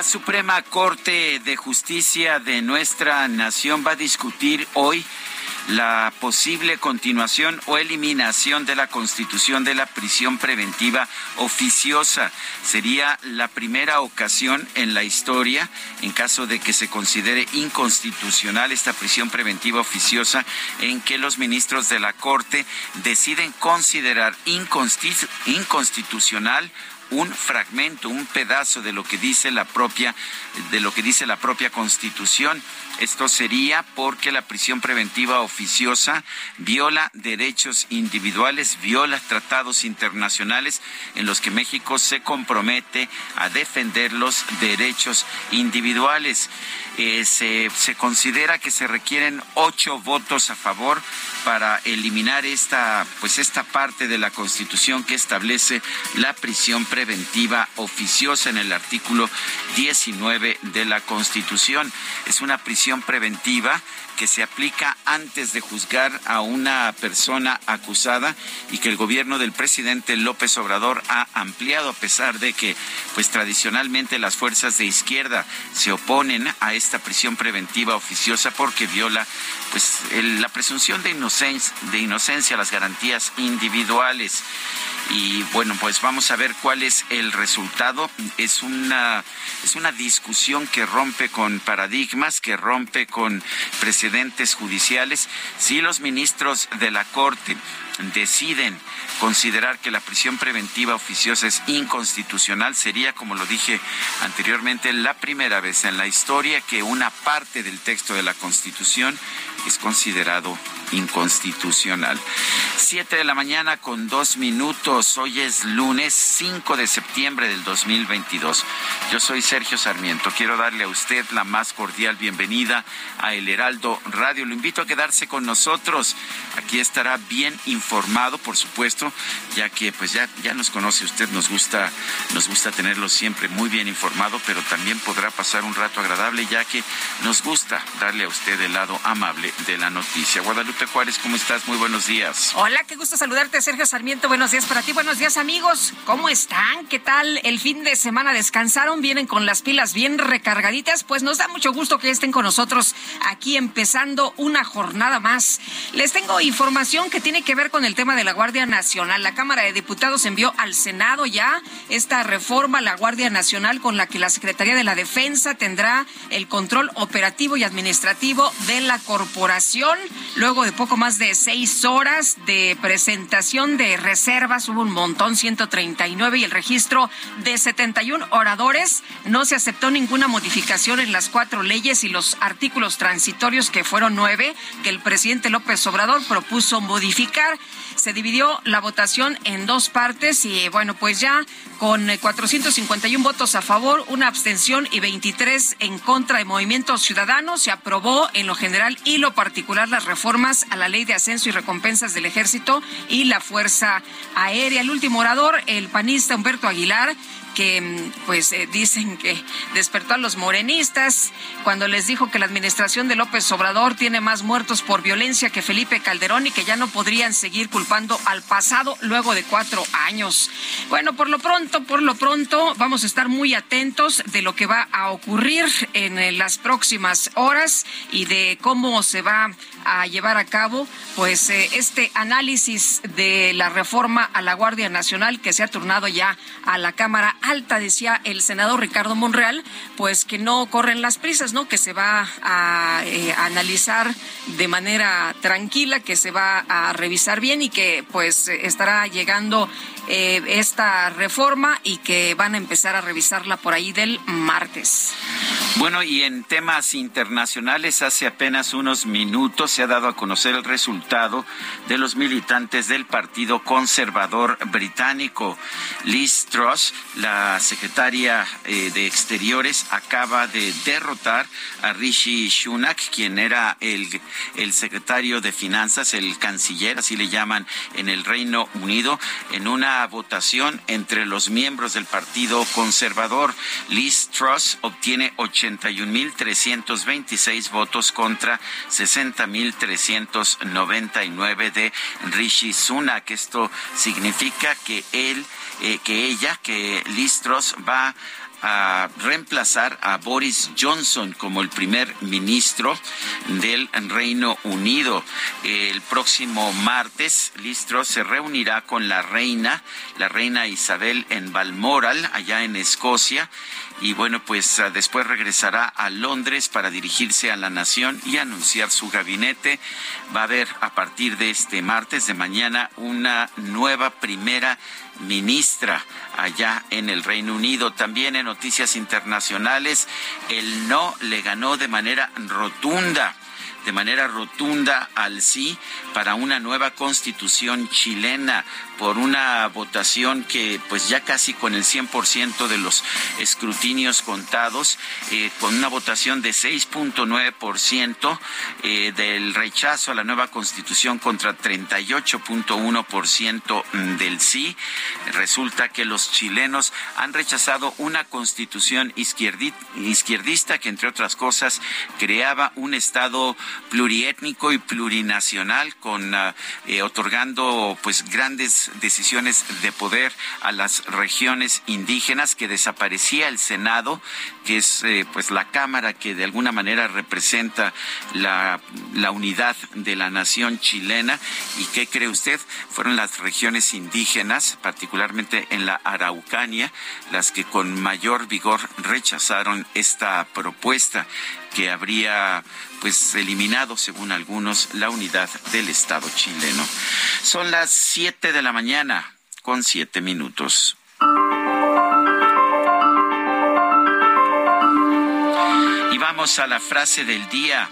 La Suprema Corte de Justicia de nuestra nación va a discutir hoy la posible continuación o eliminación de la constitución de la prisión preventiva oficiosa. Sería la primera ocasión en la historia, en caso de que se considere inconstitucional esta prisión preventiva oficiosa, en que los ministros de la Corte deciden considerar inconstitucional un fragmento, un pedazo de lo que dice la propia de lo que dice la propia Constitución. Esto sería porque la prisión preventiva oficiosa viola derechos individuales, viola tratados internacionales en los que México se compromete a defender los derechos individuales. Eh, se, se considera que se requieren ocho votos a favor para eliminar esta, pues esta parte de la Constitución que establece la prisión preventiva oficiosa en el artículo 19 de la Constitución. Es una prisión preventiva que se aplica antes de juzgar a una persona acusada y que el gobierno del presidente López Obrador ha ampliado a pesar de que pues tradicionalmente las fuerzas de izquierda se oponen a esta prisión preventiva oficiosa porque viola pues la presunción de inocencia, las garantías individuales. Y bueno, pues vamos a ver cuál es el resultado. Es una, es una discusión que rompe con paradigmas, que rompe con precedentes judiciales. Si los ministros de la Corte deciden considerar que la prisión preventiva oficiosa es inconstitucional, sería, como lo dije anteriormente, la primera vez en la historia que una parte del texto de la Constitución es considerado inconstitucional. Siete de la mañana con dos minutos. Hoy es lunes 5 de septiembre del 2022. Yo soy Sergio Sarmiento. Quiero darle a usted la más cordial bienvenida a El Heraldo Radio. Lo invito a quedarse con nosotros. Aquí estará bien informado, por supuesto, ya que pues ya, ya nos conoce usted. Nos gusta, nos gusta tenerlo siempre muy bien informado, pero también podrá pasar un rato agradable, ya que nos gusta darle a usted el lado amable de la noticia. Guadalupe Juárez, ¿cómo estás? Muy buenos días. Hola, qué gusto saludarte, Sergio Sarmiento. Buenos días para ti, buenos días, amigos. ¿Cómo están? ¿Qué tal el fin de semana? ¿Descansaron? ¿Vienen con las pilas bien recargaditas? Pues nos da mucho gusto que estén con nosotros aquí empezando una jornada más. Les tengo información que tiene que ver con el tema de la Guardia Nacional. La Cámara de Diputados envió al Senado ya esta reforma a la Guardia Nacional con la que la Secretaría de la Defensa tendrá el control operativo y administrativo de la corporación. Luego de poco más de seis horas de presentación de reservas, hubo un montón, 139 y el registro de 71 oradores. No se aceptó ninguna modificación en las cuatro leyes y los artículos transitorios, que fueron nueve, que el presidente López Obrador propuso modificar. Se dividió la votación en dos partes y bueno, pues ya con 451 votos a favor, una abstención y 23 en contra de Movimiento Ciudadano, se aprobó en lo general y lo particular las reformas a la ley de ascenso y recompensas del ejército y la Fuerza Aérea. El último orador, el panista Humberto Aguilar, que pues eh, dicen que despertó a los morenistas cuando les dijo que la administración de López Obrador tiene más muertos por violencia que Felipe Calderón y que ya no podrían seguir culpando al pasado luego de cuatro años. Bueno, por lo pronto, por lo pronto, vamos a estar muy atentos de lo que va a ocurrir en eh, las próximas horas y de cómo se va a llevar a cabo pues eh, este análisis de la reforma a la Guardia Nacional que se ha turnado ya a la Cámara Alta, decía el senador Ricardo Monreal, pues que no corren las prisas, ¿no? Que se va a eh, analizar de manera tranquila, que se va a revisar bien y que pues estará llegando eh, esta reforma y que van a empezar a revisarla por ahí del martes. Bueno, y en temas internacionales, hace apenas unos minutos se ha dado a conocer el resultado de los militantes del Partido Conservador Británico. Liz Truss, la secretaria eh, de Exteriores, acaba de derrotar a Rishi Sunak, quien era el, el secretario de Finanzas, el canciller, así le llaman en el Reino Unido, en una votación entre los miembros del Partido Conservador. Liz Truss obtiene 81.326 votos contra 60.399 de Rishi Sunak. Esto significa que él, eh, que ella, que Liz Truss va a reemplazar a Boris Johnson como el primer ministro del Reino Unido. El próximo martes, Listro se reunirá con la reina, la reina Isabel en Balmoral, allá en Escocia, y bueno, pues ah, después regresará a Londres para dirigirse a la nación y anunciar su gabinete. Va a haber a partir de este martes de mañana una nueva primera ministra allá en el Reino Unido. También en noticias internacionales, el no le ganó de manera rotunda de manera rotunda al sí para una nueva constitución chilena por una votación que pues ya casi con el 100% de los escrutinios contados, eh, con una votación de 6.9% eh, del rechazo a la nueva constitución contra 38.1% del sí. Resulta que los chilenos han rechazado una constitución izquierdista que entre otras cosas creaba un Estado pluriétnico y plurinacional con ah, eh, otorgando pues grandes decisiones de poder a las regiones indígenas, que desaparecía el Senado, que es eh, pues la Cámara que de alguna manera representa la, la unidad de la nación chilena. ¿Y qué cree usted? Fueron las regiones indígenas, particularmente en la Araucanía, las que con mayor vigor rechazaron esta propuesta que habría pues eliminado, según algunos, la unidad del Estado chileno. Son las siete de la mañana con siete minutos. Y vamos a la frase del día.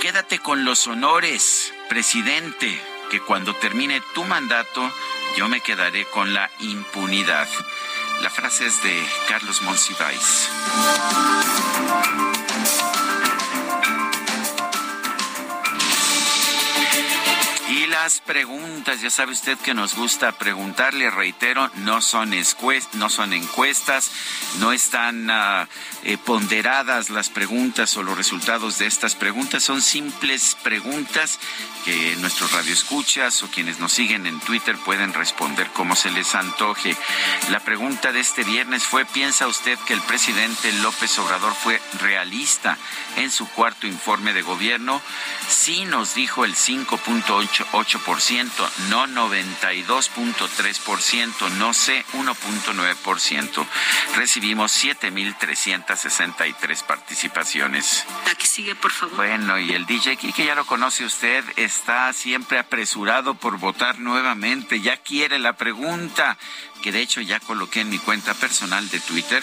Quédate con los honores, presidente, que cuando termine tu mandato yo me quedaré con la impunidad. La frase es de Carlos Monsiváis. Las preguntas, ya sabe usted que nos gusta preguntarle, reitero, no son, no son encuestas, no están ah, eh, ponderadas las preguntas o los resultados de estas preguntas, son simples preguntas que nuestros radioescuchas o quienes nos siguen en Twitter pueden responder como se les antoje. La pregunta de este viernes fue, ¿piensa usted que el presidente López Obrador fue realista en su cuarto informe de gobierno? Sí nos dijo el 5.8 8%, no 92.3%, no sé 1.9%. Recibimos 7.363 participaciones. Aquí sigue, por favor. Bueno, y el DJ que ya lo conoce usted, está siempre apresurado por votar nuevamente, ya quiere la pregunta, que de hecho ya coloqué en mi cuenta personal de Twitter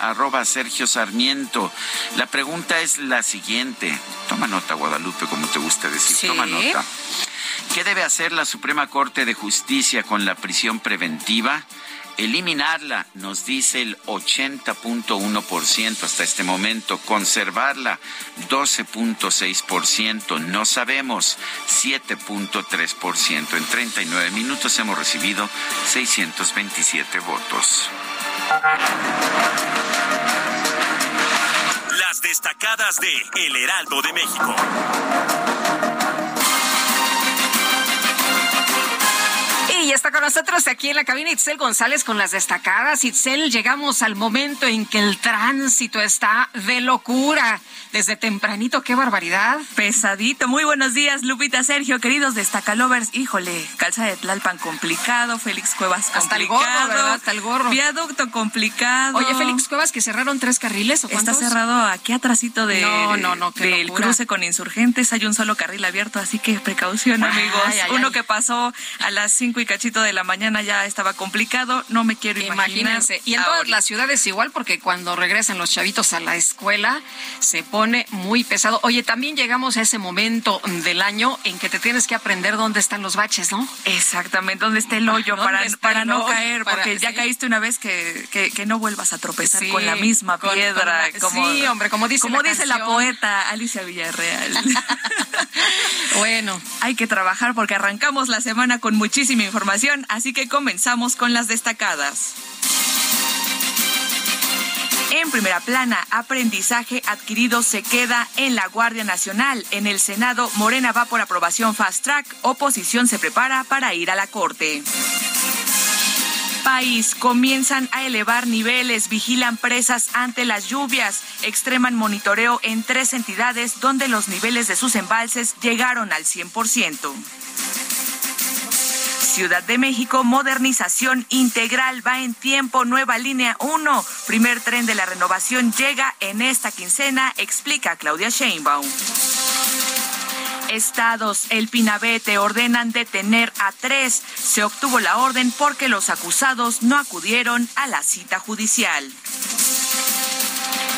arroba Sergio Sarmiento. La pregunta es la siguiente. Toma nota, Guadalupe, como te gusta decir. Toma nota. ¿Qué debe hacer la Suprema Corte de Justicia con la prisión preventiva? Eliminarla, nos dice el 80.1% hasta este momento. Conservarla, 12.6%. No sabemos, 7.3%. En 39 minutos hemos recibido 627 votos. Las destacadas de El Heraldo de México. Está con nosotros aquí en la cabina Itzel González con las destacadas. Itzel, llegamos al momento en que el tránsito está de locura. Desde tempranito, qué barbaridad. Pesadito. Muy buenos días, Lupita, Sergio, queridos destacalovers. Híjole, calza de Tlalpan complicado, Félix Cuevas complicado. Hasta el gorro, ¿verdad? Hasta el gorro. Viaducto complicado. Oye, Félix Cuevas, que cerraron tres carriles, ¿o Está cerrado aquí atrásito de, no, no, no, del cruce con insurgentes. Hay un solo carril abierto, así que precaución, amigos. Ay, ay, Uno ay. que pasó a las cinco y de la mañana ya estaba complicado. No me quiero imaginar. Imagínense. Y en ahora. todas las ciudades igual, porque cuando regresan los chavitos a la escuela, se pone muy pesado. Oye, también llegamos a ese momento del año en que te tienes que aprender dónde están los baches, ¿no? Exactamente, dónde está el hoyo para, para no caer, para, porque ya caíste una vez que, que, que, no vuelvas a tropezar sí, con la misma con, piedra. Con como, sí, hombre, como dice, como la, dice la poeta Alicia Villarreal. bueno. Hay que trabajar porque arrancamos la semana con muchísima información, así que comenzamos con las destacadas. En primera plana, aprendizaje adquirido se queda en la Guardia Nacional. En el Senado, Morena va por aprobación fast track. Oposición se prepara para ir a la Corte. País, comienzan a elevar niveles, vigilan presas ante las lluvias, extreman monitoreo en tres entidades donde los niveles de sus embalses llegaron al 100%. Ciudad de México, modernización integral va en tiempo, nueva línea 1. Primer tren de la renovación llega en esta quincena, explica Claudia Sheinbaum. Estados, el Pinabete ordenan detener a tres. Se obtuvo la orden porque los acusados no acudieron a la cita judicial.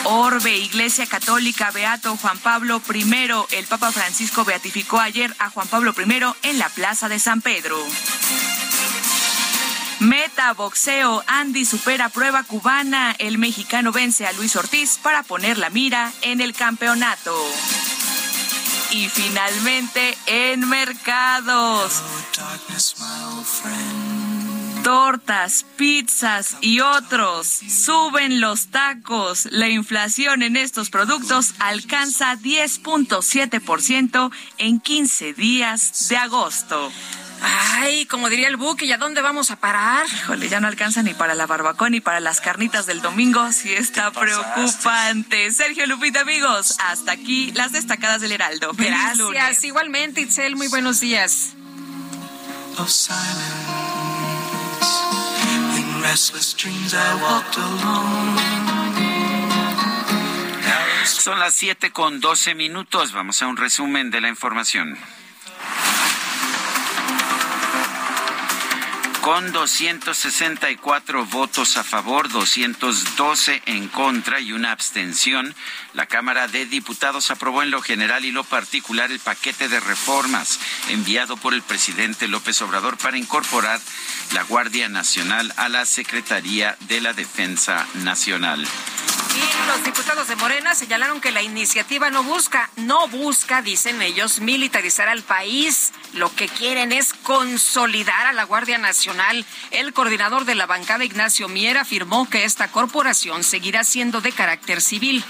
Orbe, Iglesia Católica, Beato Juan Pablo I. El Papa Francisco beatificó ayer a Juan Pablo I en la Plaza de San Pedro. Meta boxeo, Andy supera prueba cubana. El mexicano vence a Luis Ortiz para poner la mira en el campeonato. Y finalmente en mercados tortas, pizzas y otros. Suben los tacos. La inflación en estos productos alcanza 10.7% en 15 días de agosto. Ay, como diría el buque, ¿y a dónde vamos a parar? Híjole, ya no alcanza ni para la barbacoa ni para las carnitas del domingo. Sí está preocupante. Sergio Lupita, amigos, hasta aquí las destacadas del Heraldo. Gracias, igualmente, Itzel, muy buenos días. Son las 7 con 12 minutos. Vamos a un resumen de la información. Con 264 votos a favor, 212 en contra y una abstención, la Cámara de Diputados aprobó en lo general y lo particular el paquete de reformas enviado por el presidente López Obrador para incorporar la Guardia Nacional a la Secretaría de la Defensa Nacional. Y los diputados de Morena señalaron que la iniciativa no busca, no busca, dicen ellos, militarizar al país. Lo que quieren es consolidar a la Guardia Nacional. El coordinador de la bancada, Ignacio Mier, afirmó que esta corporación seguirá siendo de carácter civil.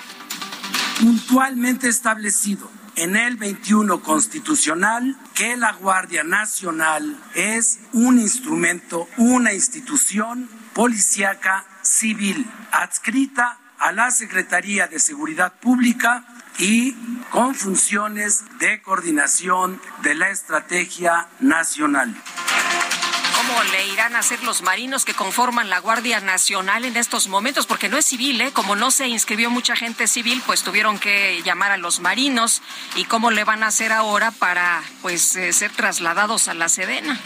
Puntualmente establecido en el 21 constitucional que la Guardia Nacional es un instrumento, una institución policíaca civil adscrita a la Secretaría de Seguridad Pública y con funciones de coordinación de la estrategia nacional. ¿Cómo le irán a hacer los marinos que conforman la Guardia Nacional en estos momentos? Porque no es civil, ¿eh? Como no se inscribió mucha gente civil, pues tuvieron que llamar a los marinos. ¿Y cómo le van a hacer ahora para, pues, eh, ser trasladados a la Sedena?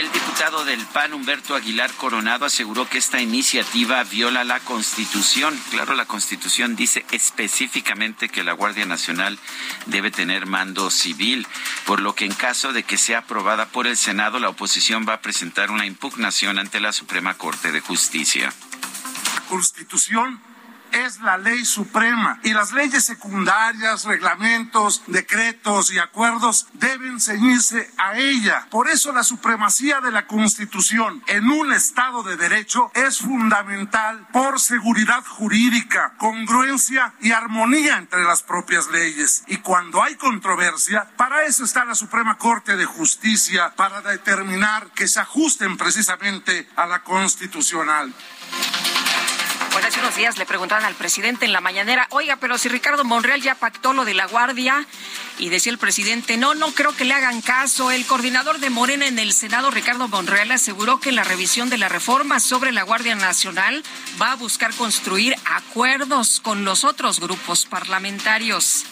El diputado del PAN, Humberto Aguilar Coronado, aseguró que esta iniciativa viola la Constitución. Claro, la Constitución dice específicamente que la Guardia Nacional debe tener mando civil, por lo que en caso de que sea aprobada por el Senado, la oposición va a presentar una impugnación ante la Suprema Corte de Justicia. La Constitución es la ley suprema y las leyes secundarias, reglamentos, decretos y acuerdos deben ceñirse a ella. Por eso la supremacía de la Constitución en un Estado de Derecho es fundamental por seguridad jurídica, congruencia y armonía entre las propias leyes. Y cuando hay controversia, para eso está la Suprema Corte de Justicia, para determinar que se ajusten precisamente a la constitucional. Hace unos días le preguntaban al presidente en la mañanera, oiga, pero si Ricardo Monreal ya pactó lo de la Guardia, y decía el presidente, no, no creo que le hagan caso. El coordinador de Morena en el Senado, Ricardo Monreal, aseguró que la revisión de la reforma sobre la Guardia Nacional va a buscar construir acuerdos con los otros grupos parlamentarios.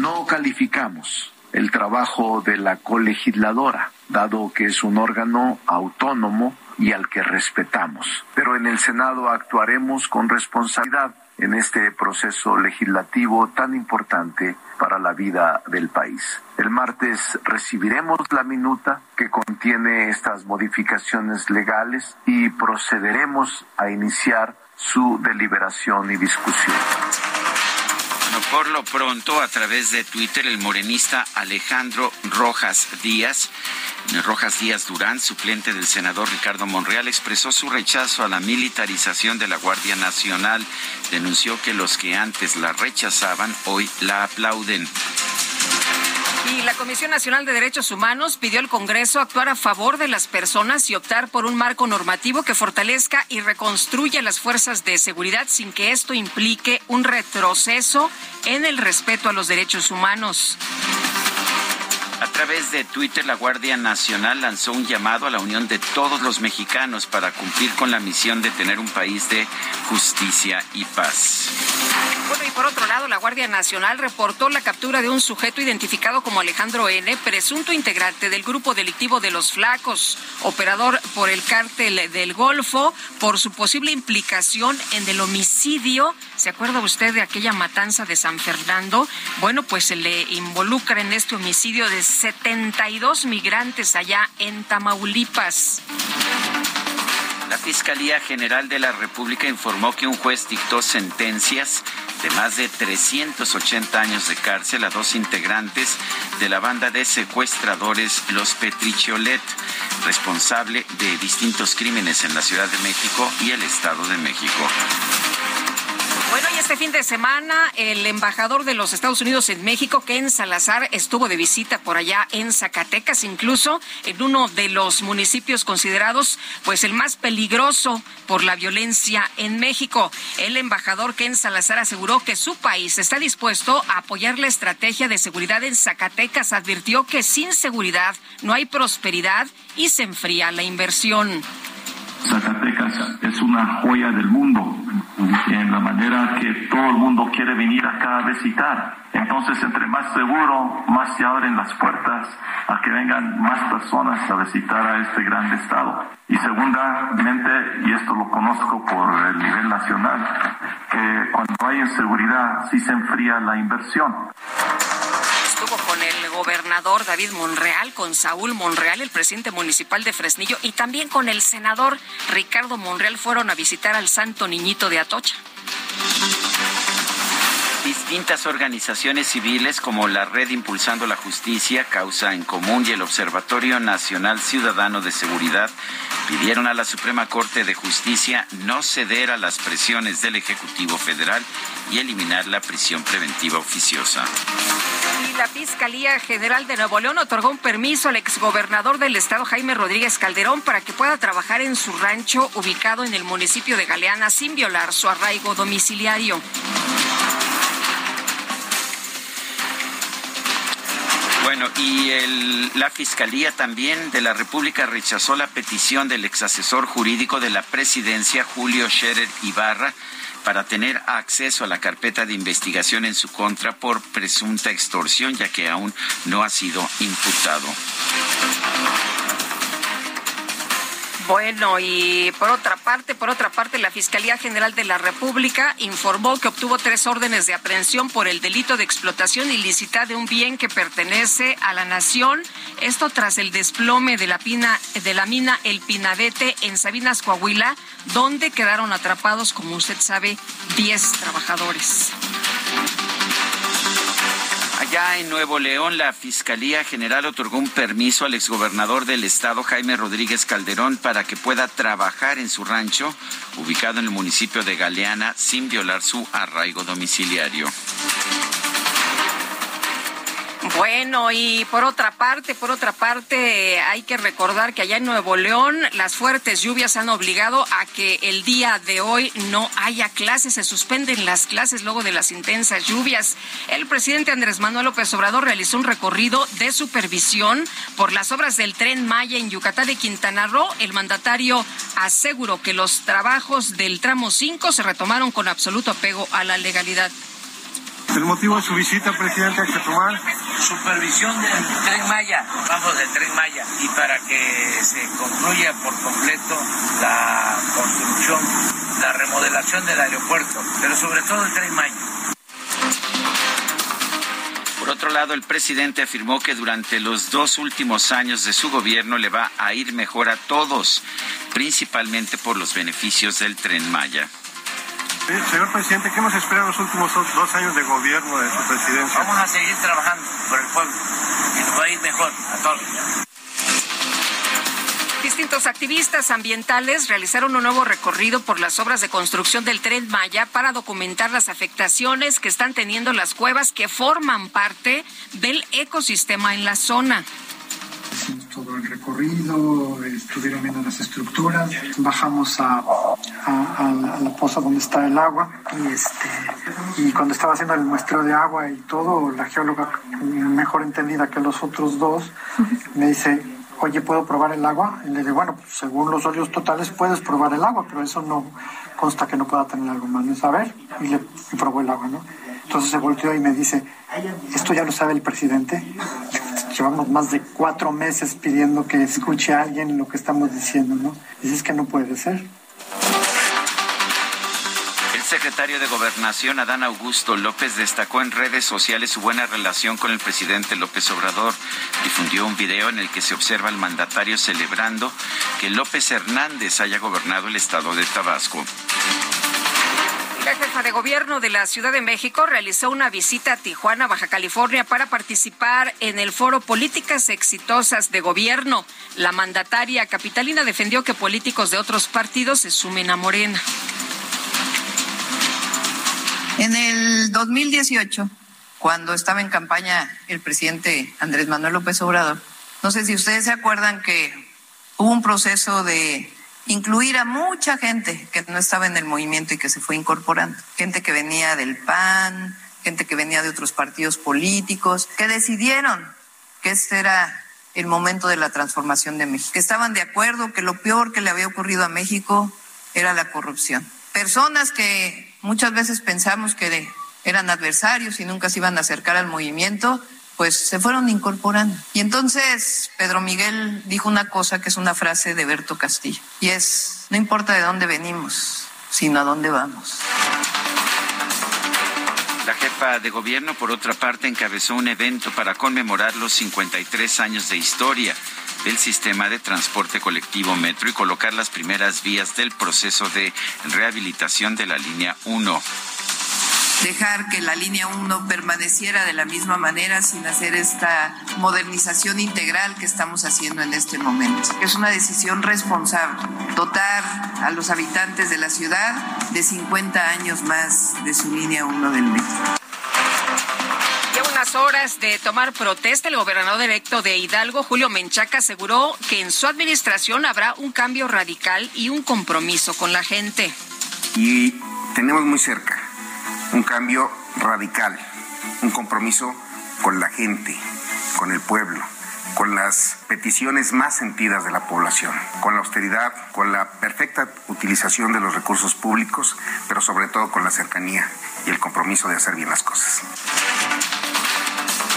No calificamos el trabajo de la colegisladora, dado que es un órgano autónomo y al que respetamos. Pero en el Senado actuaremos con responsabilidad en este proceso legislativo tan importante para la vida del país. El martes recibiremos la minuta que contiene estas modificaciones legales y procederemos a iniciar su deliberación y discusión. Por lo pronto, a través de Twitter, el morenista Alejandro Rojas Díaz Rojas Díaz Durán, suplente del senador Ricardo Monreal, expresó su rechazo a la militarización de la Guardia Nacional. Denunció que los que antes la rechazaban hoy la aplauden. Y la Comisión Nacional de Derechos Humanos pidió al Congreso actuar a favor de las personas y optar por un marco normativo que fortalezca y reconstruya las fuerzas de seguridad sin que esto implique un retroceso en el respeto a los derechos humanos. A través de Twitter, la Guardia Nacional lanzó un llamado a la unión de todos los mexicanos para cumplir con la misión de tener un país de justicia y paz. Bueno, y por otro lado, la Guardia Nacional reportó la captura de un sujeto identificado como Alejandro N., presunto integrante del grupo delictivo de los Flacos, operador por el cártel del Golfo, por su posible implicación en el homicidio. ¿Se acuerda usted de aquella matanza de San Fernando? Bueno, pues se le involucra en este homicidio de 72 migrantes allá en Tamaulipas. La Fiscalía General de la República informó que un juez dictó sentencias de más de 380 años de cárcel a dos integrantes de la banda de secuestradores Los Petricholet, responsable de distintos crímenes en la Ciudad de México y el Estado de México. Bueno, y este fin de semana el embajador de los Estados Unidos en México, Ken Salazar, estuvo de visita por allá en Zacatecas, incluso en uno de los municipios considerados pues el más peligroso por la violencia en México. El embajador Ken Salazar aseguró que su país está dispuesto a apoyar la estrategia de seguridad en Zacatecas. Advirtió que sin seguridad no hay prosperidad y se enfría la inversión. Zacatecas es una joya del mundo en la manera que todo el mundo quiere venir acá a visitar. Entonces, entre más seguro, más se abren las puertas a que vengan más personas a visitar a este gran estado. Y segundamente, y esto lo conozco por el nivel nacional, que cuando hay inseguridad sí se enfría la inversión con el gobernador David Monreal, con Saúl Monreal, el presidente municipal de Fresnillo, y también con el senador Ricardo Monreal fueron a visitar al Santo Niñito de Atocha. Distintas organizaciones civiles como la Red Impulsando la Justicia, Causa en Común y el Observatorio Nacional Ciudadano de Seguridad pidieron a la Suprema Corte de Justicia no ceder a las presiones del Ejecutivo Federal y eliminar la prisión preventiva oficiosa. Y la Fiscalía General de Nuevo León otorgó un permiso al exgobernador del estado Jaime Rodríguez Calderón para que pueda trabajar en su rancho ubicado en el municipio de Galeana sin violar su arraigo domiciliario. Bueno, y la Fiscalía también de la República rechazó la petición del exasesor jurídico de la presidencia, Julio Scherer Ibarra, para tener acceso a la carpeta de investigación en su contra por presunta extorsión, ya que aún no ha sido imputado. Bueno, y por otra parte, por otra parte, la Fiscalía General de la República informó que obtuvo tres órdenes de aprehensión por el delito de explotación ilícita de un bien que pertenece a la nación. Esto tras el desplome de la pina, de la mina El Pinadete en Sabinas, Coahuila, donde quedaron atrapados, como usted sabe, 10 trabajadores. Allá en Nuevo León, la Fiscalía General otorgó un permiso al exgobernador del estado, Jaime Rodríguez Calderón, para que pueda trabajar en su rancho, ubicado en el municipio de Galeana, sin violar su arraigo domiciliario. Bueno, y por otra parte, por otra parte, hay que recordar que allá en Nuevo León las fuertes lluvias han obligado a que el día de hoy no haya clases, se suspenden las clases luego de las intensas lluvias. El presidente Andrés Manuel López Obrador realizó un recorrido de supervisión por las obras del tren Maya en Yucatán de Quintana Roo. El mandatario aseguró que los trabajos del tramo 5 se retomaron con absoluto apego a la legalidad. El motivo de su visita, presidente, a Chetumal. Supervisión del tren Maya, vamos del tren Maya, y para que se concluya por completo la construcción, la remodelación del aeropuerto, pero sobre todo el tren Maya. Por otro lado, el presidente afirmó que durante los dos últimos años de su gobierno le va a ir mejor a todos, principalmente por los beneficios del tren Maya. Señor presidente, ¿qué nos espera en los últimos dos años de gobierno de su presidencia? Vamos a seguir trabajando por el pueblo y nos va a ir mejor a todos. Distintos activistas ambientales realizaron un nuevo recorrido por las obras de construcción del tren Maya para documentar las afectaciones que están teniendo las cuevas que forman parte del ecosistema en la zona hicimos todo el recorrido, estuvieron viendo las estructuras, bajamos a, la poza donde está el agua y, este, y cuando estaba haciendo el muestreo de agua y todo, la geóloga mejor entendida que los otros dos me dice, oye, ¿puedo probar el agua? Y le digo, bueno, pues, según los óleos totales puedes probar el agua, pero eso no consta que no pueda tener algo más. ¿no? A y le y probó el agua, ¿no? Entonces se volteó y me dice, ¿esto ya lo sabe el presidente? Llevamos más de cuatro meses pidiendo que escuche a alguien lo que estamos diciendo, ¿no? Dices que no puede ser. El secretario de Gobernación, Adán Augusto López, destacó en redes sociales su buena relación con el presidente López Obrador. Difundió un video en el que se observa al mandatario celebrando que López Hernández haya gobernado el estado de Tabasco. La jefa de gobierno de la Ciudad de México realizó una visita a Tijuana, Baja California, para participar en el foro Políticas Exitosas de Gobierno. La mandataria capitalina defendió que políticos de otros partidos se sumen a Morena. En el 2018, cuando estaba en campaña el presidente Andrés Manuel López Obrador, no sé si ustedes se acuerdan que hubo un proceso de incluir a mucha gente que no estaba en el movimiento y que se fue incorporando. Gente que venía del PAN, gente que venía de otros partidos políticos, que decidieron que este era el momento de la transformación de México, que estaban de acuerdo que lo peor que le había ocurrido a México era la corrupción. Personas que muchas veces pensamos que eran adversarios y nunca se iban a acercar al movimiento, pues se fueron incorporando. Y entonces Pedro Miguel dijo una cosa que es una frase de Berto Castillo, y es, no importa de dónde venimos, sino a dónde vamos. La jefa de gobierno, por otra parte, encabezó un evento para conmemorar los 53 años de historia del sistema de transporte colectivo Metro y colocar las primeras vías del proceso de rehabilitación de la línea 1 dejar que la línea 1 permaneciera de la misma manera sin hacer esta modernización integral que estamos haciendo en este momento. Es una decisión responsable, dotar a los habitantes de la ciudad de 50 años más de su línea 1 del metro. Lleva unas horas de tomar protesta, el gobernador electo de Hidalgo, Julio Menchaca, aseguró que en su administración habrá un cambio radical y un compromiso con la gente. Y tenemos muy cerca un cambio radical, un compromiso con la gente, con el pueblo, con las peticiones más sentidas de la población, con la austeridad, con la perfecta utilización de los recursos públicos, pero sobre todo con la cercanía y el compromiso de hacer bien las cosas.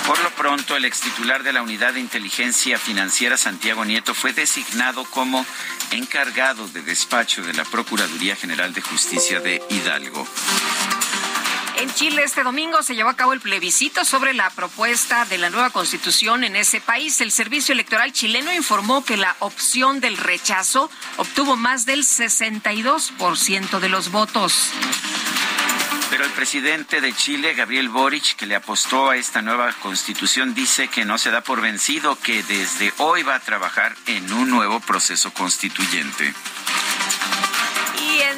Por lo pronto, el ex titular de la Unidad de Inteligencia Financiera, Santiago Nieto, fue designado como encargado de despacho de la Procuraduría General de Justicia de Hidalgo. En Chile este domingo se llevó a cabo el plebiscito sobre la propuesta de la nueva constitución en ese país. El Servicio Electoral chileno informó que la opción del rechazo obtuvo más del 62% de los votos. Pero el presidente de Chile, Gabriel Boric, que le apostó a esta nueva constitución, dice que no se da por vencido, que desde hoy va a trabajar en un nuevo proceso constituyente.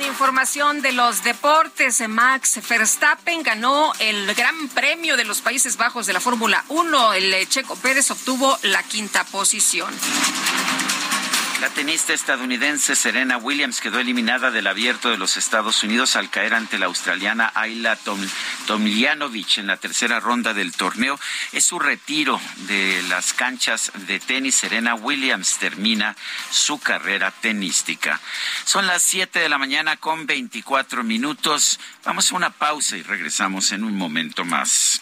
Información de los deportes, Max Verstappen ganó el Gran Premio de los Países Bajos de la Fórmula 1. El Checo Pérez obtuvo la quinta posición. La tenista estadounidense Serena Williams quedó eliminada del abierto de los Estados Unidos al caer ante la australiana Ayla Tom, Tomljanovic en la tercera ronda del torneo. Es su retiro de las canchas de tenis. Serena Williams termina su carrera tenística. Son las 7 de la mañana con 24 minutos. Vamos a una pausa y regresamos en un momento más.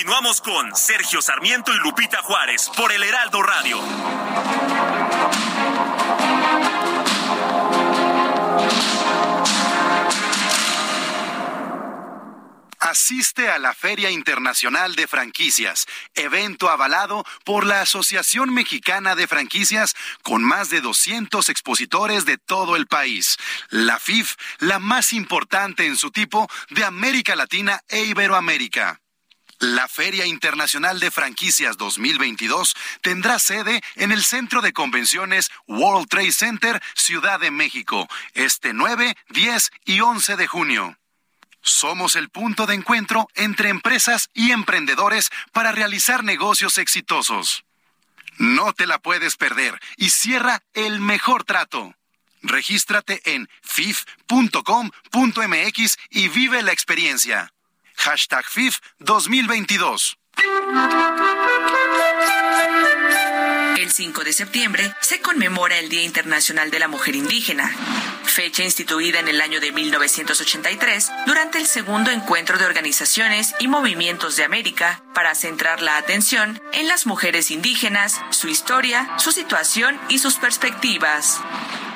Continuamos con Sergio Sarmiento y Lupita Juárez por el Heraldo Radio. Asiste a la Feria Internacional de Franquicias, evento avalado por la Asociación Mexicana de Franquicias con más de 200 expositores de todo el país. La FIF, la más importante en su tipo de América Latina e Iberoamérica. La Feria Internacional de Franquicias 2022 tendrá sede en el Centro de Convenciones World Trade Center, Ciudad de México, este 9, 10 y 11 de junio. Somos el punto de encuentro entre empresas y emprendedores para realizar negocios exitosos. No te la puedes perder y cierra el mejor trato. Regístrate en fif.com.mx y vive la experiencia. Hashtag FIF 2022. El 5 de septiembre se conmemora el Día Internacional de la Mujer Indígena, fecha instituida en el año de 1983 durante el segundo encuentro de organizaciones y movimientos de América para centrar la atención en las mujeres indígenas, su historia, su situación y sus perspectivas.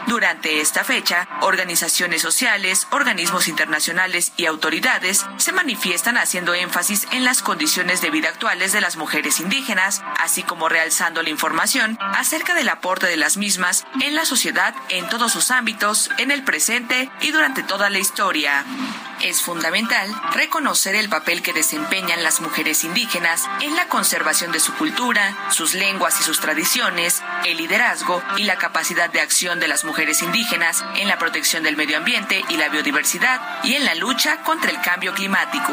Durante esta fecha, organizaciones sociales, organismos internacionales y autoridades se manifiestan haciendo énfasis en las condiciones de vida actuales de las mujeres indígenas, así como realzando la información acerca del aporte de las mismas en la sociedad en todos sus ámbitos, en el presente y durante toda la historia. Es fundamental reconocer el papel que desempeñan las mujeres indígenas en la conservación de su cultura, sus lenguas y sus tradiciones, el liderazgo y la capacidad de acción de las mujeres indígenas en la protección del medio ambiente y la biodiversidad y en la lucha contra el cambio climático.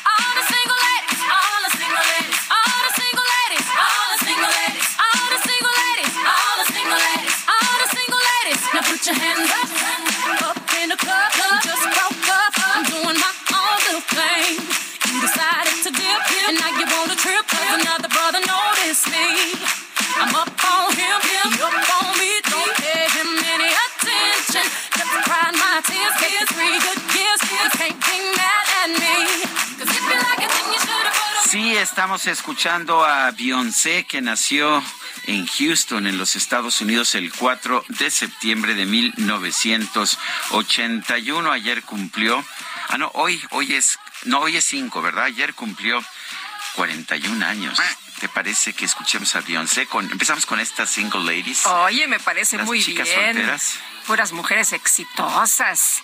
Put your hands up, up in the club. Just estamos escuchando a Beyoncé que nació en Houston, en los Estados Unidos, el 4 de septiembre de 1981. Ayer cumplió Ah, no, hoy, hoy es, no, hoy es 5, ¿verdad? Ayer cumplió 41 años. ¿Te parece que escuchemos a Beyoncé? Con, empezamos con estas single ladies. Oye, me parece Las muy chicas bien. solteras. Puras mujeres exitosas.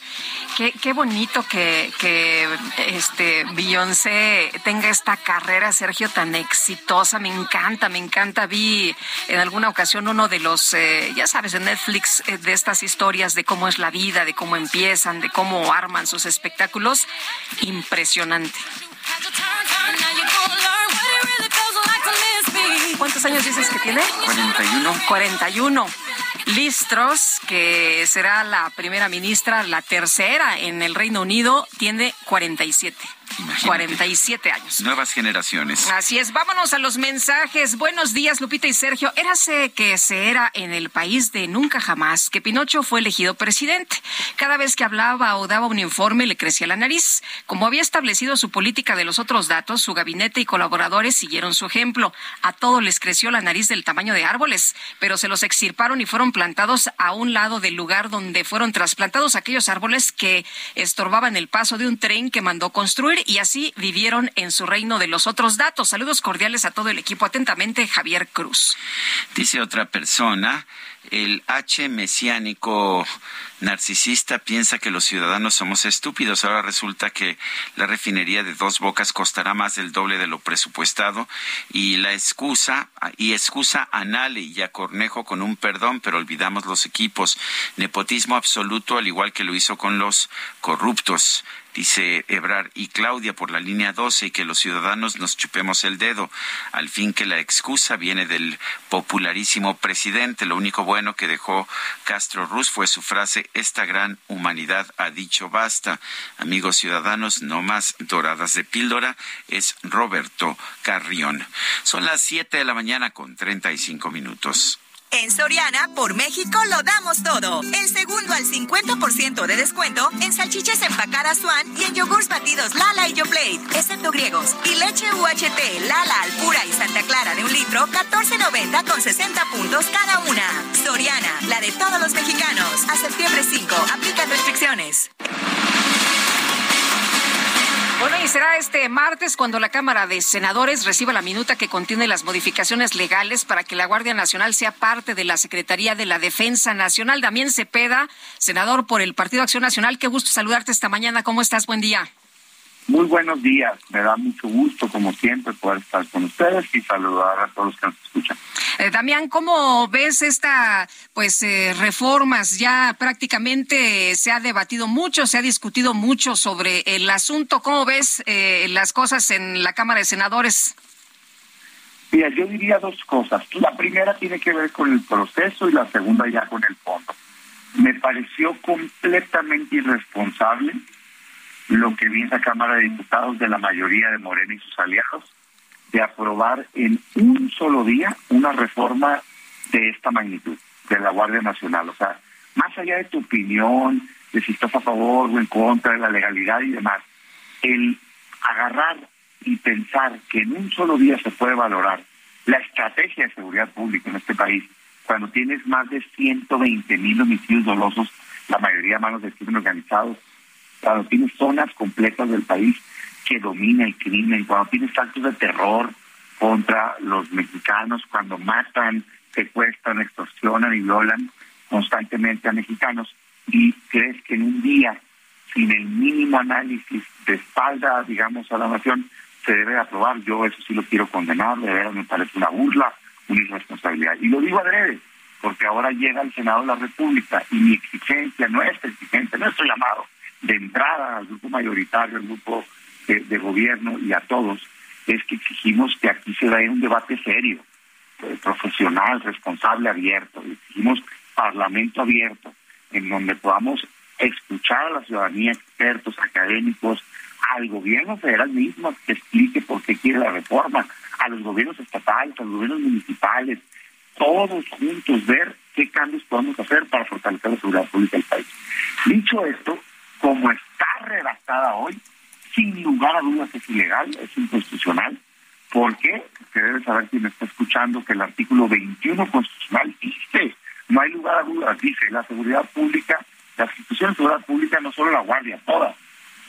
Qué, qué bonito que, que este Beyoncé tenga esta carrera, Sergio, tan exitosa. Me encanta, me encanta. Vi en alguna ocasión uno de los, eh, ya sabes, en Netflix, eh, de estas historias de cómo es la vida, de cómo empiezan, de cómo arman sus espectáculos. Impresionante. ¿Cuántos años dices que tiene? 41. 41. Listros, que será la primera ministra, la tercera en el Reino Unido, tiene 47. 47 años. Nuevas generaciones. Así es, vámonos a los mensajes. Buenos días, Lupita y Sergio. Érase que se era en el país de nunca jamás que Pinocho fue elegido presidente. Cada vez que hablaba o daba un informe le crecía la nariz. Como había establecido su política de los otros datos, su gabinete y colaboradores siguieron su ejemplo. A todos les creció la nariz del tamaño de árboles, pero se los extirparon y fueron plantados a un lado del lugar donde fueron trasplantados aquellos árboles que estorbaban el paso de un tren que mandó construir y así vivieron en su reino de los otros datos. Saludos cordiales a todo el equipo. Atentamente, Javier Cruz. Dice otra persona, el H mesiánico narcisista piensa que los ciudadanos somos estúpidos. Ahora resulta que la refinería de dos bocas costará más del doble de lo presupuestado y la excusa, y excusa a Nale y a Cornejo con un perdón, pero olvidamos los equipos. Nepotismo absoluto, al igual que lo hizo con los corruptos dice Ebrar y Claudia por la línea 12 y que los ciudadanos nos chupemos el dedo. Al fin que la excusa viene del popularísimo presidente. Lo único bueno que dejó Castro Ruz fue su frase esta gran humanidad ha dicho basta. Amigos ciudadanos, no más doradas de píldora, es Roberto Carrión. Son las 7 de la mañana con 35 minutos. En Soriana, por México, lo damos todo. El segundo al 50% de descuento en salchichas empacadas Swan y en yogurts batidos Lala y Yoplait, excepto griegos. Y leche UHT, Lala, Alpura y Santa Clara de un litro, 14.90 con 60 puntos cada una. Soriana, la de todos los mexicanos. A septiembre 5, aplica restricciones. Bueno, y será este martes cuando la Cámara de Senadores reciba la minuta que contiene las modificaciones legales para que la Guardia Nacional sea parte de la Secretaría de la Defensa Nacional. Damián Cepeda, senador por el Partido Acción Nacional, qué gusto saludarte esta mañana. ¿Cómo estás? Buen día. Muy buenos días. Me da mucho gusto, como siempre, poder estar con ustedes y saludar a todos los que nos escuchan. Eh, Damián, ¿cómo ves esta, pues, eh, reformas? Ya prácticamente se ha debatido mucho, se ha discutido mucho sobre el asunto. ¿Cómo ves eh, las cosas en la Cámara de Senadores? Mira, yo diría dos cosas. La primera tiene que ver con el proceso y la segunda ya con el fondo. Me pareció completamente irresponsable lo que vi en la Cámara de Diputados de la mayoría de Morena y sus aliados de aprobar en un solo día una reforma de esta magnitud de la Guardia Nacional. O sea, más allá de tu opinión, de si estás a favor o en contra de la legalidad y demás, el agarrar y pensar que en un solo día se puede valorar la estrategia de seguridad pública en este país, cuando tienes más de 120 mil homicidios dolosos, la mayoría a manos del crimen organizado, cuando tienes zonas completas del país que domina el crimen, cuando tienes actos de terror contra los mexicanos, cuando matan, secuestran, extorsionan y violan constantemente a mexicanos, y crees que en un día, sin el mínimo análisis de espalda, digamos, a la nación, se debe aprobar. Yo eso sí lo quiero condenar, de verdad me parece una burla, una irresponsabilidad. Y lo digo adrede, porque ahora llega el Senado de la República y mi exigencia, nuestra exigencia, nuestro llamado, de entrada al grupo mayoritario, al grupo de, de gobierno y a todos, es que exigimos que aquí se dé un debate serio, eh, profesional, responsable, abierto. Exigimos parlamento abierto, en donde podamos escuchar a la ciudadanía, expertos, académicos, al gobierno federal mismo que explique por qué quiere la reforma, a los gobiernos estatales, a los gobiernos municipales, todos juntos ver qué cambios podemos hacer para fortalecer la seguridad pública del país. Dicho esto, como está redactada hoy, sin lugar a dudas es ilegal, es inconstitucional. Porque debe saber quien me está escuchando que el artículo 21 constitucional dice, no hay lugar a dudas, dice, la seguridad pública, las instituciones de seguridad pública, no solo la Guardia, todas,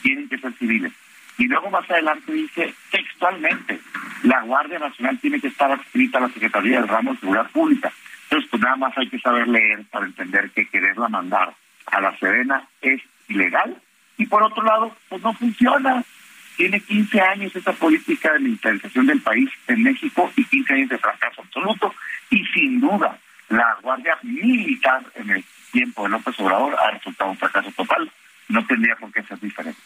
tienen que ser civiles. Y luego más adelante dice textualmente, la Guardia Nacional tiene que estar adscrita a la Secretaría del Ramo de Seguridad Pública. Entonces, pues nada más hay que saber leer para entender que quererla mandar a la Serena es ilegal. Y por otro lado, pues no funciona. Tiene 15 años esa política de militarización del país en México y 15 años de fracaso absoluto. Y sin duda, la Guardia Militar en el tiempo de López Obrador ha resultado un fracaso total no tendría por qué ser diferente.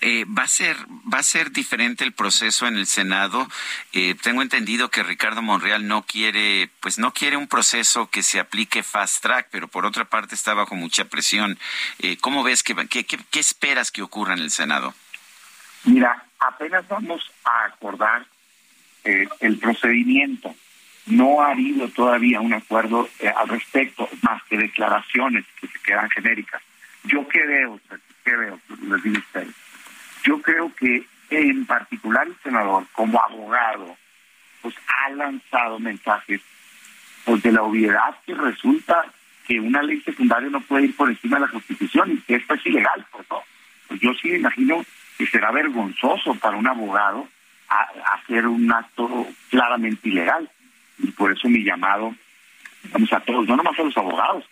Eh, va a ser va a ser diferente el proceso en el Senado. Eh, tengo entendido que Ricardo Monreal no quiere pues no quiere un proceso que se aplique fast track, pero por otra parte está bajo mucha presión. Eh, ¿Cómo ves que qué, qué, esperas que ocurra en el Senado? Mira, apenas vamos a acordar el procedimiento. No ha habido todavía un acuerdo al respecto, más que declaraciones que se quedan genéricas yo creo, creo, les digo ustedes, yo creo que en particular el senador, como abogado, pues ha lanzado mensajes pues de la obviedad que resulta que una ley secundaria no puede ir por encima de la Constitución y que esto es ilegal, pues no. Pues yo sí me imagino que será vergonzoso para un abogado hacer un acto claramente ilegal. Y por eso mi llamado, vamos a todos, no nomás a los abogados,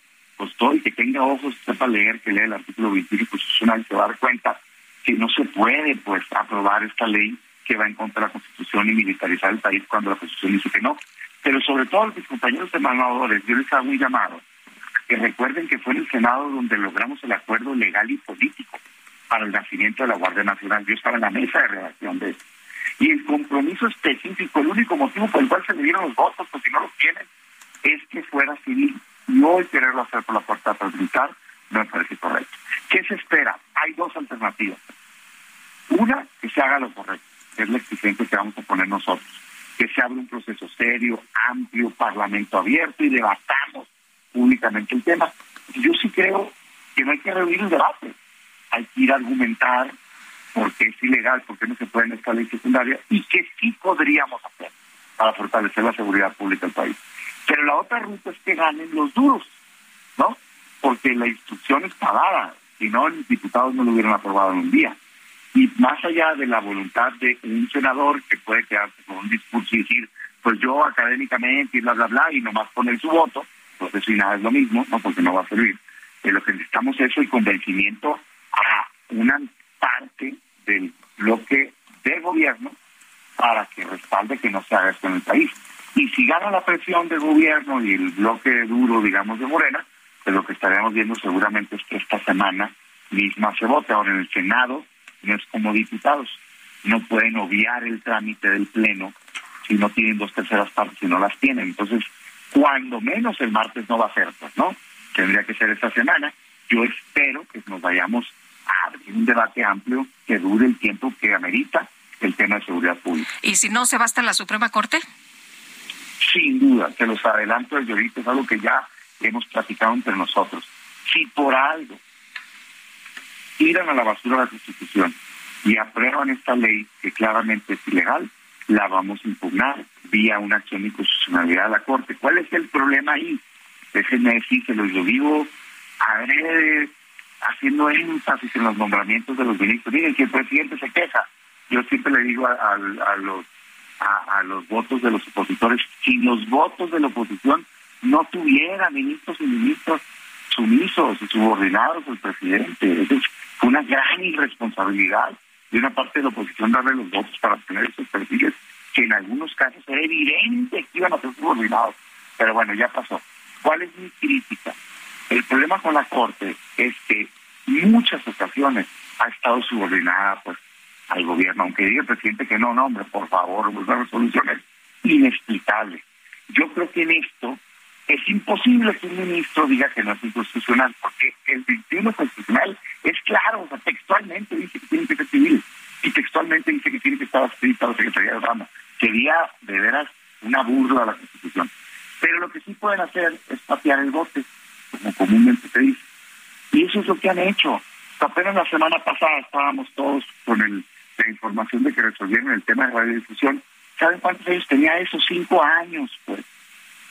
y que tenga ojos, sepa leer, que lea el artículo 21 constitucional, se va a dar cuenta que no se puede pues aprobar esta ley que va en contra de la Constitución y militarizar el país cuando la Constitución dice que no. Pero sobre todo a mis compañeros emanadores, yo les hago un llamado, que recuerden que fue en el Senado donde logramos el acuerdo legal y político para el nacimiento de la Guardia Nacional. Yo estaba en la mesa de redacción de eso. Y el compromiso específico, el único motivo por el cual se le dieron los votos, pues si no los tienen, es que fuera civil y hoy quererlo hacer por la puerta militar no me parece correcto. ¿Qué se espera? Hay dos alternativas. Una, que se haga lo correcto, que es la exigencia que vamos a poner nosotros. Que se abra un proceso serio, amplio, parlamento abierto y debatamos públicamente el tema. Yo sí creo que no hay que reunir el debate. Hay que ir a argumentar por qué es ilegal, por qué no se puede en esta ley secundaria y qué sí podríamos hacer para fortalecer la seguridad pública del país. Pero la otra ruta es que ganen los duros, ¿no? Porque la instrucción está dada, si no, los diputados no lo hubieran aprobado en un día. Y más allá de la voluntad de un senador que puede quedarse con un discurso y decir, pues yo académicamente y bla, bla, bla, y nomás poner su voto, pues eso y nada es lo mismo, ¿no? Porque no va a servir. Eh, lo que necesitamos es el convencimiento a una parte del bloque de gobierno para que respalde que no se haga esto en el país. Y si gana la presión del gobierno y el bloque duro, digamos, de Morena, pues lo que estaríamos viendo seguramente es que esta semana misma se vote. Ahora en el Senado no es como diputados, no pueden obviar el trámite del Pleno si no tienen dos terceras partes, si no las tienen. Entonces, cuando menos el martes no va a ser, pues, ¿no? Tendría que ser esta semana. Yo espero que nos vayamos a abrir un debate amplio que dure el tiempo que amerita el tema de seguridad pública. ¿Y si no se va hasta la Suprema Corte? Sin duda, se los adelanto desde ahorita, es algo que ya hemos platicado entre nosotros. Si por algo tiran a la basura la Constitución y aprueban esta ley que claramente es ilegal, la vamos a impugnar vía una acción de inconstitucionalidad a la Corte. ¿Cuál es el problema ahí? Déjenme decírselo, yo vivo haciendo énfasis en los nombramientos de los ministros. Miren, si el presidente se queja, yo siempre le digo a los a, los votos de los opositores. Si los votos de la oposición no tuvieran ministros y ministros sumisos y subordinados al presidente, es una gran irresponsabilidad de una parte de la oposición darle los votos para obtener esos perfiles que en algunos casos era evidente que iban a ser subordinados. Pero bueno, ya pasó. ¿Cuál es mi crítica? El problema con la Corte es que muchas ocasiones ha estado subordinada pues al gobierno, aunque diga el presidente que no, no, hombre, por favor, una resolución es inexplicable. Yo creo que en esto es imposible que un ministro diga que no es inconstitucional, porque el 21 constitucional es claro, o sea, textualmente dice que tiene que ser civil, y textualmente dice que tiene que estar adscrita a la Secretaría de Rama. Sería de veras una burla a la Constitución. Pero lo que sí pueden hacer es patear el bote, como comúnmente se dice. Y eso es lo que han hecho. Apenas la semana pasada estábamos todos con el la información de que resolvieron el tema de radiodifusión. ¿Saben cuántos años tenía eso? Cinco años, pues.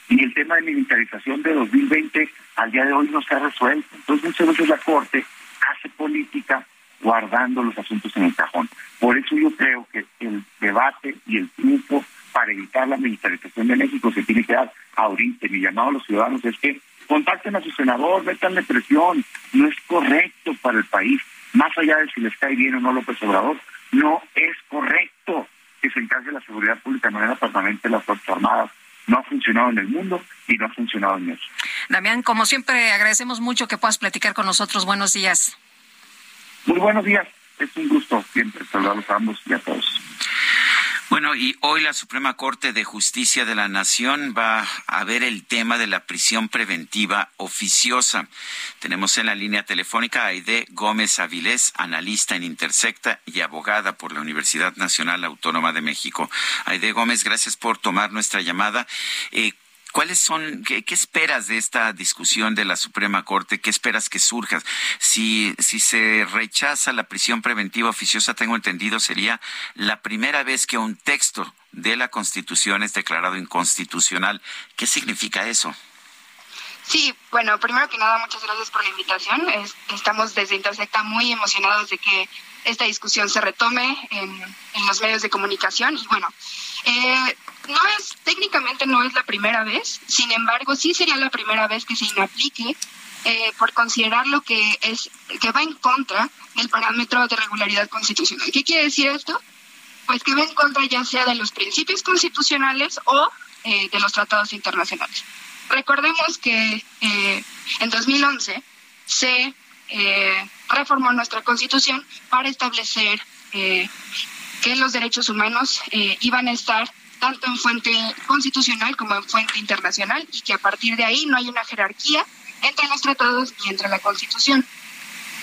Y el tema de militarización de 2020 al día de hoy no se ha resuelto. Entonces muchas veces la Corte hace política guardando los asuntos en el cajón. Por eso yo creo que el debate y el triunfo para evitar la militarización de México se tiene que dar ahorita. Mi llamado a los ciudadanos es que contacten a su senador, métanle presión. No es correcto para el país, más allá de si les cae bien o no López Obrador, no es correcto que se encargue la seguridad pública de manera permanente de las Fuerzas Armadas. No ha funcionado en el mundo y no ha funcionado en México. Damián, como siempre, agradecemos mucho que puedas platicar con nosotros. Buenos días. Muy buenos días. Es un gusto siempre saludarlos a ambos y a todos. Bueno, y hoy la Suprema Corte de Justicia de la Nación va a ver el tema de la prisión preventiva oficiosa. Tenemos en la línea telefónica a Aide Gómez Avilés, analista en Intersecta y abogada por la Universidad Nacional Autónoma de México. Aide Gómez, gracias por tomar nuestra llamada. Eh, ¿Cuáles son, qué, esperas de esta discusión de la Suprema Corte? ¿Qué esperas que surja? Si, si se rechaza la prisión preventiva oficiosa, tengo entendido, sería la primera vez que un texto de la Constitución es declarado inconstitucional. ¿Qué significa eso? Sí, bueno, primero que nada, muchas gracias por la invitación. estamos desde Intersecta muy emocionados de que esta discusión se retome en, en los medios de comunicación. Y bueno, eh, no es, técnicamente no es la primera vez, sin embargo, sí sería la primera vez que se inaplique eh, por considerar lo que es, que va en contra del parámetro de regularidad constitucional. ¿Qué quiere decir esto? Pues que va en contra ya sea de los principios constitucionales o eh, de los tratados internacionales. Recordemos que eh, en 2011 se reformó nuestra constitución para establecer que los derechos humanos iban a estar tanto en fuente constitucional como en fuente internacional y que a partir de ahí no hay una jerarquía entre los tratados y entre la Constitución.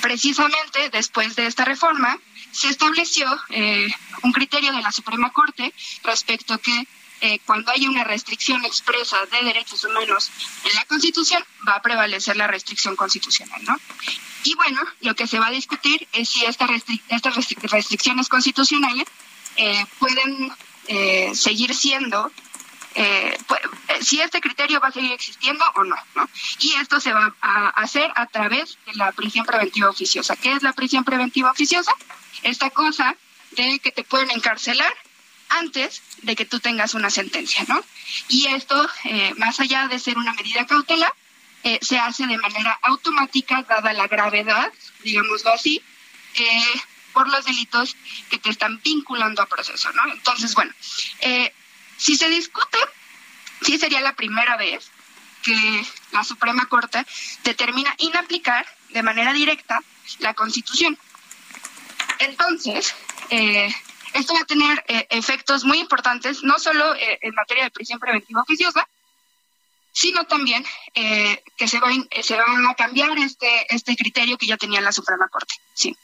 Precisamente después de esta reforma se estableció eh, un criterio de la Suprema Corte respecto que eh, cuando hay una restricción expresa de derechos humanos en la Constitución, va a prevalecer la restricción constitucional, ¿no? Y bueno, lo que se va a discutir es si estas restricciones constitucionales eh, pueden eh, seguir siendo, eh, pues, eh, si este criterio va a seguir existiendo o no, no. Y esto se va a hacer a través de la prisión preventiva oficiosa. ¿Qué es la prisión preventiva oficiosa? Esta cosa de que te pueden encarcelar antes de que tú tengas una sentencia, ¿no? Y esto, más allá de ser una medida cautelar, se hace de manera automática, dada la gravedad, digámoslo así, por los delitos que te están vinculando a proceso, ¿no? Entonces, bueno, eh, si se discute, sí sería la primera vez que la Suprema Corte determina inaplicar de manera directa la Constitución. Entonces, eh, esto va a tener eh, efectos muy importantes, no solo en materia de prisión preventiva oficiosa, sino también que se va, se va a cambiar este, este criterio que ya tenía la Suprema Corte. Sí.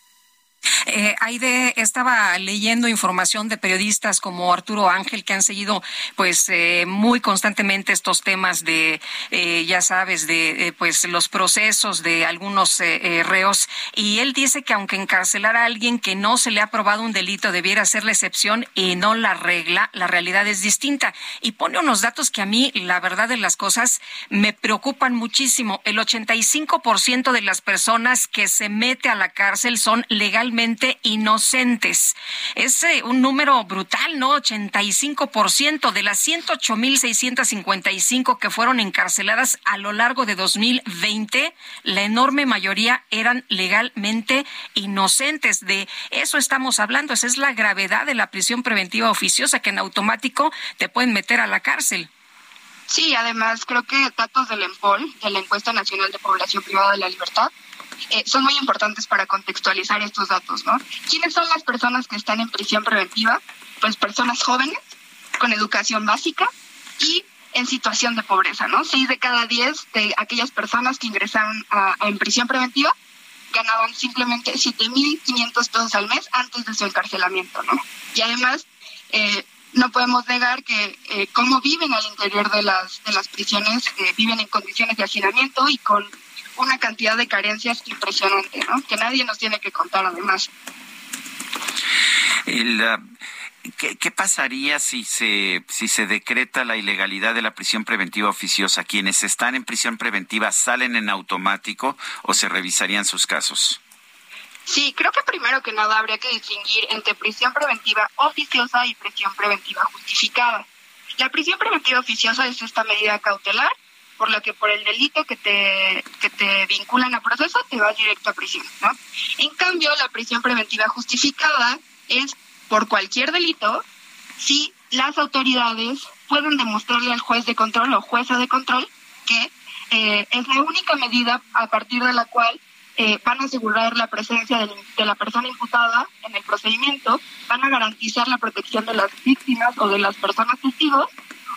Eh, Aide, estaba leyendo información de periodistas como Arturo Ángel que han seguido pues eh, muy constantemente estos temas de, eh, ya sabes, de eh, pues los procesos de algunos reos y él dice que aunque encarcelar a alguien que no se le ha probado un delito debiera ser la excepción y no la regla, la realidad es distinta. Y pone unos datos que a mí, la verdad de las cosas, me preocupan muchísimo. El 85% de las personas que se mete a la cárcel son legalmente inocentes. Es eh, un número brutal, ¿no? 85% de las 108.655 que fueron encarceladas a lo largo de 2020, la enorme mayoría eran legalmente inocentes. De eso estamos hablando. Esa es la gravedad de la prisión preventiva oficiosa, que en automático te pueden meter a la cárcel. Sí, además creo que datos del EMPOL, de la Encuesta Nacional de Población Privada de la Libertad, eh, son muy importantes para contextualizar estos datos, ¿no? ¿Quiénes son las personas que están en prisión preventiva? Pues personas jóvenes, con educación básica y en situación de pobreza, ¿no? Seis de cada diez de aquellas personas que ingresaron a, en prisión preventiva ganaban simplemente 7.500 pesos al mes antes de su encarcelamiento, ¿no? Y además, eh, no podemos negar que eh, cómo viven al interior de las, de las prisiones, eh, viven en condiciones de hacinamiento y con una cantidad de carencias impresionante, ¿no? Que nadie nos tiene que contar además. ¿qué, pasaría si se, si se decreta la ilegalidad de la prisión preventiva oficiosa? ¿Quienes están en prisión preventiva salen en automático o se revisarían sus casos? Sí, creo que primero que nada habría que distinguir entre prisión preventiva oficiosa y prisión preventiva justificada. La prisión preventiva oficiosa es esta medida cautelar por la que por el delito que te, que te vinculan a proceso te vas directo a prisión, ¿no? En cambio, la prisión preventiva justificada es por cualquier delito si las autoridades pueden demostrarle al juez de control o jueza de control que eh, es la única medida a partir de la cual eh, van a asegurar la presencia de, de, la persona imputada en el procedimiento, van a garantizar la protección de las víctimas o de las personas testigos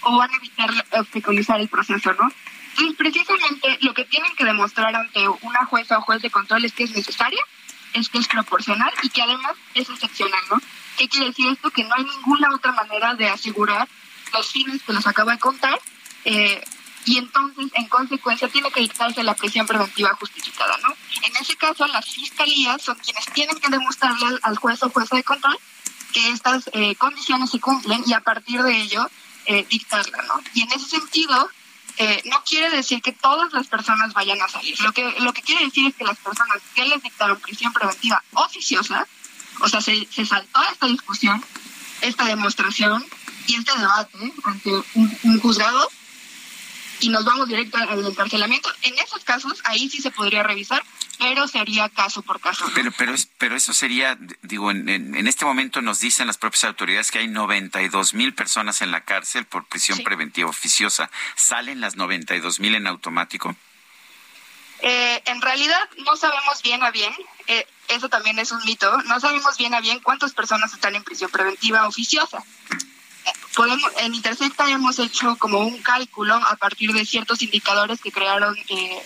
o van a evitar obstaculizar el proceso, ¿no? Entonces, precisamente lo que tienen que demostrar ante una jueza o juez de control es que es necesaria, es que es proporcional y que además es excepcional, ¿no? ¿Qué quiere decir esto? Que no hay ninguna otra manera de asegurar los fines que les acabo de contar eh, y entonces, en consecuencia, tiene que dictarse la prisión preventiva justificada, ¿no? En ese caso, las fiscalías son quienes tienen que demostrarle al, al juez o jueza de control que estas eh, condiciones se cumplen y a partir de ello eh, dictarla, ¿no? Y en ese sentido, eh, no quiere decir que todas las personas vayan a salir. Lo que, lo que quiere decir es que las personas que les dictaron prisión preventiva oficiosa, o sea, se, se saltó esta discusión, esta demostración y este debate ante un, un juzgado y nos vamos directo al encarcelamiento. En esos casos, ahí sí se podría revisar, pero se haría caso por caso. ¿no? Pero, pero, es, pero eso sería, digo, en, en, en, este momento nos dicen las propias autoridades que hay 92 mil personas en la cárcel por prisión sí. preventiva oficiosa. ¿Salen las 92 mil en automático? Eh, en realidad no sabemos bien a bien, eh, eso también es un mito, no sabemos bien a bien cuántas personas están en prisión preventiva oficiosa podemos en Intersecta hemos hecho como un cálculo a partir de ciertos indicadores que crearon eh,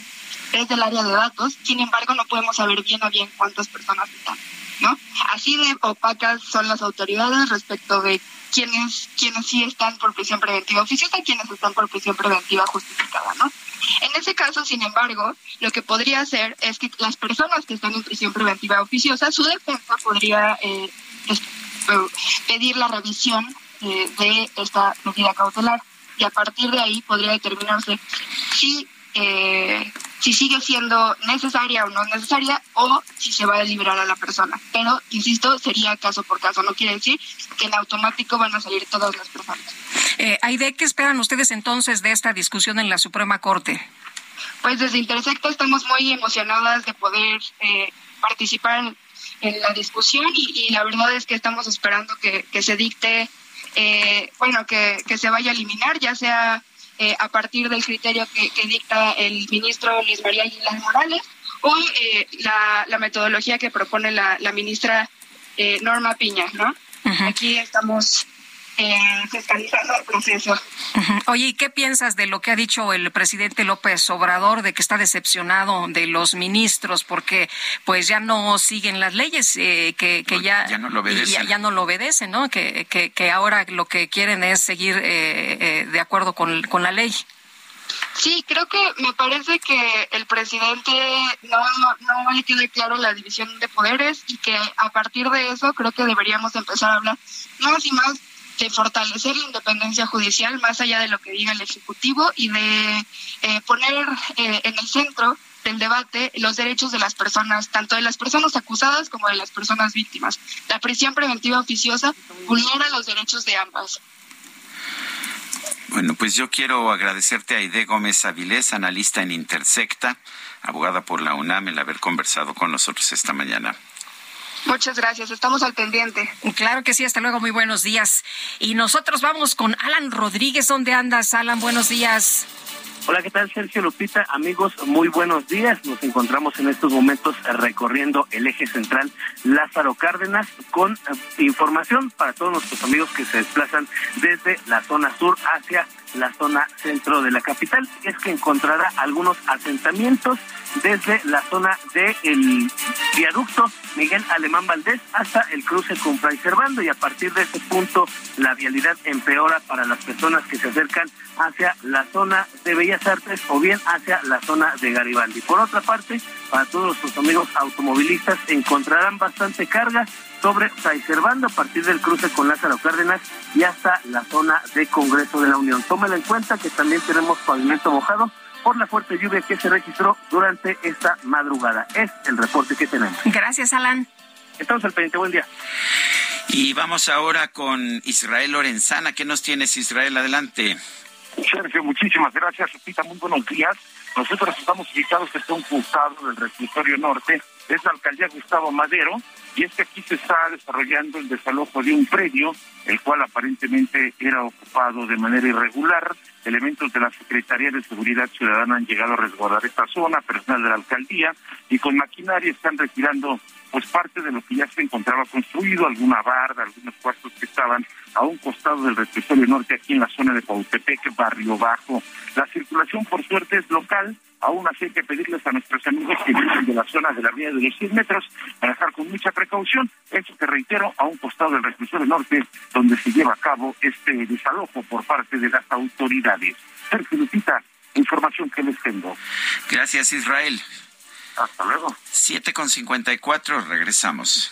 desde el área de datos, sin embargo no podemos saber bien a bien cuántas personas están, ¿no? Así de opacas son las autoridades respecto de quiénes quienes sí están por prisión preventiva oficiosa y quienes están por prisión preventiva justificada, ¿no? En ese caso, sin embargo, lo que podría hacer es que las personas que están en prisión preventiva oficiosa, su defensa podría eh, pedir la revisión eh, de esta medida cautelar y a partir de ahí podría determinarse si eh, si sigue siendo necesaria o no necesaria o si se va a liberar a la persona. Pero, insisto, sería caso por caso. No quiere decir que en automático van a salir todas las personas. Eh, Aide, ¿qué esperan ustedes entonces de esta discusión en la Suprema Corte? Pues desde Intersecta estamos muy emocionadas de poder eh, participar en, en, la discusión y, y, la verdad es que estamos esperando que, que se dicte eh, bueno, que, que, se vaya a eliminar, ya sea eh, a partir del criterio que, que, dicta el ministro Luis María Aguilar Morales o eh, la, la, metodología que propone la, la ministra eh, Norma Piña, ¿no? Aquí estamos eh, fiscalizando el proceso. Uh -huh. Oye, ¿y qué piensas de lo que ha dicho el presidente López Obrador, de que está decepcionado de los ministros porque pues ya no siguen las leyes, eh, que, que ya, ya, no lo obedecen. Ya, ya, no lo obedecen, ¿no? Que, que, que, ahora lo que quieren es seguir eh, eh, de acuerdo con, con la ley. Sí, creo que me parece que el presidente no, no le quede claro la división de poderes y que a partir de eso creo que deberíamos empezar a hablar más y más de fortalecer la independencia judicial más allá de lo que diga el Ejecutivo y de eh, poner eh, en el centro del debate los derechos de las personas, tanto de las personas acusadas como de las personas víctimas. La prisión preventiva oficiosa vulnera los derechos de ambas. Bueno, pues yo quiero agradecerte a Aide Gómez Avilés, analista en Intersecta, abogada por la UNAM, el haber conversado con nosotros esta mañana. Muchas gracias, estamos al pendiente. Claro que sí, hasta luego, muy buenos días. Y nosotros vamos con Alan Rodríguez. ¿Dónde andas, Alan? Buenos días. Hola, ¿qué tal, Sergio Lupita? Amigos, muy buenos días. Nos encontramos en estos momentos recorriendo el eje central Lázaro Cárdenas con eh, información para todos nuestros amigos que se desplazan desde la zona sur hacia la zona centro de la capital. Es que encontrará algunos asentamientos desde la zona del de viaducto Miguel Alemán Valdés hasta el cruce con Fray Servando y a partir de este punto la vialidad empeora para las personas que se acercan hacia la zona de Bellas Artes o bien hacia la zona de Garibaldi. Por otra parte, para todos nuestros amigos automovilistas encontrarán bastante carga sobre Fray Servando a partir del cruce con Lázaro Cárdenas y hasta la zona de Congreso de la Unión. Tómela en cuenta que también tenemos pavimento mojado por la fuerte lluvia que se registró durante esta madrugada. Es el reporte que tenemos. Gracias, Alan. Estamos al pendiente. Buen día. Y vamos ahora con Israel Lorenzana. ¿Qué nos tienes, Israel? Adelante. Sergio, muchísimas gracias. Repita, muy buenos días. Nosotros estamos ubicados en un costado del reclusorio norte, es la alcaldía Gustavo Madero, y es que aquí se está desarrollando el desalojo de un predio, el cual aparentemente era ocupado de manera irregular. Elementos de la Secretaría de Seguridad Ciudadana han llegado a resguardar esta zona, personal de la alcaldía, y con maquinaria están retirando pues parte de lo que ya se encontraba construido, alguna barda, algunos cuartos que estaban a un costado del reclusorio norte, aquí en la zona de Pautepec, Barrio Bajo. La circulación, por suerte, es local, aún así hay que pedirles a nuestros amigos que viven de la zona de la vía de los 100 metros manejar con mucha precaución, eso que reitero, a un costado del reclusorio norte, donde se lleva a cabo este desalojo por parte de las autoridades. Sergio información que les tengo. Gracias, Israel. Hasta luego. 7 con 54, regresamos.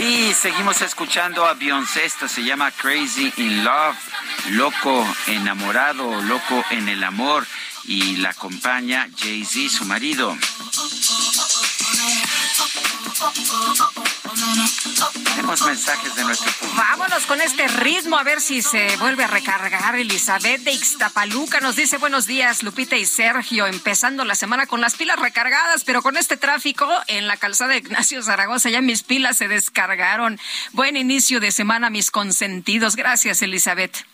Sí, seguimos escuchando a Beyoncé. Esto se llama Crazy in Love, loco enamorado, loco en el amor. Y la acompaña Jay-Z, su marido. Tenemos mensajes de nuestro público. Vámonos con este ritmo a ver si se vuelve a recargar. Elizabeth de Ixtapaluca nos dice buenos días, Lupita y Sergio, empezando la semana con las pilas recargadas, pero con este tráfico en la calzada de Ignacio Zaragoza ya mis pilas se descargaron. Buen inicio de semana, mis consentidos. Gracias, Elizabeth.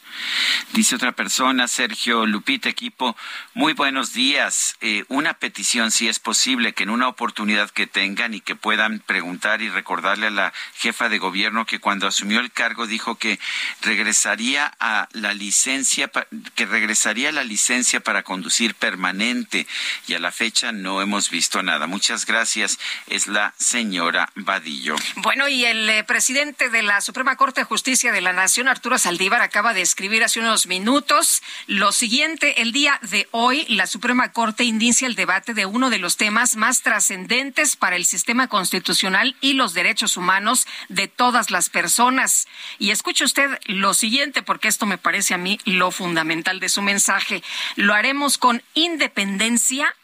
Dice otra persona, Sergio Lupita, equipo, muy buenos días. Eh, una petición, si es posible, que en una oportunidad que tengan y que puedan preguntar y recordarle a la jefa de gobierno que cuando asumió el cargo dijo que regresaría a la licencia, que regresaría a la licencia para conducir permanente y a la fecha no hemos visto nada. Muchas gracias. Es la señora Vadillo. Bueno, y el eh, presidente de la Suprema Corte de Justicia de la Nación, Arturo Saldívar, acaba de escribir hace unos minutos lo siguiente. El día de hoy, la Suprema Corte inicia el debate de uno de los temas más trascendentes para el sistema constitucional y los derechos humanos de todas las personas. Y escuche usted lo siguiente, porque esto me parece a mí lo fundamental de su mensaje. Lo haremos con independencia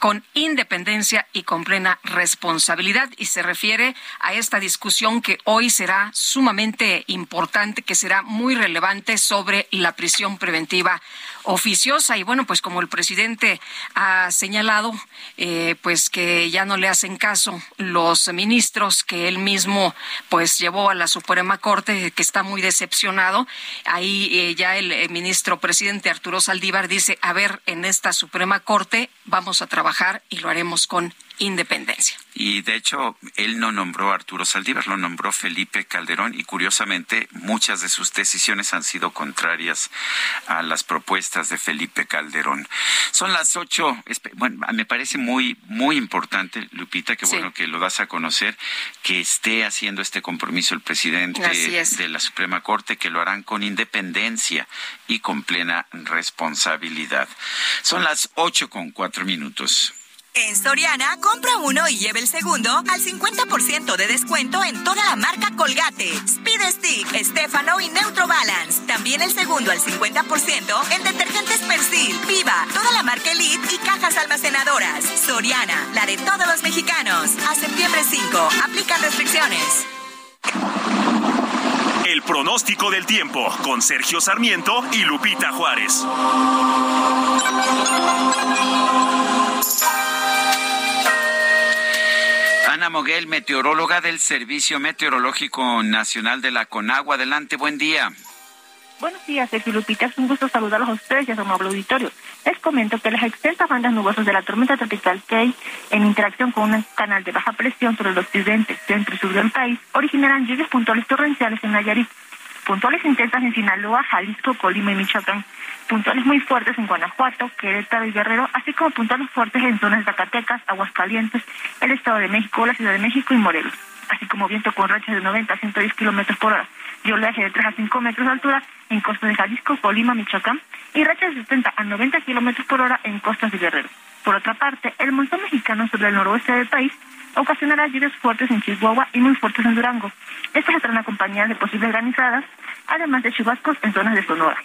con independencia y con plena responsabilidad. Y se refiere a esta discusión que hoy será sumamente importante, que será muy relevante sobre la prisión preventiva oficiosa. Y bueno, pues como el presidente ha señalado, eh, pues que ya no le hacen caso los ministros que él mismo pues llevó a la Suprema Corte, que está muy decepcionado. Ahí eh, ya el eh, ministro presidente Arturo Saldívar dice, a ver, en esta Suprema Corte vamos a trabajar y lo haremos con independencia. Y de hecho, él no nombró a Arturo Saldívar, lo nombró Felipe Calderón y curiosamente muchas de sus decisiones han sido contrarias a las propuestas de Felipe Calderón. Son las ocho, bueno, me parece muy, muy importante, Lupita, que bueno que lo das a conocer, que esté haciendo este compromiso el presidente de la Suprema Corte, que lo harán con independencia y con plena responsabilidad. Son las ocho con cuatro minutos. En Soriana, compra uno y lleve el segundo al 50% de descuento en toda la marca Colgate, Speed Stick, Stefano y Neutro Balance. También el segundo al 50% en detergentes Persil, Viva, toda la marca Elite y cajas almacenadoras. Soriana, la de todos los mexicanos. A septiembre 5, aplica restricciones. El pronóstico del tiempo con Sergio Sarmiento y Lupita Juárez. Moguel, meteoróloga del Servicio Meteorológico Nacional de la Conagua. Adelante, buen día. Buenos días, Sergio Lupita. Es un gusto saludarlos a ustedes y a su amable auditorio. Les comento que las extensas bandas nubosas de la tormenta tropical Kay, en interacción con un canal de baja presión sobre el occidente, centro y sur del país, originarán lluvias puntuales torrenciales en Nayarit, puntuales intensas en Sinaloa, Jalisco, Colima y Michoacán, puntuales muy fuertes en Guanajuato, Querétaro y Guerrero, así como puntuales fuertes en zonas de Zacatecas, Aguascalientes, el Estado de México, la Ciudad de México y Morelos, así como viento con rachas de 90 a 110 kilómetros por hora y oleaje de 3 a 5 metros de altura en costas de Jalisco, Colima, Michoacán y rachas de 70 a 90 kilómetros por hora en costas de Guerrero. Por otra parte, el montón mexicano sobre el noroeste del país ocasionará lluvias fuertes en Chihuahua y muy fuertes en Durango. Estas estarán acompañadas de posibles granizadas, además de chubascos en zonas de Sonora.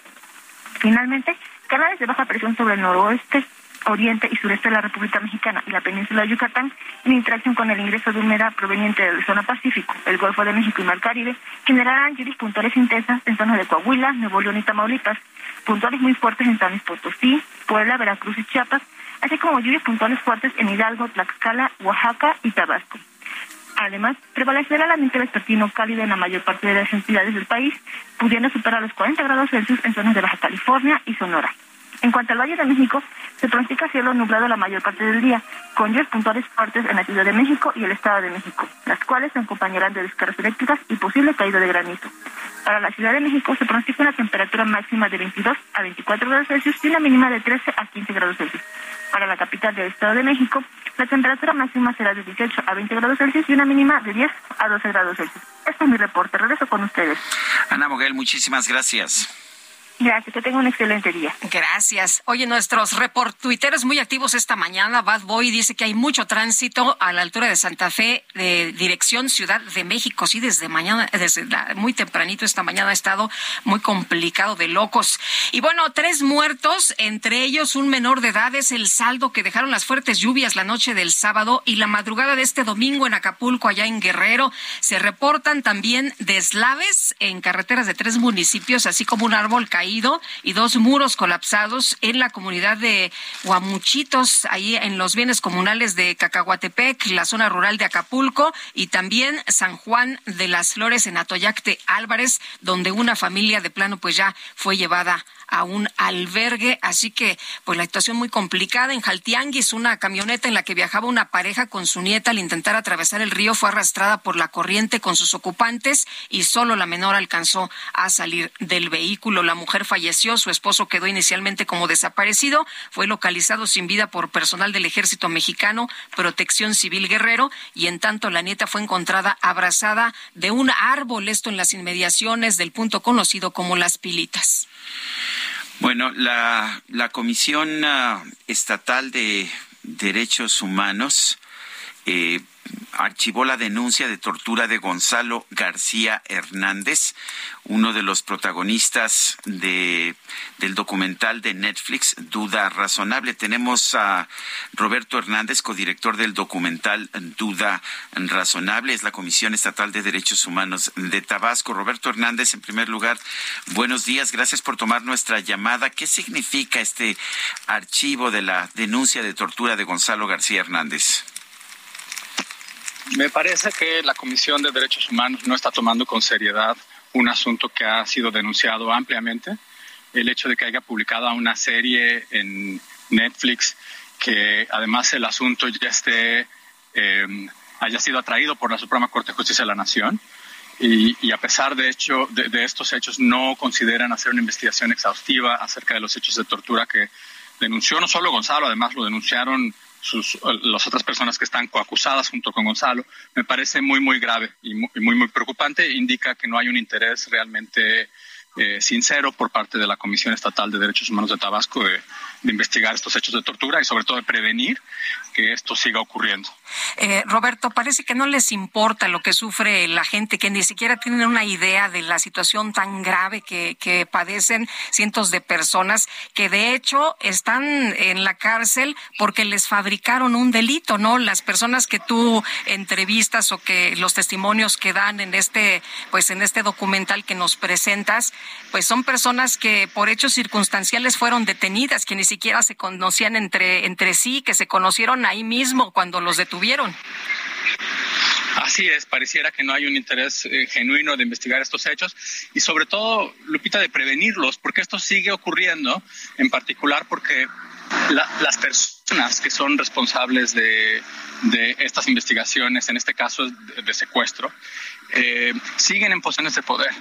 Finalmente, canales de baja presión sobre el noroeste, oriente y sureste de la República Mexicana y la península de Yucatán, en interacción con el ingreso de humedad proveniente de la zona Pacífico, el Golfo de México y Mar Caribe, generarán lluvias puntuales intensas en zonas de Coahuila, Nuevo León y Tamaulipas, puntuales muy fuertes en San Luis Potosí, Puebla, Veracruz y Chiapas, así como lluvias puntuales fuertes en Hidalgo, Tlaxcala, Oaxaca y Tabasco. Además, prevalecerá el ambiente vespertino cálido en la mayor parte de las entidades del país, pudiendo superar los 40 grados Celsius en zonas de Baja California y Sonora. En cuanto al Valle de México, se pronostica cielo nublado la mayor parte del día, con lluvias puntuales fuertes en la Ciudad de México y el Estado de México, las cuales se acompañarán de descargas eléctricas y posible caída de granizo. Para la Ciudad de México se pronostica una temperatura máxima de 22 a 24 grados Celsius y una mínima de 13 a 15 grados Celsius. Para la capital del Estado de México, la temperatura máxima será de 18 a 20 grados Celsius y una mínima de 10 a 12 grados Celsius. Este es mi reporte. Regreso con ustedes. Ana Moguel, muchísimas gracias. Gracias, que tenga un excelente día. Gracias. Oye, nuestros report tuiteros muy activos esta mañana. Bad Boy dice que hay mucho tránsito a la altura de Santa Fe, de dirección Ciudad de México. Sí, desde mañana, desde muy tempranito esta mañana ha estado muy complicado de locos. Y bueno, tres muertos, entre ellos un menor de edad, es el saldo que dejaron las fuertes lluvias la noche del sábado y la madrugada de este domingo en Acapulco, allá en Guerrero. Se reportan también deslaves en carreteras de tres municipios, así como un árbol caído y dos muros colapsados en la comunidad de Guamuchitos, ahí en los bienes comunales de Cacahuatepec, la zona rural de Acapulco, y también San Juan de las Flores en Atoyacte Álvarez, donde una familia de plano pues ya fue llevada a un albergue, así que pues la situación muy complicada en Jaltianguis, una camioneta en la que viajaba una pareja con su nieta al intentar atravesar el río fue arrastrada por la corriente con sus ocupantes y solo la menor alcanzó a salir del vehículo. La mujer falleció, su esposo quedó inicialmente como desaparecido, fue localizado sin vida por personal del Ejército Mexicano, Protección Civil Guerrero y en tanto la nieta fue encontrada abrazada de un árbol, esto en las inmediaciones del punto conocido como Las Pilitas. Bueno, la, la Comisión ah, Estatal de Derechos Humanos eh, archivó la denuncia de tortura de Gonzalo García Hernández, uno de los protagonistas de, del documental de Netflix Duda Razonable. Tenemos a Roberto Hernández, codirector del documental Duda Razonable, es la Comisión Estatal de Derechos Humanos de Tabasco. Roberto Hernández, en primer lugar, buenos días, gracias por tomar nuestra llamada. ¿Qué significa este archivo de la denuncia de tortura de Gonzalo García Hernández? Me parece que la Comisión de Derechos Humanos no está tomando con seriedad un asunto que ha sido denunciado ampliamente. El hecho de que haya publicado una serie en Netflix que además el asunto ya esté, eh, haya sido atraído por la Suprema Corte de Justicia de la Nación. Y, a pesar de, hecho, de, estos hechos no consideran hacer una investigación exhaustiva acerca de los hechos de tortura que denunció no solo Gonzalo, además lo denunciaron sus, las otras personas que están coacusadas junto con Gonzalo, me parece muy, muy grave y muy, muy, preocupante. Indica que no hay un interés realmente eh, sincero por parte de la Comisión Estatal de Derechos Humanos de Tabasco de, investigar estos hechos de tortura y sobre todo de prevenir que esto siga ocurriendo. Eh, Roberto, parece que no les importa lo que sufre la gente, que ni siquiera tienen una idea de la situación tan grave que, que padecen cientos de personas, que de hecho están en la cárcel porque les fabricaron un delito, ¿no? Las personas que tú entrevistas o que los testimonios que dan en este, pues en este documental que nos presentas, pues son personas que por hechos circunstanciales fueron detenidas, que ni siquiera se conocían entre, entre sí, que se conocieron ahí mismo cuando los detuvieron. Así es, pareciera que no hay un interés eh, genuino de investigar estos hechos y sobre todo, Lupita, de prevenirlos, porque esto sigue ocurriendo, en particular porque las personas que son responsables de, de, estas investigaciones, en este caso de secuestro, eh, siguen en posiciones de poder.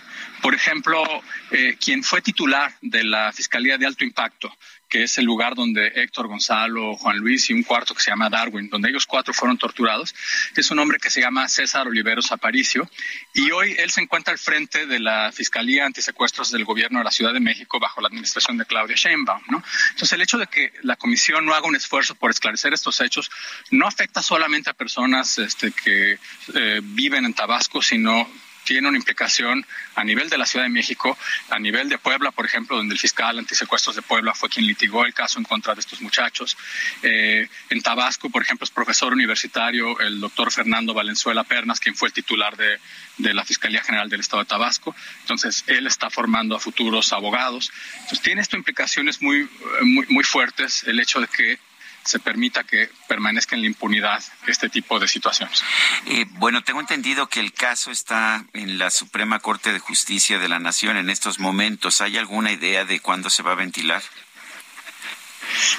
Por ejemplo, eh, quien fue titular de la Fiscalía de Alto Impacto, que es el lugar donde Héctor Gonzalo, Juan Luis y un cuarto que se llama Darwin, donde ellos cuatro fueron torturados. Es un hombre que se llama César Oliveros Aparicio y hoy él se encuentra al frente de la Fiscalía Antisecuestros del Gobierno de la Ciudad de México bajo la administración de Claudia Sheinbaum. ¿no? Entonces, el hecho de que la comisión no haga un esfuerzo por esclarecer estos hechos no afecta solamente a personas este, que eh, viven en Tabasco, sino tiene una implicación a nivel de la Ciudad de México, a nivel de Puebla, por ejemplo, donde el fiscal antisecuestros de Puebla fue quien litigó el caso en contra de estos muchachos. Eh, en Tabasco, por ejemplo, es profesor universitario el doctor Fernando Valenzuela Pernas, quien fue el titular de, de la Fiscalía General del Estado de Tabasco. Entonces, él está formando a futuros abogados. Entonces, tiene esto implicaciones muy, muy, muy fuertes, el hecho de que se permita que permanezca en la impunidad este tipo de situaciones. Eh, bueno, tengo entendido que el caso está en la Suprema Corte de Justicia de la Nación en estos momentos. ¿Hay alguna idea de cuándo se va a ventilar?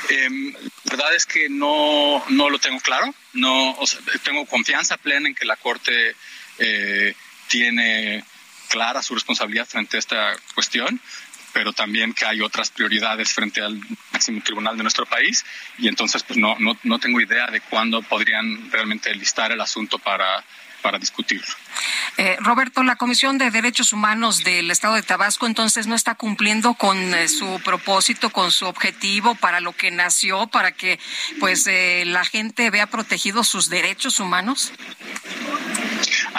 Em, la verdad es que no, no lo tengo claro. No, tengo confianza plena en que la Corte eh, tiene clara su responsabilidad frente a esta cuestión pero también que hay otras prioridades frente al máximo tribunal de nuestro país y entonces pues no, no, no tengo idea de cuándo podrían realmente listar el asunto para, para discutirlo. Eh, Roberto, la Comisión de Derechos Humanos del Estado de Tabasco entonces no está cumpliendo con eh, su propósito, con su objetivo para lo que nació, para que pues eh, la gente vea protegidos sus derechos humanos.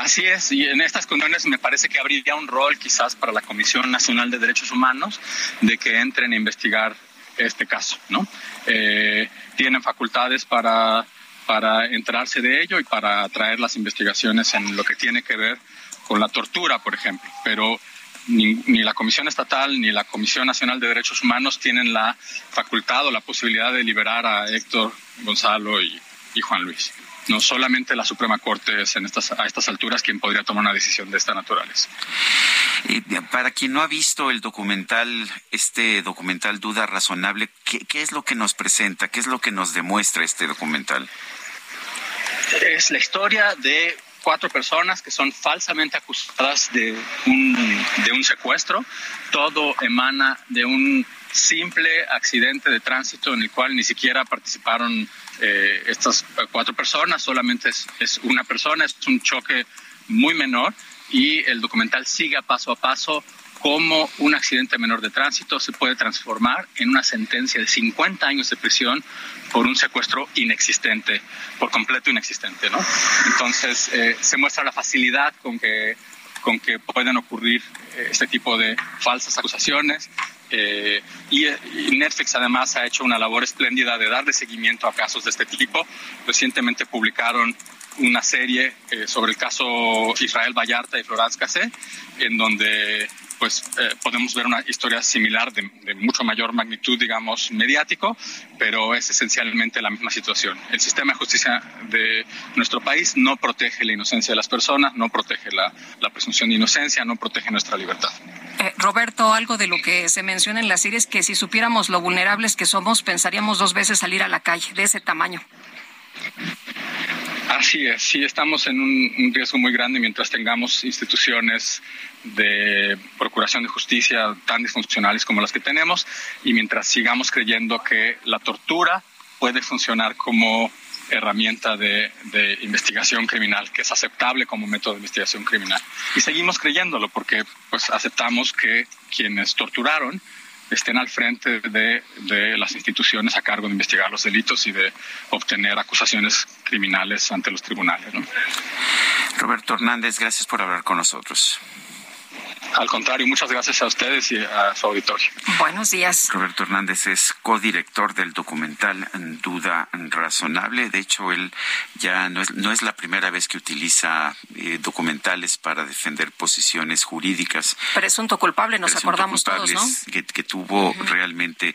Así es, y en estas condiciones me parece que habría un rol quizás para la Comisión Nacional de Derechos Humanos de que entren a investigar este caso, ¿no? Eh, tienen facultades para, para enterarse de ello y para traer las investigaciones en lo que tiene que ver con la tortura, por ejemplo, pero ni, la Comisión Estatal ni la Comisión Nacional de Derechos Humanos tienen la facultad o la posibilidad de liberar a Héctor Gonzalo y Juan Luis no solamente la Suprema Corte es en estas, a estas alturas quien podría tomar una decisión de esta naturaleza. para quien no ha visto el documental, este documental Duda Razonable, ¿qué, ¿qué, es lo que nos presenta? ¿Qué es lo que nos demuestra este documental? Es la historia de cuatro personas que son falsamente acusadas de un, de un secuestro. Todo emana de un simple accidente de tránsito en el cual ni siquiera participaron eh, estas cuatro personas, solamente es, una persona, es un choque muy menor y el documental sigue a paso a paso cómo un accidente menor de tránsito se puede transformar en una sentencia de 50 años de prisión por un secuestro inexistente, por completo inexistente, ¿no? Entonces eh, se muestra la facilidad con que con que pueden ocurrir eh, este tipo de falsas acusaciones, eh, y, Netflix además ha hecho una labor espléndida de darle seguimiento a casos de este tipo. Recientemente publicaron una serie eh, sobre el caso Israel Vallarta y Florence Cassé, en donde pues eh, podemos ver una historia similar de, de, mucho mayor magnitud, digamos, mediático, pero es esencialmente la misma situación. El sistema de justicia de nuestro país no protege la inocencia de las personas, no protege la, la presunción de inocencia, no protege nuestra libertad. Eh, Roberto, algo de lo que se menciona en la serie es que si supiéramos lo vulnerables que somos, pensaríamos dos veces salir a la calle de ese tamaño. Así es, sí estamos en un, riesgo muy grande mientras tengamos instituciones de procuración de justicia tan disfuncionales como las que tenemos y mientras sigamos creyendo que la tortura puede funcionar como herramienta de, de, investigación criminal, que es aceptable como método de investigación criminal. Y seguimos creyéndolo porque pues aceptamos que quienes torturaron estén al frente de, de, las instituciones a cargo de investigar los delitos y de obtener acusaciones criminales ante los tribunales. Roberto Hernández, gracias por hablar con nosotros. Al contrario, muchas gracias a ustedes y a su auditorio. Buenos días. Roberto Hernández es codirector del documental Duda Razonable. De hecho, él ya no es, no es la primera vez que utiliza eh, documentales para defender posiciones jurídicas. Presunto culpable, nos Presunto acordamos todos, ¿no? Que, que tuvo uh -huh. realmente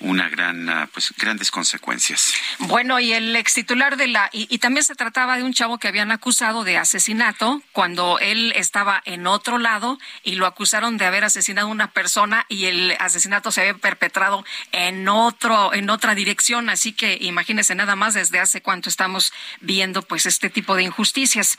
una gran, uh, pues, grandes consecuencias. Bueno, y el ex titular de la. Y, y también se trataba de un chavo que habían acusado de asesinato cuando él estaba en otro lado y lo acusaron de haber asesinado a una persona y el asesinato se había perpetrado en otro en otra dirección, así que imagínense nada más desde hace cuánto estamos viendo pues este tipo de injusticias.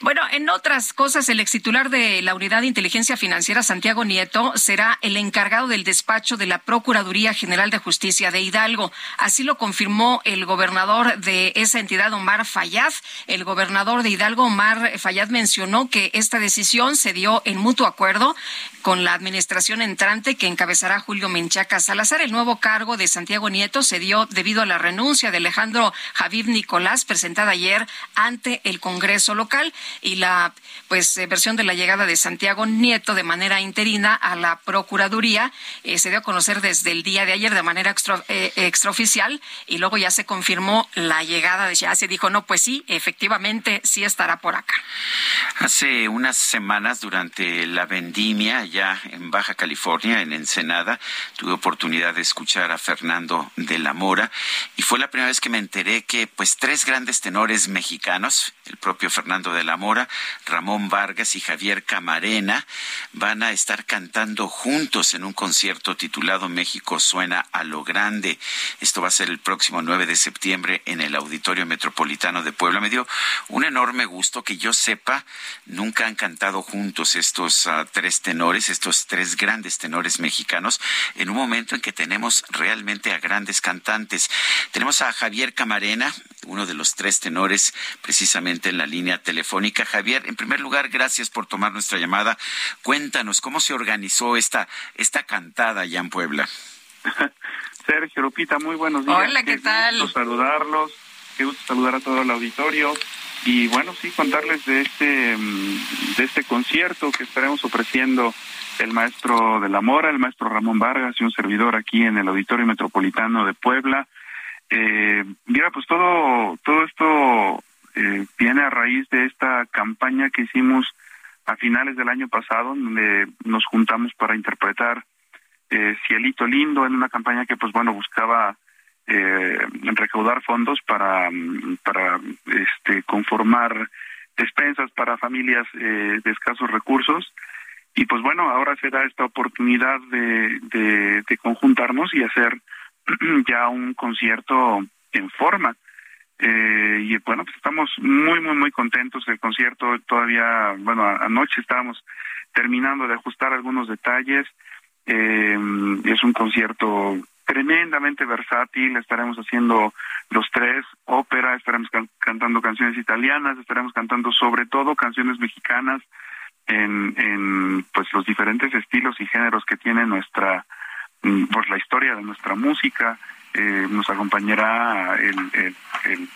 Bueno, en otras cosas el ex titular de la Unidad de Inteligencia Financiera Santiago Nieto será el encargado del despacho de la Procuraduría General de Justicia de Hidalgo. Así lo confirmó el gobernador de esa entidad Omar Fayad. El gobernador de Hidalgo Omar Fayad mencionó que esta decisión se dio en mutuo acuerdo con la administración entrante que encabezará Julio Menchaca Salazar. El nuevo cargo de Santiago Nieto se dio debido a la renuncia de Alejandro Javid Nicolás presentada ayer ante el Congreso local y la pues eh, versión de la llegada de Santiago Nieto de manera interina a la Procuraduría eh, se dio a conocer desde el día de ayer de manera eh, extraoficial y luego ya se confirmó la llegada de ya se dijo no pues sí efectivamente sí estará por acá. Hace unas semanas durante la vendimia ya en Baja California, en Ensenada. Tuve oportunidad de escuchar a Fernando de la Mora y fue la primera vez que me enteré que pues tres grandes tenores mexicanos, el propio Fernando de la Mora, Ramón Vargas y Javier Camarena, van a estar cantando juntos en un concierto titulado México suena a lo grande. Esto va a ser el próximo 9 de septiembre en el Auditorio Metropolitano de Puebla. Me dio un enorme gusto que yo sepa, nunca han cantado juntos estos uh, tres tenores, estos tres grandes tenores mexicanos, en un momento en que tenemos realmente a grandes cantantes. Tenemos a Javier Camarena, uno de los tres tenores precisamente en la línea telefónica. Javier, en primer lugar, gracias por tomar nuestra llamada. Cuéntanos cómo se organizó esta, esta cantada allá en Puebla. Sergio Lupita, muy buenos días. Hola, ¿qué, qué tal? Gusto saludarlos, qué gusto saludar a todo el auditorio y bueno, sí, contarles de este, de este concierto que estaremos ofreciendo el maestro de la Mora, el maestro Ramón Vargas y un servidor aquí en el Auditorio Metropolitano de Puebla. Eh, mira, pues todo, todo esto eh, viene a raíz de esta campaña que hicimos a finales del año pasado, donde nos juntamos para interpretar eh, Cielito Lindo en una campaña que, pues bueno, buscaba eh, recaudar fondos para, para este, conformar despensas para familias eh, de escasos recursos. Y pues bueno, ahora se da esta oportunidad de, de, conjuntarnos y hacer ya un concierto en forma. Eh, y bueno, pues estamos muy, muy, muy contentos. El concierto todavía, bueno, anoche estábamos terminando de ajustar algunos detalles. Eh, es un concierto tremendamente versátil, estaremos haciendo los tres, ópera, estaremos can cantando canciones italianas, estaremos cantando sobre todo canciones mexicanas en, en pues los diferentes estilos y géneros que tiene nuestra, pues la historia de nuestra música, eh, nos acompañará el,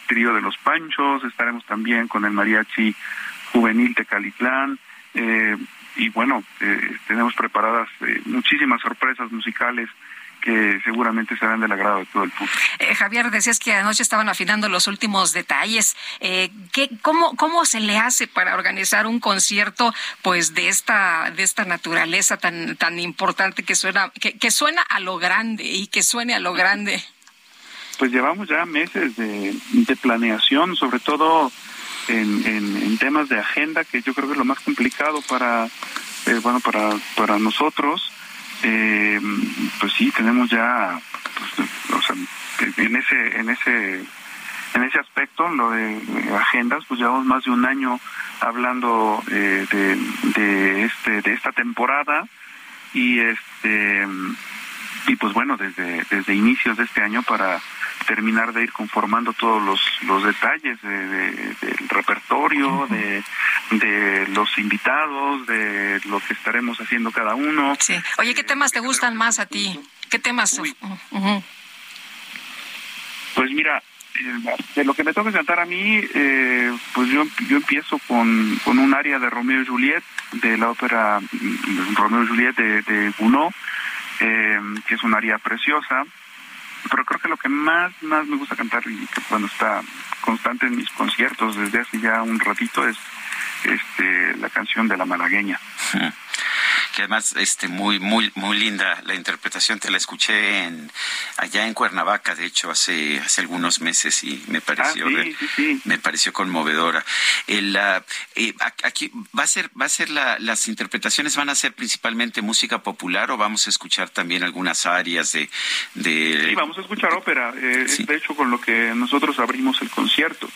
trío de los Panchos, estaremos también con el mariachi juvenil de Calitlán, eh, y bueno, eh, tenemos preparadas eh, muchísimas sorpresas musicales que seguramente serán del agrado de todo el público. Eh, Javier, decías que anoche estaban afinando los últimos detalles. Eh, ¿qué, cómo, ¿Cómo se le hace para organizar un concierto pues de esta, de esta naturaleza tan, tan importante que suena, que, que suena a lo grande y que suene a lo grande? Pues llevamos ya meses de, de planeación, sobre todo en, en, en temas de agenda, que yo creo que es lo más complicado para eh, bueno, para, para nosotros, eh, pues sí, tenemos ya, pues, o sea, en ese, en ese, en ese aspecto, lo de agendas, pues llevamos más de un año hablando eh, de, de este, de esta temporada y este, y pues bueno, desde, desde inicios de este año para terminar de ir conformando todos los, los detalles de, del repertorio, de, de los invitados, de lo que estaremos haciendo cada uno. Sí. Oye, ¿qué temas te gustan más a ti? ¿Qué temas? Pues mira, eh, de lo que me toca cantar a mí, eh, pues yo, yo empiezo con, con un área de Romeo y Juliet, de la ópera mm, Romeo y Juliet de, de Gounod, eh, que es un área preciosa. Pero creo que lo que más, más me gusta cantar y que bueno está constante en mis conciertos desde hace ya un ratito es este la canción de la malagueña. Que además este muy muy muy linda la interpretación te la escuché en allá en Cuernavaca de hecho hace hace algunos meses y me pareció Ah, sí, sí, sí. me pareció conmovedora el ah, eh, aquí va a ser va a ser la- las interpretaciones van a ser principalmente música popular o vamos a escuchar también algunas áreas de de Sí, vamos a escuchar ópera. eh, es de hecho con lo que nosotros abrimos el concierto.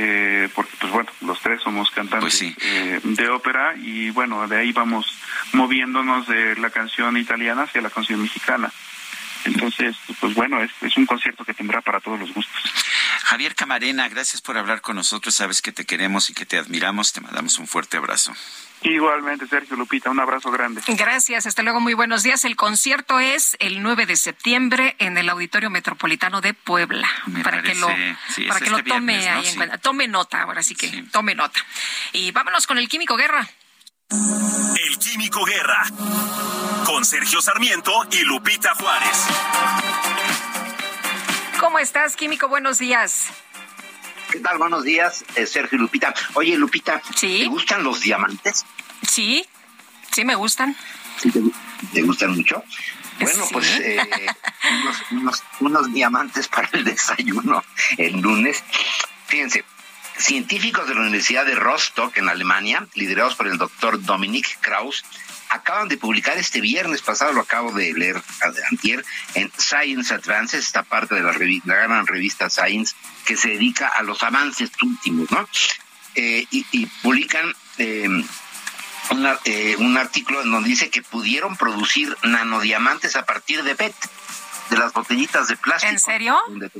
Eh, porque, pues bueno, los tres somos cantantes eh, de ópera y bueno, de ahí vamos moviéndonos de la canción italiana hacia la canción mexicana. Entonces, pues bueno, es, es un concierto que tendrá para todos los gustos. Javier Camarena, gracias por hablar con nosotros. Sabes que te queremos y que te admiramos. Te mandamos un fuerte abrazo. Igualmente, Sergio Lupita, un abrazo grande. Gracias, hasta luego, muy buenos días. El concierto es el 9 de septiembre en el Auditorio Metropolitano de Puebla. para que lo, sí, es para que este lo tome viernes, ¿no? ahí en cuenta. Tome nota, ahora sí que tome nota. Y vámonos con el Químico Guerra. El Químico Guerra. Con Sergio Sarmiento y Lupita Juárez. ¿Cómo estás, Químico? Buenos días. ¿Qué tal? Buenos días, eh, Sergio y Lupita. Oye, Lupita, ¿te gustan los diamantes? Sí, sí me gustan. ¿Sí te, te gustan mucho? Bueno, pues eh, unos, unos- unos diamantes para el desayuno el lunes. Fíjense, científicos de la Universidad de Rostock, en Alemania, liderados por el doctor Dominic Kraus, acaban de publicar este viernes pasado, lo acabo de leer antier, en Science Advances, esta parte de la, revi- la gran revista Science, que se dedica a los avances últimos, ¿no? Eh, y, y publican eh, una- eh, un artículo en donde dice que pudieron producir nanodiamantes a partir de PET, de las botellitas de plástico. ¿En serio? Donde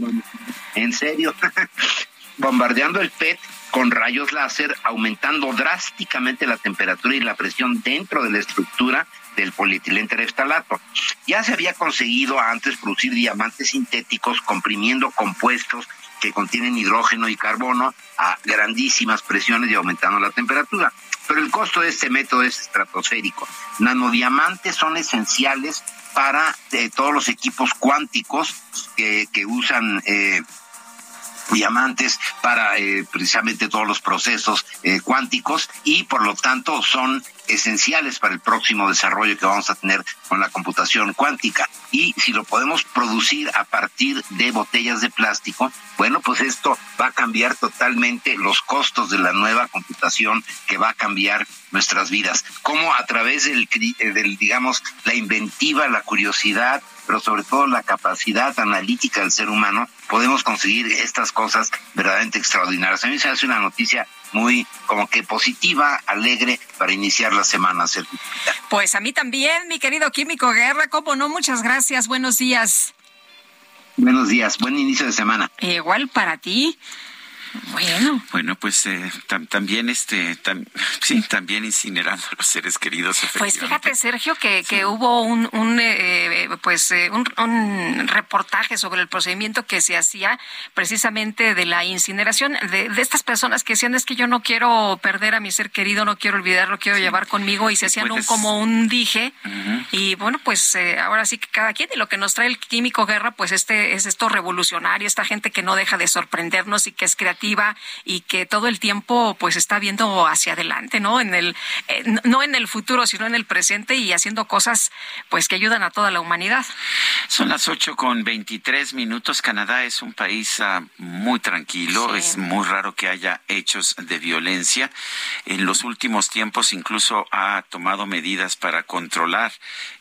En serio. Bombardeando el PET con rayos láser, aumentando drásticamente la temperatura y la presión dentro de la estructura del polietileno tereftalato. Ya se había conseguido antes producir diamantes sintéticos comprimiendo compuestos que contienen hidrógeno y carbono a grandísimas presiones y aumentando la temperatura. Pero el costo de este método es estratosférico. Nanodiamantes son esenciales para eh, todos los equipos cuánticos que, que usan eh, diamantes para eh, precisamente todos los procesos eh, cuánticos y por lo tanto son esenciales para el próximo desarrollo que vamos a tener con la computación cuántica. Y si lo podemos producir a partir de botellas de plástico, bueno, pues esto va a cambiar totalmente los costos de la nueva computación que va a cambiar nuestras vidas. Cómo a través del, eh, del digamos, la inventiva, la curiosidad, pero sobre todo la capacidad analítica del ser humano, podemos conseguir estas cosas verdaderamente extraordinarias. A mí se me hace una noticia muy como que positiva, alegre para iniciar la semana. Pues a mí también, mi querido Químico Guerra, ¿cómo no? Muchas gracias, buenos días. Buenos días, buen inicio de semana. Igual para ti. Bueno. Bueno, pues eh, tam- también este tam- sí, también incinerando a los seres queridos. Pues fíjate, Sergio, que, que hubo un, un eh, pues eh, un, un reportaje sobre el procedimiento que se hacía precisamente de la incineración de, de estas personas que decían es que yo no quiero perder a mi ser querido, no quiero olvidarlo, quiero llevar conmigo y se hacían un, Puedes- como un dije. Y bueno, pues eh, ahora sí que cada quien y lo que nos trae el químico guerra, pues este es esto revolucionario, esta gente que no deja de sorprendernos y que es creativa y que todo el tiempo pues está viendo hacia adelante, ¿no? En el eh, no en el futuro, sino en el presente y haciendo cosas pues que ayudan a toda la humanidad. Son las ocho con veintitrés minutos. Canadá es un país uh, muy tranquilo. Es muy raro que haya hechos de violencia. En los últimos tiempos incluso ha tomado medidas para controlar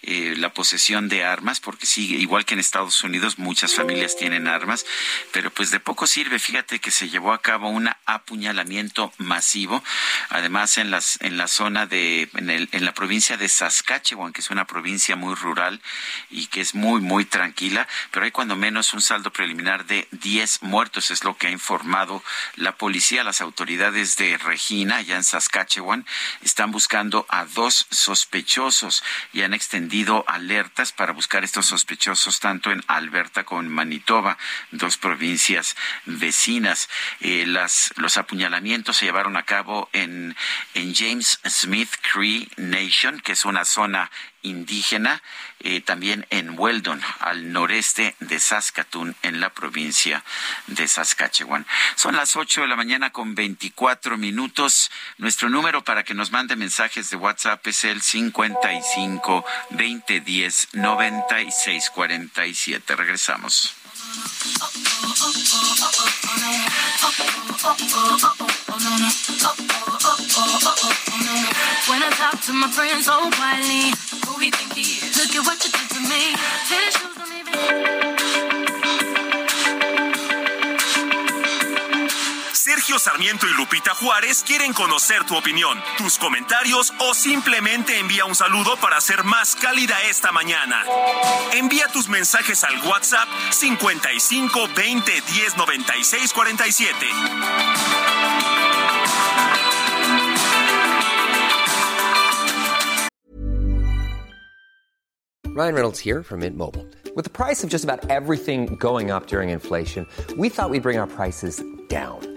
eh, la posesión de armas, porque sí, igual que en Estados Unidos, muchas familias tienen armas, pero pues de poco sirve. Fíjate que se llevó a cabo un apuñalamiento masivo, además en las en la zona de en, el, en la provincia de Saskatchewan, que es una provincia muy rural y que es muy muy tranquila, pero hay cuando menos un saldo preliminar de 10 muertos, es lo que ha informado la policía, las autoridades de Regina, allá en Saskatchewan, están buscando a dos sospechosos y han extendido alertas para buscar estos sospechosos tanto en Alberta como en Manitoba, dos provincias vecinas. Eh, las, los apuñalamientos se llevaron a cabo en, en James Smith Cree Nation, que es una zona indígena, eh, también en Weldon, al noreste de Saskatoon, en la provincia de Saskatchewan. Son las 8 de la mañana con 24 minutos. Nuestro número para que nos mande mensajes de WhatsApp es el 55 2010 9647. Regresamos. When I talk to my friends oh, so quietly, who he think he is? Look at what you did to me. Tennis shoes don't even. Sergio Sarmiento y Lupita Juárez quieren conocer tu opinión, tus comentarios o simplemente envía un saludo para hacer más cálida esta mañana. Envía tus mensajes al WhatsApp 55 20 10 96 47. Ryan Reynolds here from Mint Mobile. With the price of just about everything going up during inflation, we thought we'd bring our prices down.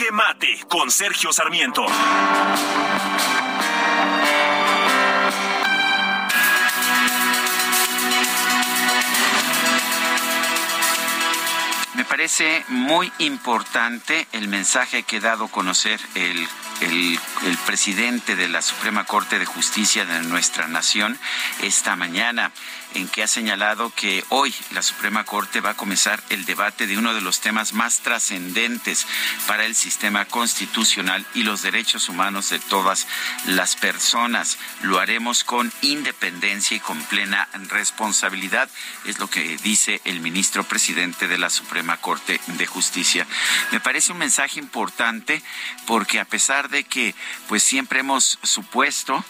Jaque Mate con Sergio Sarmiento. Me parece muy importante el mensaje que ha dado a conocer el, el, el presidente de la Suprema Corte de Justicia de nuestra nación esta mañana en que ha señalado que hoy la Suprema Corte va a comenzar el debate de uno de los temas más trascendentes para el sistema constitucional y los derechos humanos de todas las personas. Lo haremos con independencia y con plena responsabilidad, es lo que dice el ministro presidente de la Suprema Corte de Justicia. Me parece un mensaje importante porque a pesar de que pues siempre hemos supuesto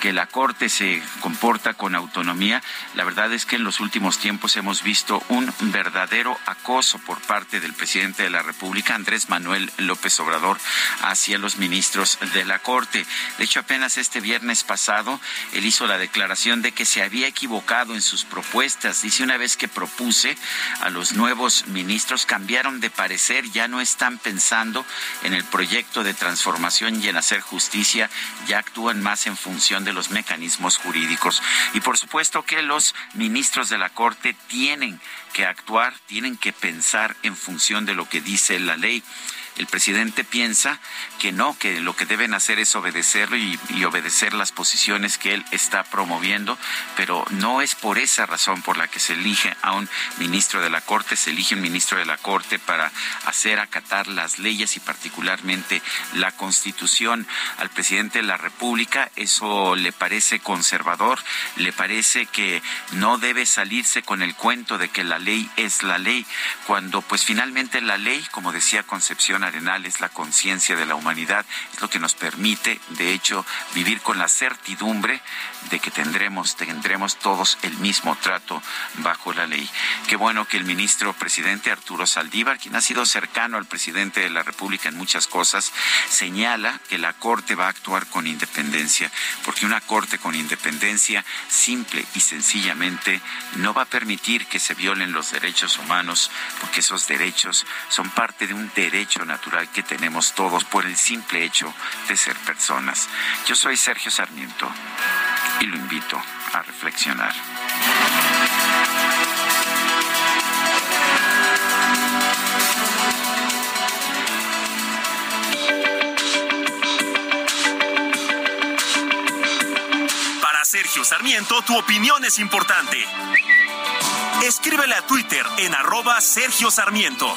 que la Corte se comporta con autonomía. La verdad es que en los últimos tiempos hemos visto un verdadero acoso por parte del presidente de la República, Andrés Manuel López Obrador, hacia los ministros de la Corte. De hecho, apenas este viernes pasado, él hizo la declaración de que se había equivocado en sus propuestas. Dice, una vez que propuse a los nuevos ministros, cambiaron de parecer, ya no están pensando en el proyecto de transformación y en hacer justicia, ya actúan más en función de los mecanismos jurídicos. Y por supuesto que los ministros de la Corte tienen que actuar, tienen que pensar en función de lo que dice la ley el presidente piensa que no, que lo que deben hacer es obedecerlo y, obedecer las posiciones que él está promoviendo, pero no es por esa razón por la que se elige a un ministro de la Corte, se elige un ministro de la Corte para hacer acatar las leyes y particularmente la Constitución al presidente de la República. Eso le parece conservador, le parece que no debe salirse con el cuento de que la ley es la ley, cuando pues finalmente la ley, como decía Concepción Arenal es la conciencia de la humanidad, es lo que nos permite, de hecho, vivir con la certidumbre de que tendremos, tendremos todos el mismo trato bajo la ley. Qué bueno que el ministro presidente Arturo Saldívar, quien ha sido cercano al presidente de la República en muchas cosas, señala que la Corte va a actuar con independencia, porque una Corte con independencia simple y sencillamente no va a permitir que se violen los derechos humanos, porque esos derechos son parte de un derecho que tenemos todos por el simple hecho de ser personas. Yo soy Sergio Sarmiento y lo invito a reflexionar. Para Sergio Sarmiento, tu opinión es importante. Escríbele a Twitter en arroba Sergio Sarmiento.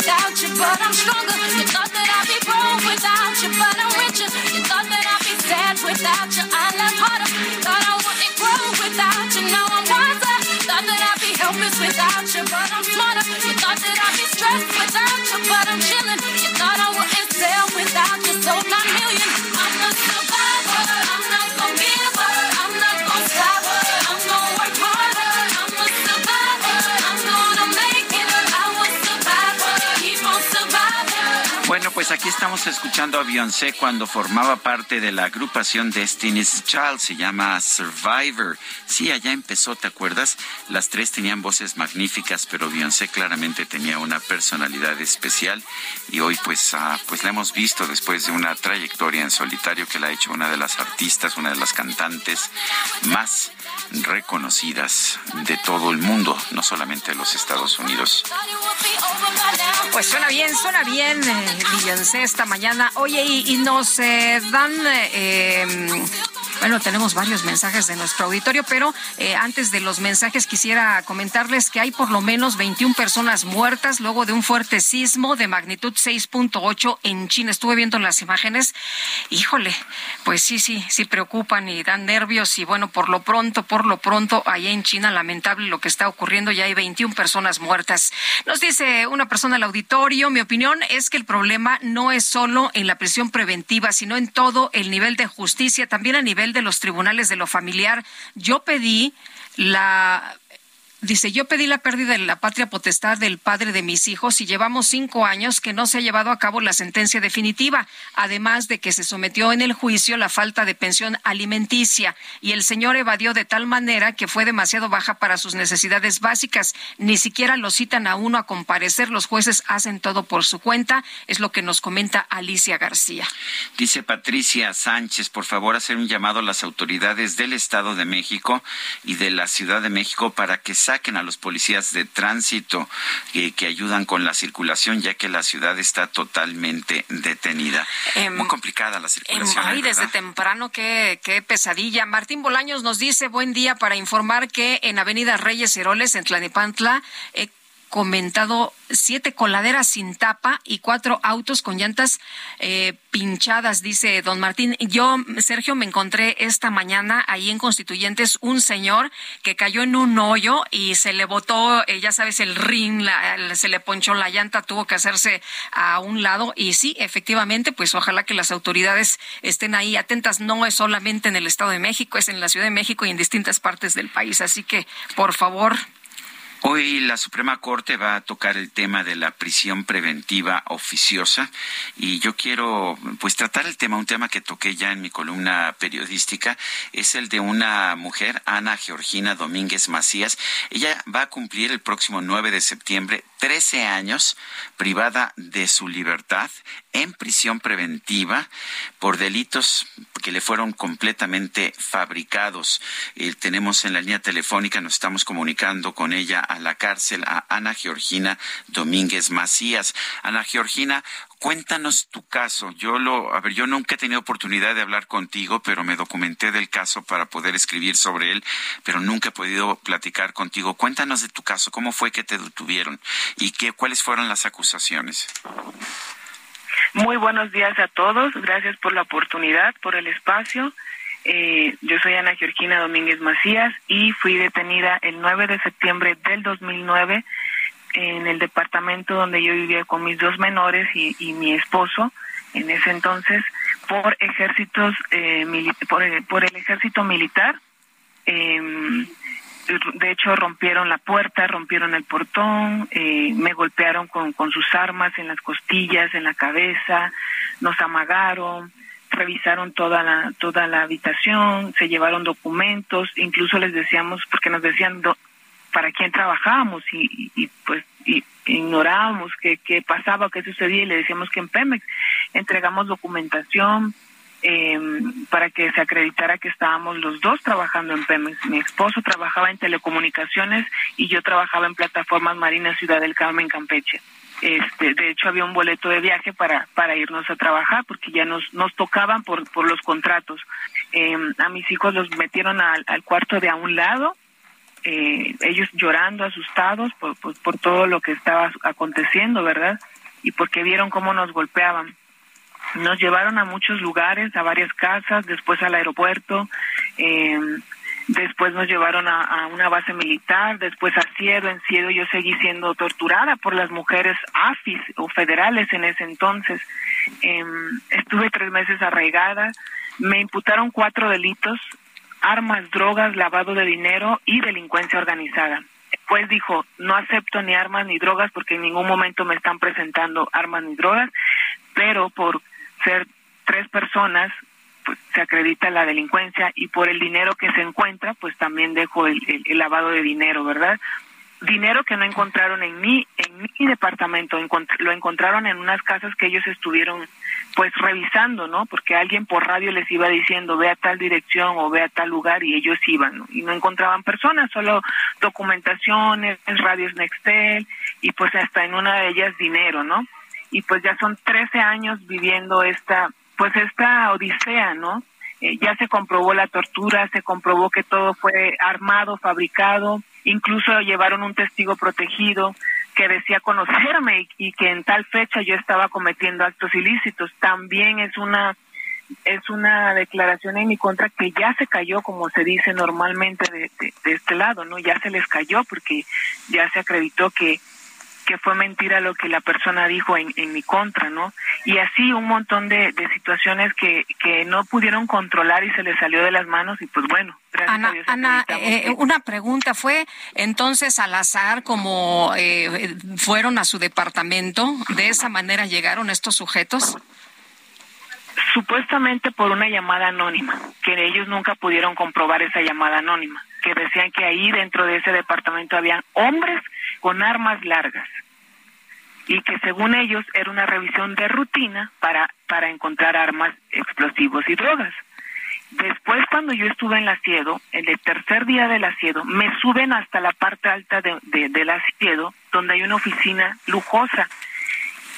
Without you, but I'm stronger. You thought that I'd be broke without you, but I'm richer. You thought that I'd be sad without you, I love harder. Thought I wouldn't grow without you, now I'm wiser. Thought that I'd be helpless without you, but I'm pues aquí estamos escuchando a Beyoncé cuando formaba parte de la agrupación Destiny's Child, se llama Survivor. Sí, allá empezó, ¿te acuerdas? Las tres tenían voces magníficas, pero Beyoncé claramente tenía una personalidad especial y hoy pues, ah, pues la hemos visto después de una trayectoria en solitario que la ha hecho una de las artistas, una de las cantantes más reconocidas de todo el mundo, no solamente de los Estados Unidos. Pues suena bien, suena bien, eh, esta mañana. Oye, y, nos dan, eh, bueno, tenemos varios mensajes de nuestro auditorio, pero eh, antes de los mensajes quisiera comentarles que hay por lo menos 21 personas muertas luego de un fuerte sismo de magnitud 6.8 en China. Estuve viendo las imágenes. Híjole, pues sí, sí, sí preocupan y dan nervios. Y bueno, por lo pronto, por lo pronto, allá en China, lamentable lo que está ocurriendo, ya hay 21 personas muertas. Nos dice una persona al auditorio, mi opinión es que el problema no es solo en la prisión preventiva, sino en todo el nivel de justicia, también a nivel de los tribunales de lo familiar. Yo pedí la Dice, yo pedí la pérdida de la patria potestad del padre de mis hijos y llevamos cinco años que no se ha llevado a cabo la sentencia definitiva, además de que se sometió en el juicio la falta de pensión alimenticia y el señor evadió de tal manera que fue demasiado baja para sus necesidades básicas. Ni siquiera lo citan a uno a comparecer, los jueces hacen todo por su cuenta, es lo que nos comenta Alicia García. Dice Patricia Sánchez, por favor, hacer un llamado a las autoridades del Estado de México y de la Ciudad de México para que saquen a los policías de tránsito eh, que ayudan con la circulación, ya que la ciudad está totalmente detenida. Em, Muy complicada la circulación. Ay, ¿eh, desde temprano, qué, qué pesadilla. Martín Bolaños nos dice, buen día, para informar que en Avenida Reyes Heroles, en Tlanepantla, eh, comentado siete coladeras sin tapa y cuatro autos con llantas eh, pinchadas, dice don Martín. Yo, Sergio, me encontré esta mañana ahí en Constituyentes un señor que cayó en un hoyo y se le botó, eh, ya sabes, el ring, se le ponchó la llanta, tuvo que hacerse a un lado. Y sí, efectivamente, pues ojalá que las autoridades estén ahí atentas. No es solamente en el Estado de México, es en la Ciudad de México y en distintas partes del país. Así que, por favor, Hoy la Suprema Corte va a tocar el tema de la prisión preventiva oficiosa y yo quiero pues tratar el tema, un tema que toqué ya en mi columna periodística, es el de una mujer, Ana Georgina Domínguez Macías. Ella va a cumplir el próximo 9 de septiembre 13 años privada de su libertad en prisión preventiva por delitos que le fueron completamente fabricados. Eh, tenemos en la línea telefónica, nos estamos comunicando con ella a la cárcel, a Ana Georgina Domínguez Macías. Ana Georgina, cuéntanos tu caso. Yo lo, a ver, yo nunca he tenido oportunidad de hablar contigo, pero me documenté del caso para poder escribir sobre él, pero nunca he podido platicar contigo. Cuéntanos de tu caso, cómo fue que te detuvieron y qué, cuáles fueron las acusaciones. Muy buenos días a todos. Gracias por la oportunidad, por el espacio. Eh, yo soy Ana Georgina Domínguez Macías y fui detenida el 9 de septiembre del 2009 en el departamento donde yo vivía con mis dos menores y, mi esposo en ese entonces por ejércitos eh, por, por, el ejército militar eh, de hecho rompieron la puerta, rompieron el portón, eh, me golpearon con, con sus armas en las costillas, en la cabeza, nos amagaron, revisaron toda la toda la habitación, se llevaron documentos, incluso les decíamos porque nos decían para quién trabajábamos y, pues y ignorábamos qué, qué pasaba, qué sucedía y le decíamos que en Pemex entregamos documentación, eh, para que se acreditara que estábamos los dos trabajando en Pemex. Mi esposo trabajaba en telecomunicaciones y yo trabajaba en plataformas marinas Ciudad del Carmen, Campeche. Este, de hecho había un boleto de viaje para para irnos a trabajar porque ya nos nos tocaban por por los contratos. Eh, a mis hijos los metieron al cuarto de a un lado eh, ellos llorando, asustados por, por, todo lo que estaba aconteciendo, ¿verdad? Y porque vieron cómo nos golpeaban. Nos llevaron a muchos lugares, a varias casas, después al aeropuerto, eh, después nos llevaron a, una base militar, después a Ciedo. En Ciedo yo seguí siendo torturada por las mujeres AFIS o federales en ese entonces. Eh, estuve tres meses arraigada, me imputaron cuatro delitos, armas, drogas, lavado de dinero y delincuencia organizada. Pues dijo, no acepto ni armas ni drogas porque en ningún momento me están presentando armas ni drogas, pero por ser tres personas, pues se acredita la delincuencia y por el dinero que se encuentra, pues también dejo el, el, lavado de dinero, ¿verdad? dinero que no encontraron en mi en mi departamento lo encontraron en unas casas que ellos estuvieron pues revisando no porque alguien por radio les iba diciendo ve a tal dirección o ve a tal lugar y ellos iban ¿no? y no encontraban personas solo documentaciones radios Nextel y pues hasta en una de ellas dinero no y pues ya son 13 años viviendo esta pues esta odisea no eh, ya se comprobó la tortura se comprobó que todo fue armado fabricado incluso llevaron un testigo protegido que decía conocerme y, que en tal fecha yo estaba cometiendo actos ilícitos. También es una es una declaración en mi contra que ya se cayó, como se dice normalmente de, de, de este lado, ¿no? Ya se les cayó porque ya se acreditó que que fue mentira lo que la persona dijo en, en mi contra, ¿no? Y así un montón de, de situaciones que, que no pudieron controlar y se les salió de las manos y pues bueno. Ana, Dios, Ana eh, una pregunta, ¿fue entonces al azar como eh, fueron a su departamento? ¿De esa manera llegaron estos sujetos? Supuestamente por una llamada anónima, que ellos nunca pudieron comprobar esa llamada anónima, que decían que ahí dentro de ese departamento habían hombres con armas largas y que según ellos era una revisión de rutina para, para encontrar armas, explosivos y drogas. Después, cuando yo estuve en la Siedo, en el tercer día de la Siedo, me suben hasta la parte alta de, de, de la Siedo, donde hay una oficina lujosa,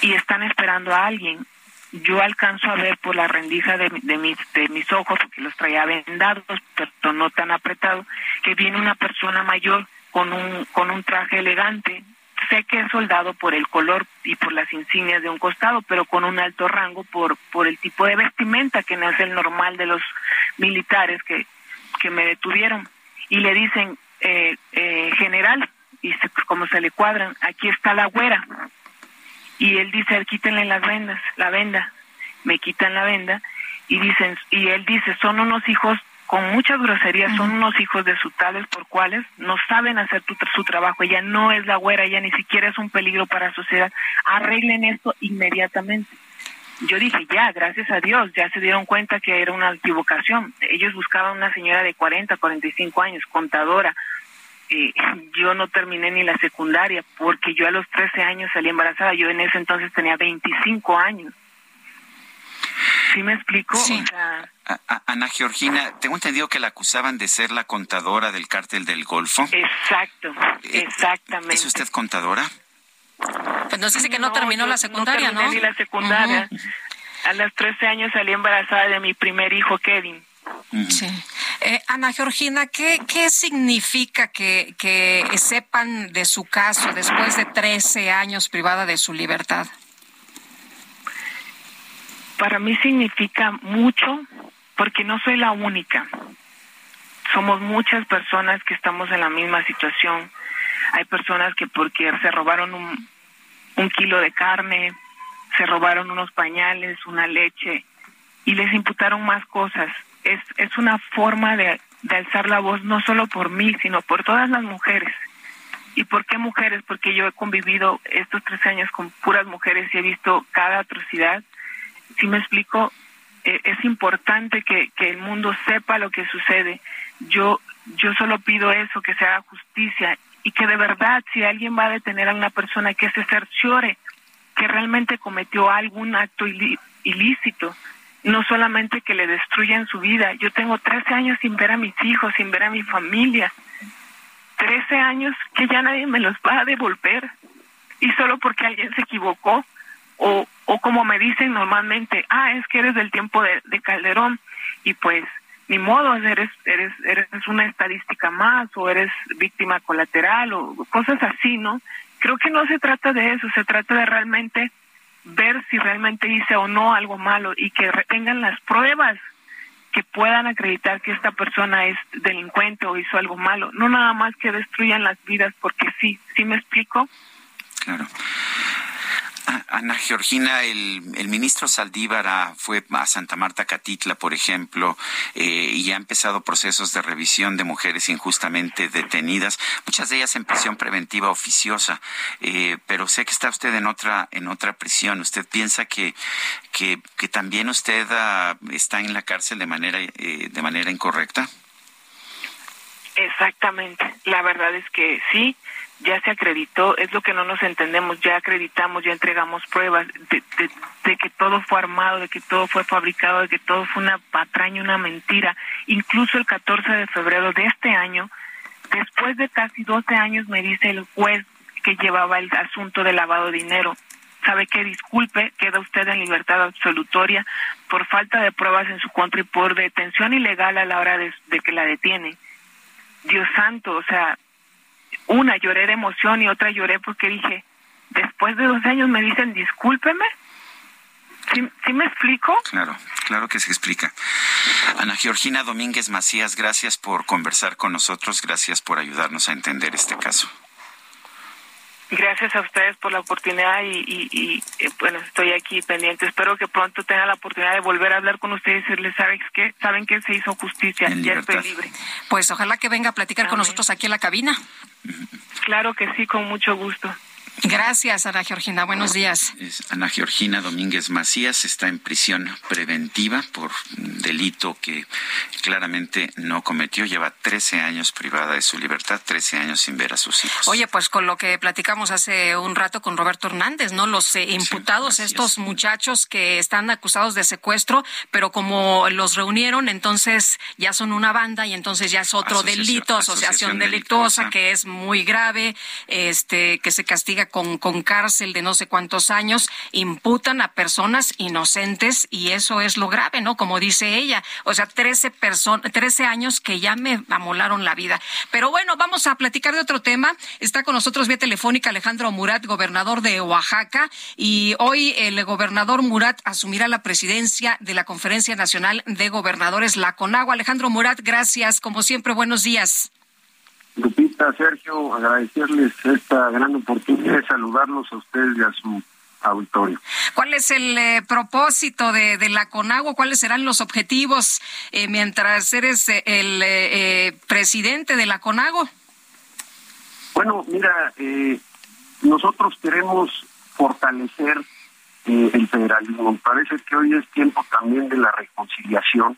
y están esperando a alguien. Yo alcanzo a ver por la rendija de, de, mis, de mis ojos, que los traía vendados, pero no tan apretados, que viene una persona mayor con un, con un traje elegante, sé que es soldado por el color y por las insignias de un costado, pero con un alto rango por, por el tipo de vestimenta que no es el normal de los militares que, que me detuvieron. Y le dicen, eh, eh, general, y se, como se le cuadran, aquí está la güera. Y él dice, quítenle las vendas, la venda. Me quitan la venda y dicen, y él dice, son unos hijos con muchas groserías, son unos hijos de su tales por cuales no saben hacer tu, su trabajo. Ella no es la güera, ella ni siquiera es un peligro para la sociedad. Arreglen esto inmediatamente. Yo dije, ya, gracias a Dios, ya se dieron cuenta que era una equivocación. Ellos buscaban una señora de 40, 45 años, contadora. Eh, yo no terminé ni la secundaria porque yo a los 13 años salí embarazada. Yo en ese entonces tenía 25 años. ¿Sí me explico? Sí. O sea, Ana Georgina, tengo entendido que la acusaban de ser la contadora del cártel del Golfo. exacto, exactamente. ¿Es usted contadora? Pues nos dice que no, terminó la secundaria, ¿no? terminé ni la secundaria. A los 13 años salí embarazada de mi primer hijo, Kevin. Sí. Eh, Ana Georgina, ¿qué, qué significa que, que sepan de su caso después de 13 años privada de su libertad? Para mí significa mucho porque no soy la única. Somos muchas personas que estamos en la misma situación. Hay personas que porque se robaron un, un kilo de carne, se robaron unos pañales, una leche y les imputaron más cosas. Es, es una forma de, de alzar la voz no solo por mí, sino por todas las mujeres. ¿Y por qué mujeres? Porque yo he convivido estos tres años con puras mujeres y he visto cada atrocidad. Si me explico, Eh, es importante que, que el mundo sepa lo que sucede. Yo, yo solo pido eso, que se haga justicia y que de verdad, si alguien va a detener a una persona, que se cerciore que realmente cometió algún acto ilí- ilícito, no solamente que le destruyan su vida. Yo tengo 13 años sin ver a mis hijos, sin ver a mi familia. 13 años que ya nadie me los va a devolver. Y solo porque alguien se equivocó. O, o como me dicen normalmente, ah, es que eres del tiempo de, de Calderón. Y pues, ni modo, eres, eres, eres una estadística más o eres víctima colateral o cosas así, ¿no? Creo que no se trata de eso, se trata de realmente ver si realmente hice o no algo malo y que tengan las pruebas que puedan acreditar que esta persona es delincuente o hizo algo malo, no nada más que destruyan las vidas porque sí, ¿sí me explico? Claro. Ana Georgina, el, el ministro Saldívar ah, fue a Santa Marta Catitla, por ejemplo, eh, y ha empezado procesos de revisión de mujeres injustamente detenidas, muchas de ellas en prisión preventiva oficiosa. Eh, pero sé que está usted en otra en otra prisión. ¿Usted piensa que que, que también usted ah, está en la cárcel de manera eh, de manera incorrecta? Exactamente, la verdad es que sí, ya se acreditó, es lo que no nos entendemos, ya acreditamos, ya entregamos pruebas de, de- de que todo fue armado, de que todo fue fabricado, de que todo fue una patraña, una mentira. Incluso el 14 de febrero de este año, después de casi 12 años, me dice el juez que llevaba el asunto de lavado de dinero. Sabe que disculpe, queda usted en libertad absolutoria por falta de pruebas en su contra y por detención ilegal a la hora de, de que la detienen. Dios santo, o sea, una lloré de emoción y otra lloré porque dije, después de dos años me dicen discúlpeme. ¿Sí, sí me explico? Claro, claro que se explica. Ana Georgina Domínguez Macías, gracias por conversar con nosotros, gracias por ayudarnos a entender este caso. Gracias a ustedes por la oportunidad y, y, y, eh, bueno, estoy aquí pendiente. Espero que pronto tenga la oportunidad de volver a hablar con ustedes y decirles, ¿sabes qué? ¿Saben que se hizo justicia? Ya estoy libre. Pues ojalá que venga a platicar con nosotros aquí en la cabina. Claro que sí, con mucho gusto. Gracias, Ana Georgina. Buenos días. Es Ana Georgina Domínguez Macías está en prisión preventiva por un delito que claramente no cometió. Lleva 13 años privada de su libertad, 13 años sin ver a sus hijos. Oye, pues con lo que platicamos hace un rato con Roberto Hernández, ¿no? Los eh, imputados, estos muchachos que están acusados de secuestro, pero como los reunieron, entonces ya son una banda y entonces ya es otro Asociación- delito, asociación, asociación delictuosa, delictuosa. que es muy grave, este, que se castiga con, con cárcel de no sé cuántos años, imputan a personas inocentes y eso es lo grave, ¿no? Como dice ella. O sea, 13, personas 13 años que ya me amolaron la vida. Pero bueno, vamos a platicar de otro tema. Está con nosotros vía telefónica Alejandro Murat, gobernador de Oaxaca, y hoy el gobernador Murat asumirá la presidencia de la Conferencia Nacional de Gobernadores, la CONAGUA. Alejandro Murat, gracias. Como siempre, buenos días. Lupita, Sergio, agradecerles esta gran oportunidad de saludarlos a ustedes y a su auditorio. ¿Cuál es el eh, propósito de, de, la CONAGUA? ¿Cuáles serán los objetivos eh, mientras eres eh, el eh, presidente de la CONAGUA? Bueno, mira, nosotros queremos fortalecer el federalismo. Parece que hoy es tiempo también de la reconciliación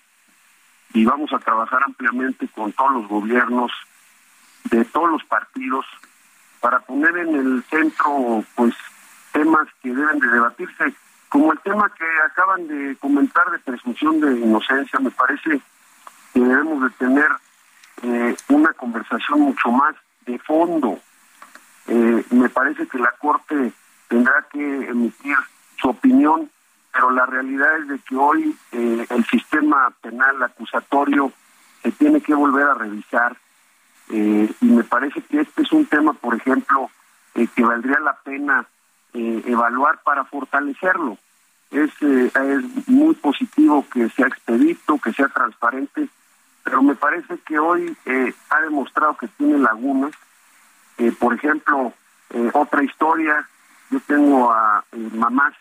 y vamos a trabajar ampliamente con todos los gobiernos de todos los partidos para poner en el centro pues temas que deben de debatirse como el tema que acaban de comentar de presunción de inocencia me parece que debemos de tener eh, una conversación mucho más de fondo. Eh, me parece que la corte tendrá que emitir su opinión pero la realidad es de que hoy eh, el sistema penal acusatorio se tiene que volver a revisar eh, y me parece que este es un tema, por ejemplo, eh, que valdría la pena eh, evaluar para fortalecerlo. Es, eh, es muy positivo que sea expedito, que sea transparente, pero me parece que hoy ha demostrado que tiene lagunas. Por ejemplo, otra historia, yo tengo a mamás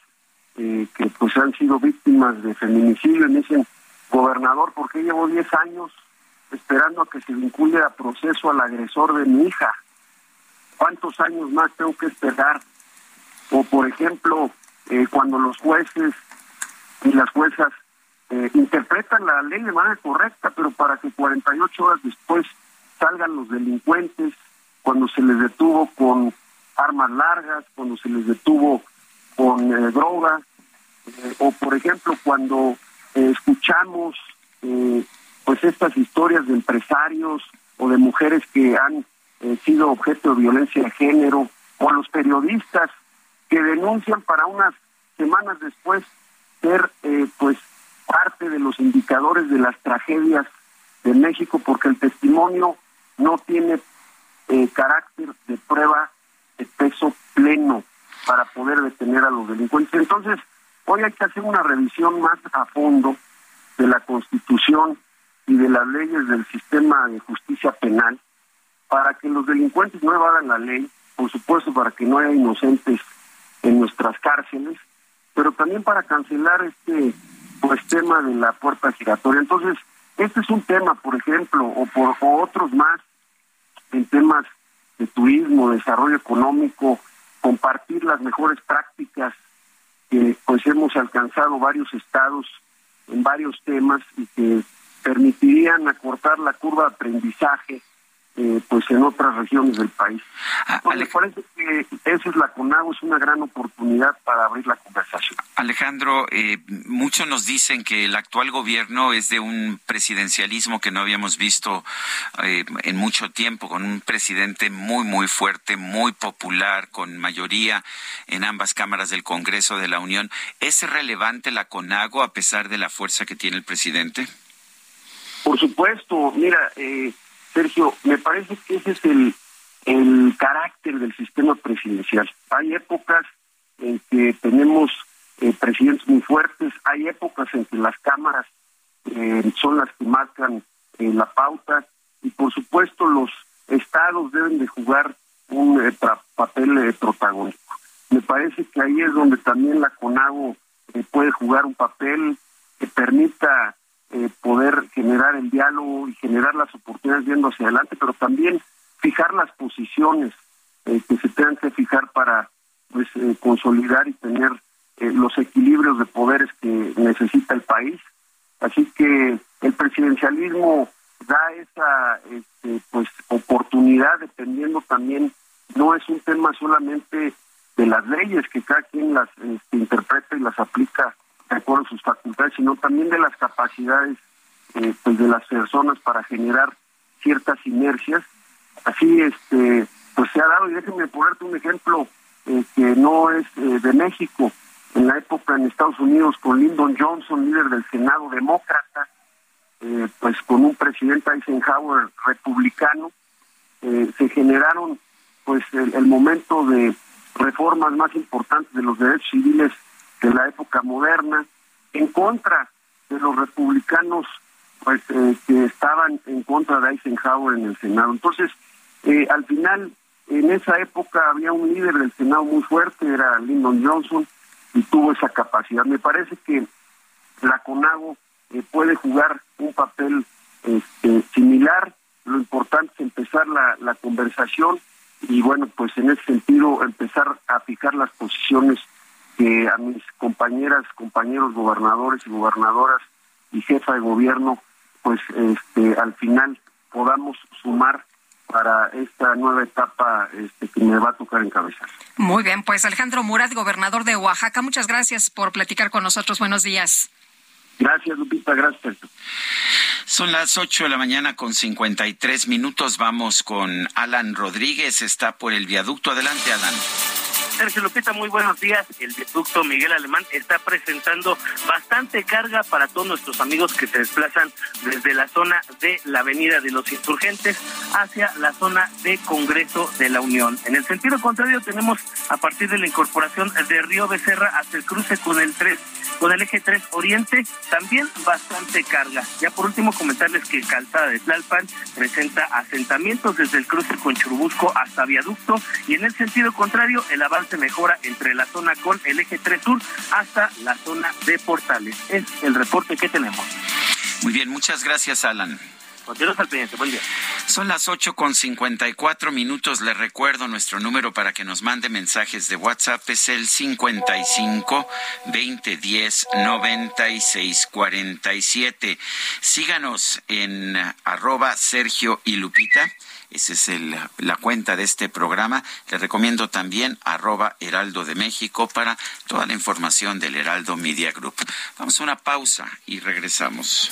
que pues han sido víctimas de feminicidio y me dicen, gobernador, ¿por qué llevo 10 años esperando a que se vincule a proceso al agresor de mi hija? ¿Cuántos años más tengo que esperar? O, por ejemplo, eh, cuando los jueces y las juezas eh, interpretan la ley de manera correcta, pero para que 48 horas después salgan los delincuentes, cuando se les detuvo con armas largas, cuando se les detuvo con eh, droga, eh, o por ejemplo cuando escuchamos pues estas historias de empresarios o de mujeres que han eh, sido objeto de violencia de género, o los periodistas que denuncian para unas semanas después ser eh, pues parte de los indicadores de las tragedias de México porque el testimonio no tiene eh, carácter de prueba de peso pleno para poder detener a los delincuentes. Entonces, hoy hay que hacer una revisión más a fondo de la Constitución y de las leyes del sistema de justicia penal para que los delincuentes no evadan la ley, por supuesto para que no haya inocentes en nuestras cárceles, pero también para cancelar este pues tema de la puerta giratoria. Entonces, este es un tema, por ejemplo, o por otros más en temas de turismo, desarrollo económico, compartir las mejores prácticas que pues hemos alcanzado varios estados en varios temas y que permitirían acortar la curva de aprendizaje eh, pues en otras regiones del país. Pues me parece que esa es la CONAGO, es una gran oportunidad para abrir la conversación. Alejandro, eh, muchos nos dicen que el actual gobierno es de un presidencialismo que no habíamos visto eh, en mucho tiempo, con un presidente muy, muy fuerte, muy popular, con mayoría en ambas cámaras del Congreso de la Unión. ¿Es relevante la CONAGO a pesar de la fuerza que tiene el presidente? Por supuesto, mira, eh, Sergio, me parece que ese es el, el carácter del sistema presidencial. Hay épocas en que tenemos eh, presidentes muy fuertes, hay épocas en que las cámaras eh, son las que marcan eh, la pauta y por supuesto los estados deben de jugar un eh, papel eh, protagónico. Me parece que ahí es donde también la CONAGO puede jugar un papel que permita eh, poder generar el diálogo y generar las oportunidades viendo hacia adelante, pero también fijar las posiciones eh, que se tengan que fijar para pues eh, consolidar y tener eh, los equilibrios de poderes que necesita el país. Así que el presidencialismo da esa este, pues oportunidad dependiendo también no es un tema solamente de las leyes que cada quien las este, interpreta y las aplica de acuerdo a sus facultades, sino también de las capacidades eh, pues de las personas para generar ciertas inercias. Así este pues se ha dado, y déjenme ponerte un ejemplo, eh, que no es eh, de México. En la época en Estados Unidos con Lyndon Johnson, líder del Senado demócrata, pues con un presidente Eisenhower republicano, se generaron pues el, momento de reformas más importantes de los derechos civiles de la época moderna, en contra de los republicanos pues que estaban en contra de Eisenhower en el Senado. Entonces, al final en esa época había un líder del Senado muy fuerte, era Lyndon Johnson, y tuvo esa capacidad. Me parece que la CONAGO eh, puede jugar un papel este, similar. Lo importante es empezar la, la conversación y, bueno, pues en ese sentido empezar a fijar las posiciones que a mis compañeras, compañeros gobernadores y gobernadoras y jefa de gobierno, pues este, al final podamos sumar para esta nueva etapa este, que me va a tocar encabezar. Muy bien, pues Alejandro Murat, gobernador de Oaxaca, muchas gracias por platicar con nosotros. Buenos días. Gracias, Lupita, gracias. Son las 8 de la mañana con 53 minutos. Vamos con Alan Rodríguez, está por el viaducto. Adelante, Alan. Sergio Lupita, muy buenos días. El viaducto Miguel Alemán está presentando bastante carga para todos nuestros amigos que se desplazan desde la zona de la Avenida de los Insurgentes hacia la zona de Congreso de la Unión. En el sentido contrario, tenemos a partir de la incorporación de Río Becerra hasta el cruce con el 3 con el eje 3 Oriente, también bastante carga. Ya por último comentarles que Calzada de Tlalpan presenta asentamientos desde el cruce con Churubusco hasta Viaducto y en el sentido contrario el avance mejora entre la zona con el eje 3 Sur hasta la zona de Portales. Es el reporte que tenemos. Muy bien, muchas gracias Alan. Continuamos al pendiente. Buen día. Son las ocho con cincuenta y cuatro minutos. Le recuerdo nuestro número para que nos mande mensajes de WhatsApp. Es el 55 20 10 96 47. Síganos en arroba Sergio y Lupita esa es la cuenta de este programa. Le recomiendo también arroba Heraldo de México para toda la información del Heraldo Media Group. Vamos a una pausa y regresamos.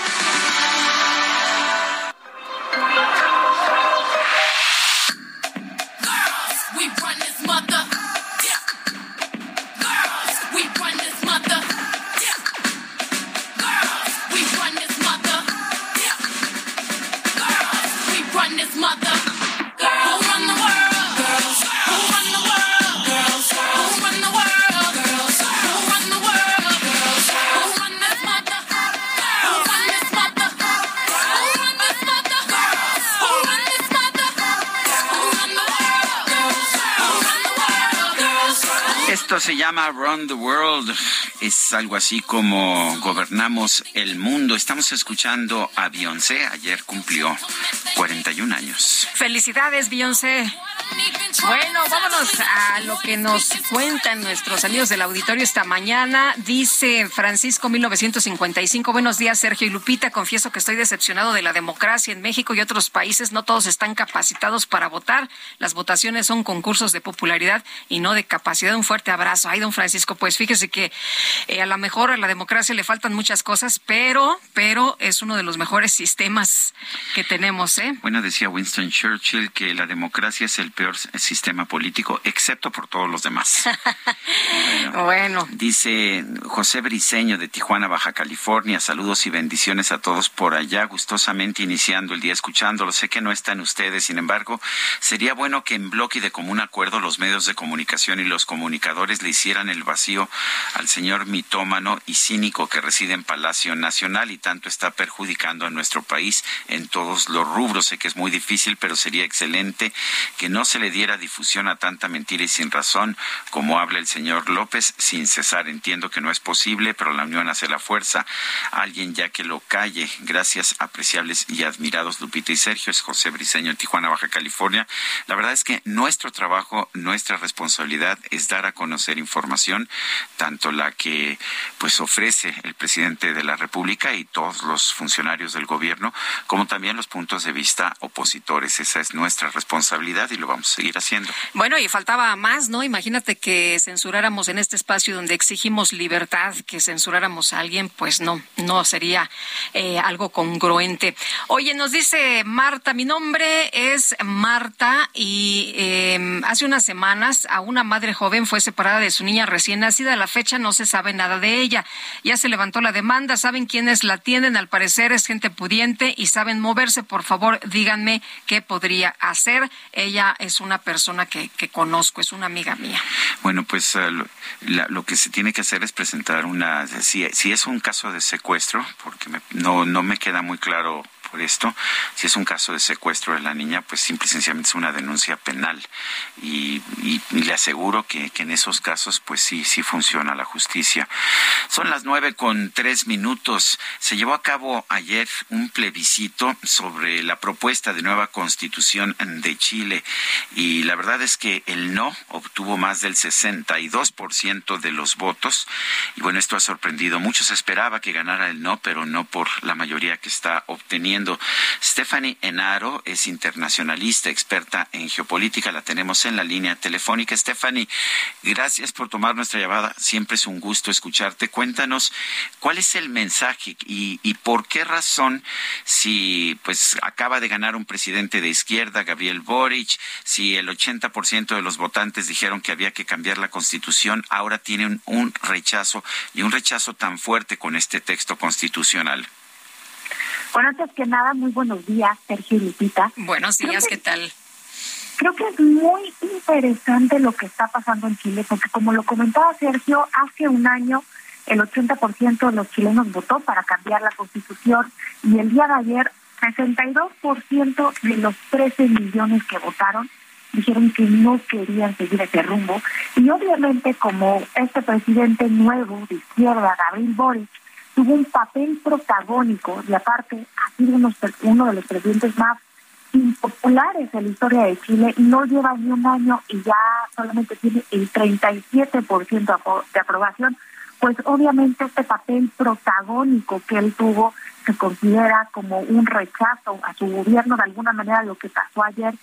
Llama the World. Es algo así como gobernamos el mundo. Estamos escuchando a Beyoncé. Ayer cumplió 41 años. Felicidades, Beyoncé. Bueno, vámonos a lo que nos cuentan nuestros amigos del auditorio esta mañana. Dice Francisco 1955, buenos días Sergio y Lupita, confieso que estoy decepcionado de la democracia en México y otros países, no todos están capacitados para votar, las votaciones son concursos de popularidad y no de capacidad. Un fuerte abrazo. Ay, don Francisco, pues fíjese que eh, a lo mejor a la democracia le faltan muchas cosas, pero, pero es uno de los mejores sistemas que tenemos, ¿eh? Bueno, decía Winston Churchill que la democracia es el peor sistema político, excepto por todos los demás. Bueno. Dice José Briceño de Tijuana, Baja California, saludos y bendiciones a todos por allá, gustosamente iniciando el día escuchándolo. Sé que no están ustedes, sin embargo, sería bueno que en bloque y de común acuerdo los medios de comunicación y los comunicadores le hicieran el vacío al señor mitómano y cínico que reside en Palacio Nacional y tanto está perjudicando a nuestro país en todos los rubros. Sé que es muy difícil, pero sería excelente que no se le diera difusión a tanta mentira y sin razón como habla el señor López sin cesar. Entiendo que no es posible, pero la unión hace la fuerza. Alguien ya que lo calle. Gracias, apreciables y admirados Lupita y Sergio. Es José Briceño, Tijuana, Baja California. La verdad es que nuestro trabajo, nuestra responsabilidad es dar a conocer información, tanto la que pues ofrece el presidente de la República y todos los funcionarios del gobierno, como también los puntos de vista opositores. Esa es nuestra responsabilidad y lo vamos a seguir haciendo. Bueno, y faltaba más, ¿no? Imagínate que censuráramos en este espacio donde exigimos libertad, que censuráramos a alguien, pues no, no sería eh, algo congruente. Oye, nos dice Marta, mi nombre es Marta y eh, hace unas semanas a una madre joven fue separada de su niña recién nacida. A la fecha no se sabe nada de ella. Ya se levantó la demanda, saben quiénes la tienen, al parecer es gente pudiente y saben moverse. Por favor, díganme qué podría hacer. Ella es una persona que, que conozco, es una amiga mía. Bueno, pues lo, la, lo, que se tiene que hacer es presentar una, si, si es un caso de secuestro, porque me, no, no me queda muy claro por esto. Si es un caso de secuestro de la niña, pues simple y sencillamente es una denuncia penal. Y, y, y le aseguro que, que, en esos casos, pues sí, sí funciona la justicia. Son las nueve con tres minutos. Se llevó a cabo ayer un plebiscito sobre la propuesta de nueva constitución de Chile. Y la verdad es que el no obtuvo más del 62% de los votos. Y bueno, esto ha sorprendido. Muchos esperaba que ganara el no, pero no por la mayoría que está obteniendo. Stephanie Enaro es internacionalista, experta en geopolítica. La tenemos en la línea telefónica. Stephanie, gracias por tomar nuestra llamada. Siempre es un gusto escucharte. Cuéntanos cuál es el mensaje y, y por qué razón, si pues acaba de ganar un presidente de izquierda, Gabriel Boric, si el 80% de los votantes dijeron que había que cambiar la constitución, ahora tienen un rechazo y un rechazo tan fuerte con este texto constitucional. Bueno, antes que nada, muy buenos días, Sergio y Lupita. Buenos días, que, ¿qué tal? Creo que es muy interesante lo que está pasando en Chile, porque como lo comentaba Sergio, hace un año el 80% de los chilenos votó para cambiar la constitución y el día de ayer 62% de los 13 millones que votaron dijeron que no querían seguir ese rumbo. Y obviamente como este presidente nuevo de izquierda, Gabriel Boric, tuvo un papel protagónico y aparte ha sido uno, uno de los presidentes más impopulares en la historia de Chile, no lleva ni un año y ya solamente tiene el 37% de aprobación, pues obviamente este papel protagónico que él tuvo se considera como un rechazo a su gobierno, de alguna manera lo que pasó ayer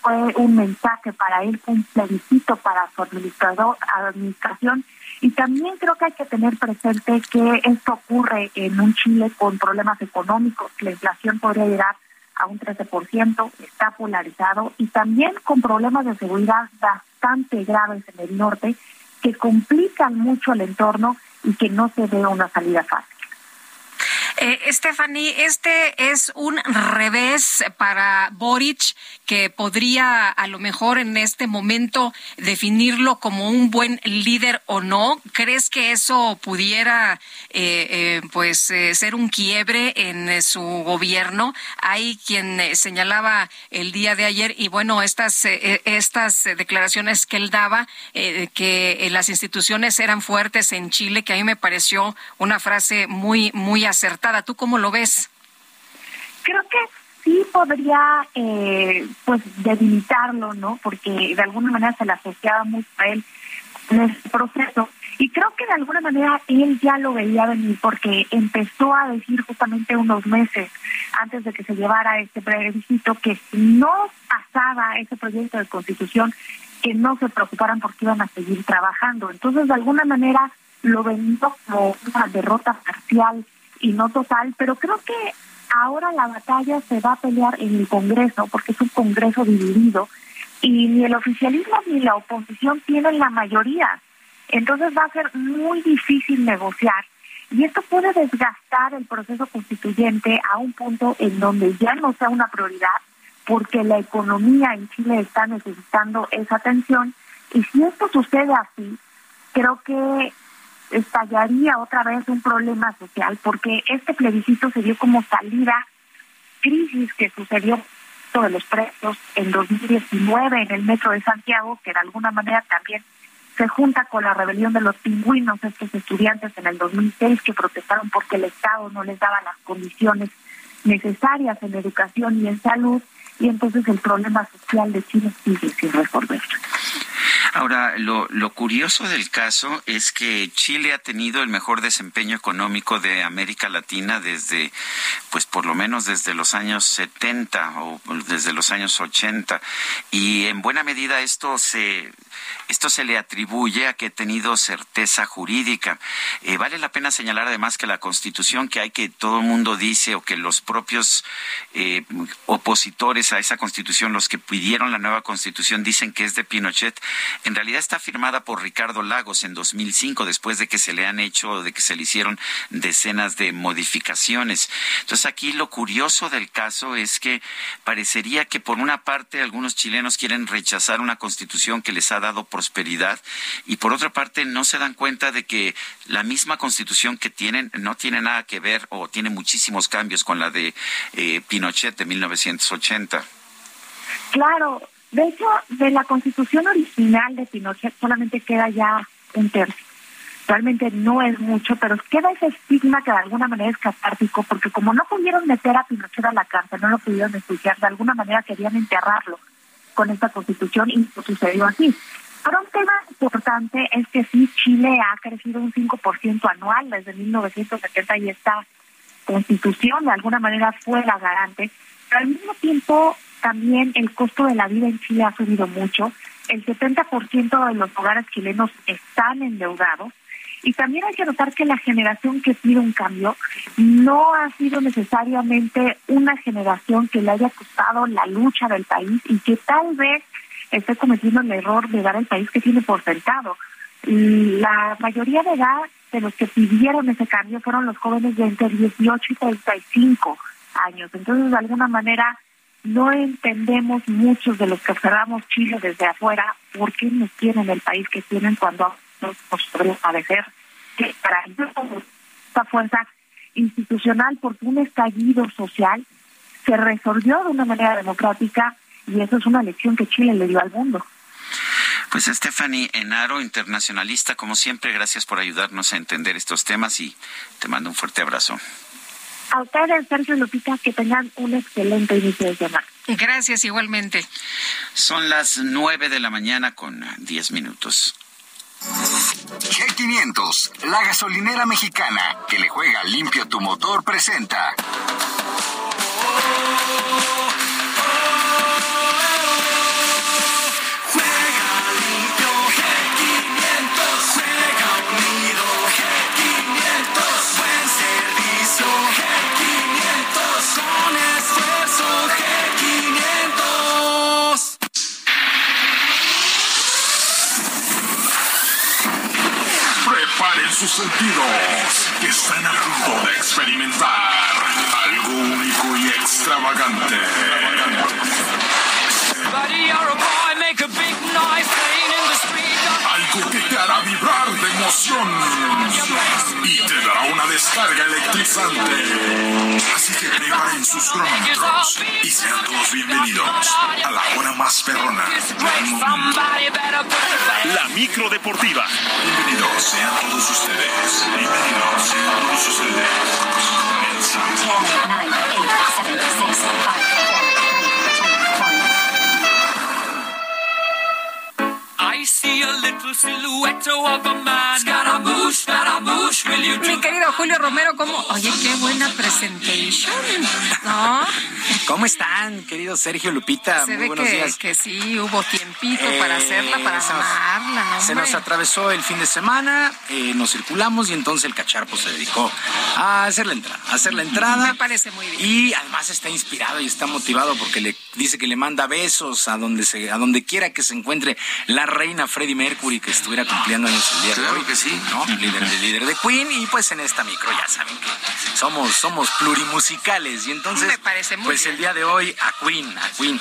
fue un mensaje para él, un plebiscito para su administrador, administración y también creo que hay que tener presente que esto ocurre en un Chile con problemas económicos, la inflación podría llegar a un 13%, está polarizado y también con problemas de seguridad bastante graves en el norte que complican mucho el entorno y que no se ve una salida fácil. Eh, Stephanie, este es un revés para Boric que podría a lo mejor en este momento definirlo como un buen líder o no. ¿Crees que eso pudiera eh, eh, pues eh, ser un quiebre en su gobierno? Hay quien señalaba el día de ayer y bueno estas estas declaraciones que él daba que las instituciones eran fuertes en Chile que a mí me pareció una frase muy muy acertada ¿Tú cómo lo ves? Creo que sí podría eh, pues debilitarlo, ¿no? Porque de alguna manera se le asociaba mucho a él en este proceso. Y creo que de alguna manera él ya lo veía venir porque empezó a decir justamente unos meses antes de que se llevara este plebiscito que si no pasaba ese proyecto de constitución, que no se preocuparan porque iban a seguir trabajando. Entonces, de alguna manera lo vendió como una derrota parcial y no total, pero creo que ahora la batalla se va a pelear en el Congreso, porque es un Congreso dividido, y ni el oficialismo ni la oposición tienen la mayoría. Entonces va a ser muy difícil negociar y esto puede desgastar el proceso constituyente a un punto en donde ya no sea una prioridad porque la economía en Chile está necesitando esa atención y si esto sucede así, creo que estallaría otra vez un problema social porque este plebiscito se dio como salida crisis que sucedió de los precios en 2019 en el metro de Santiago, que de alguna manera también se junta con la rebelión de los pingüinos, estos estudiantes en el 2006 que protestaron porque el Estado no les daba las condiciones necesarias en educación y en salud, y entonces el problema social de Chile sigue sin resolver. Ahora, lo, lo, curioso del caso es que Chile ha tenido el mejor desempeño económico de América Latina desde, pues por lo menos desde los años 70 o desde los años 80. Y en buena medida esto se, esto se le atribuye a que ha tenido certeza jurídica. Eh, vale la pena señalar además que la constitución que hay que todo el mundo dice o que los propios eh, opositores a esa constitución, los que pidieron la nueva constitución, dicen que es de Pinochet, en realidad está firmada por Ricardo Lagos en 2005, después de que se le han hecho, de que se le hicieron decenas de modificaciones. Entonces aquí lo curioso del caso es que parecería que por una parte algunos chilenos quieren rechazar una constitución que les ha dado prosperidad y por otra parte no se dan cuenta de que la misma constitución que tienen no tiene nada que ver o tiene muchísimos cambios con la de eh, Pinochet de 1980. Claro, de hecho, de la constitución original de Pinochet solamente queda ya un tercio. Realmente no es mucho, pero queda ese estigma que de alguna manera es catártico, porque como no pudieron meter a Pinochet a la cárcel, no lo pudieron ensuciar, de alguna manera querían enterrarlo con esta constitución y sucedió así. Pero un tema importante es que sí, Chile ha crecido un 5% anual desde 1970 y esta constitución de alguna manera fue la garante, pero al mismo tiempo también el costo de la vida en Chile ha subido mucho. El 70% de los hogares chilenos están endeudados. Y también hay que notar que la generación que pide un cambio no ha sido necesariamente una generación que le haya costado la lucha del país y que tal vez esté cometiendo el error de dar al país que tiene por sentado. La mayoría de edad de los que pidieron ese cambio fueron los jóvenes de entre 18 y 35 años. Entonces, de alguna manera, no entendemos muchos de los que observamos Chile desde afuera por qué nos tienen el país que tienen cuando nos podemos parecer que para ellos esta fuerza institucional porque un estallido social se resolvió de una manera democrática y eso es una lección que Chile le dio al mundo. Pues Stephanie Enaro, internacionalista, como siempre, gracias por ayudarnos a entender estos temas y te mando un fuerte abrazo. A ustedes, Sergio Lupita, que tengan un excelente inicio de semana. Gracias igualmente. Son las nueve de la mañana con diez minutos. G500, la gasolinera mexicana que le juega limpio tu motor, presenta. Sus sentidos, que están a punto de experimentar algo único y extravagante. Algo que te hará vibrar y te dará una descarga electrizante. Así que preparen sus cronómetros y sean todos bienvenidos a la hora más perrona. La micro deportiva. Bienvenidos sean todos ustedes. Bienvenidos sean todos ustedes. Mi querido Julio Romero, ¿cómo? Oye, qué buena presentation, ¿no? ¿Cómo están, querido Sergio Lupita? Se Muy ve buenos que, días. que sí, hubo tiempito para Eh, hacerla, para se nos- armarla, ¿no, Se nos atravesó el fin de semana, eh, nos circulamos y entonces el cacharpo se dedicó a hacer la entrada. A hacer la entrada. Me parece muy bien. Y además está inspirado y está motivado porque le dice que le manda besos a donde se, a donde quiera que se encuentre la reina Freddie Mercury que estuviera cumpliendo años el día de hoy. Claro que sí. ¿no? Líder, de- líder de Queen y pues en esta micro ya saben que somos, somos plurimusicales y entonces Me parece muy pues bien. el día de hoy a Queen, a Queen,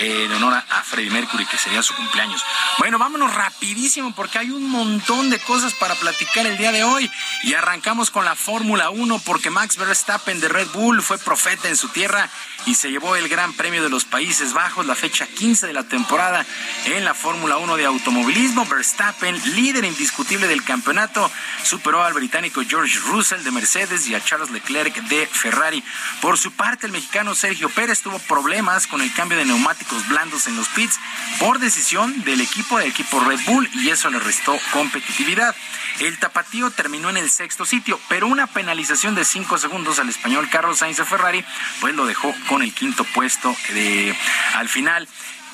eh, en honor a, a Freddie Mercury que sería su cumpleaños. Bueno, vámonos rapidísimo porque hay un montón de cosas para platicar el día de hoy y arrancamos con la Fórmula 1 porque Max Verstappen de Red Bull fue profeta en su tierra y se llevó el Gran Premio de los Países Bajos, la fecha 15 de la temporada en la Fórmula 1 de automovilismo. Verstappen, líder indiscutible del campeonato, superó al británico George Russell de Mercedes y a Charles Leclerc de Ferrari. Por su parte, el mexicano Sergio Pérez tuvo problemas con el cambio de neumáticos blandos en los pits por decisión del equipo del equipo Red Bull y eso le restó competitividad. El tapatío terminó en el sexto sitio, pero una penalización de cinco segundos al español Carlos Sainz de Ferrari, pues lo dejó con el quinto puesto de, al final.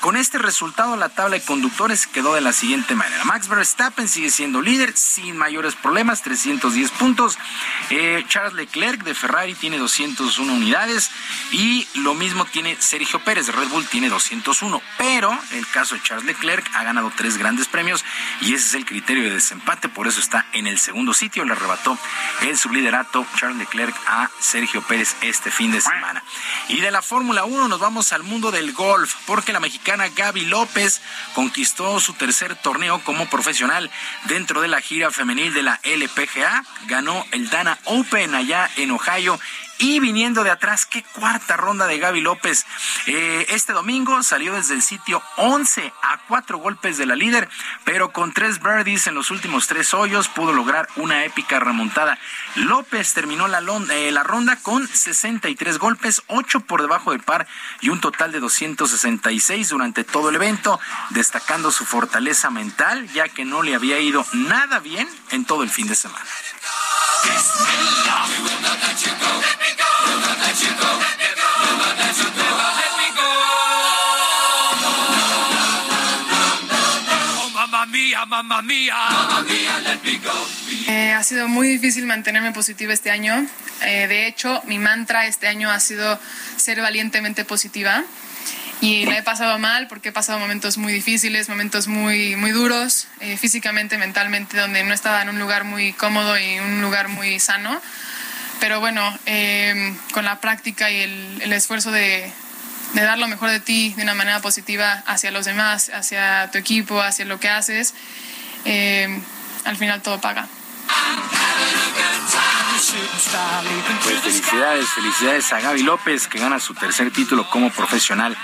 Con este resultado, la tabla de conductores quedó de la siguiente manera. Max Verstappen sigue siendo líder sin mayores problemas, 310 puntos. Eh, Charles Leclerc de Ferrari tiene 201 unidades y lo mismo tiene Sergio Pérez de Red Bull, tiene 201. Pero el caso de Charles Leclerc ha ganado tres grandes premios y ese es el criterio de desempate, por eso está en el segundo sitio. Le arrebató el subliderato Charles Leclerc a Sergio Pérez este fin de semana. Y de la Fórmula 1 nos vamos al mundo del golf, porque la mexicana Gaby López conquistó su tercer torneo como profesional dentro de la gira femenil de la LPGA. Ganó el Dana Open allá en Ohio. Y viniendo de atrás, qué cuarta ronda de Gaby López. Eh, este domingo salió desde el sitio 11 a cuatro golpes de la líder, pero con tres birdies en los últimos tres hoyos pudo lograr una épica remontada. López terminó la, eh, la ronda con 63 golpes, 8 por debajo del par y un total de 266 durante todo el evento, destacando su fortaleza mental, ya que no le había ido nada bien en todo el fin de semana. Eh, ha sido muy difícil mantenerme positiva este año. Eh, de hecho, mi mantra este año ha sido ser valientemente positiva. Y la he pasado mal porque he pasado momentos muy difíciles, momentos muy, muy duros, eh, físicamente, mentalmente, donde no estaba en un lugar muy cómodo y un lugar muy sano. Pero bueno, eh, con la práctica y el, esfuerzo de, dar lo mejor de ti de una manera positiva hacia los demás, hacia tu equipo, hacia lo que haces, eh, al final todo paga. Pues felicidades, felicidades a Gaby López que gana su tercer título como profesional.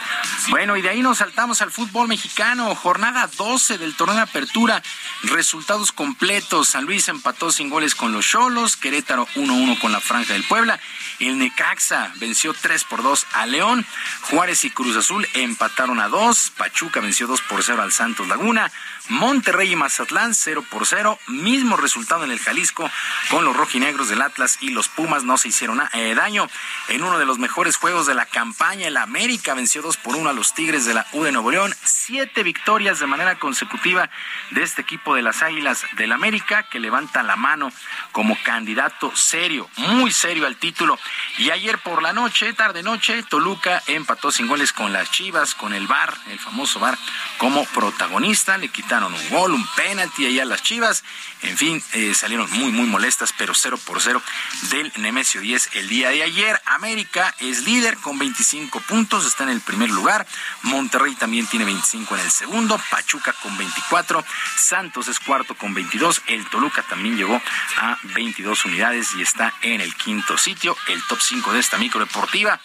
Bueno, y de ahí nos saltamos al fútbol mexicano. Jornada 12 del torneo de apertura. Resultados completos. San Luis empató sin goles con los Cholos. Querétaro 1-1 con la Franja del Puebla. El Necaxa venció 3 por 2 a León. Juárez y Cruz Azul empataron a 2. Pachuca venció 2 por 0 al Santos Laguna. Monterrey y Mazatlán 0 por 0. Mismo resultado en el Jalisco con los rojinegros del Atlas y los Pumas no se hicieron eh, daño. En uno de los mejores juegos de la campaña, el América venció 2 por 1 a los Tigres de la U de Nuevo León. Siete victorias de manera consecutiva de este equipo de las Águilas del América que levanta la mano como candidato serio, muy serio al título. Y ayer por la noche, tarde noche, Toluca empató sin goles con las Chivas, con el VAR, el famoso VAR, como protagonista. Le quitaron un gol, un penalti ahí a las Chivas. En fin, eh, salieron muy, muy molestas, pero 0 por 0 del Nemesio 10 el día de ayer. América es líder con 25 puntos, está en el primer lugar. Monterrey también tiene 25 en el segundo. Pachuca con 24. Santos es cuarto con 22. El Toluca también llegó a 22 unidades y está en el quinto sitio, el top 5 de esta micro deportiva.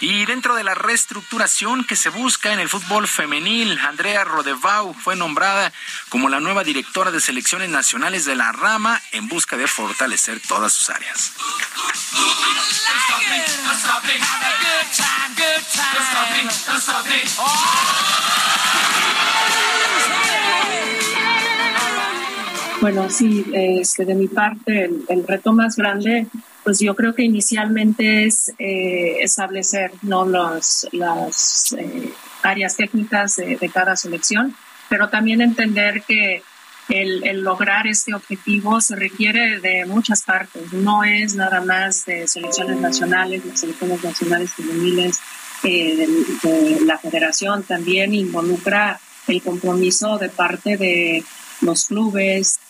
Y dentro de la reestructuración que se busca en el fútbol femenil, Andrea Rodevau fue nombrada como la nueva directora de selecciones nacionales de la rama en busca de fortalecer todas sus áreas. Bueno, sí, este, de mi parte, el, el reto más grande pues yo creo que inicialmente es eh, establecer no los, las eh, áreas técnicas de, cada selección, pero también entender que el, el, lograr este objetivo se requiere de muchas partes, no es nada más de selecciones nacionales, las selecciones nacionales juveniles, eh, de, la federación también involucra el compromiso de parte de los clubes.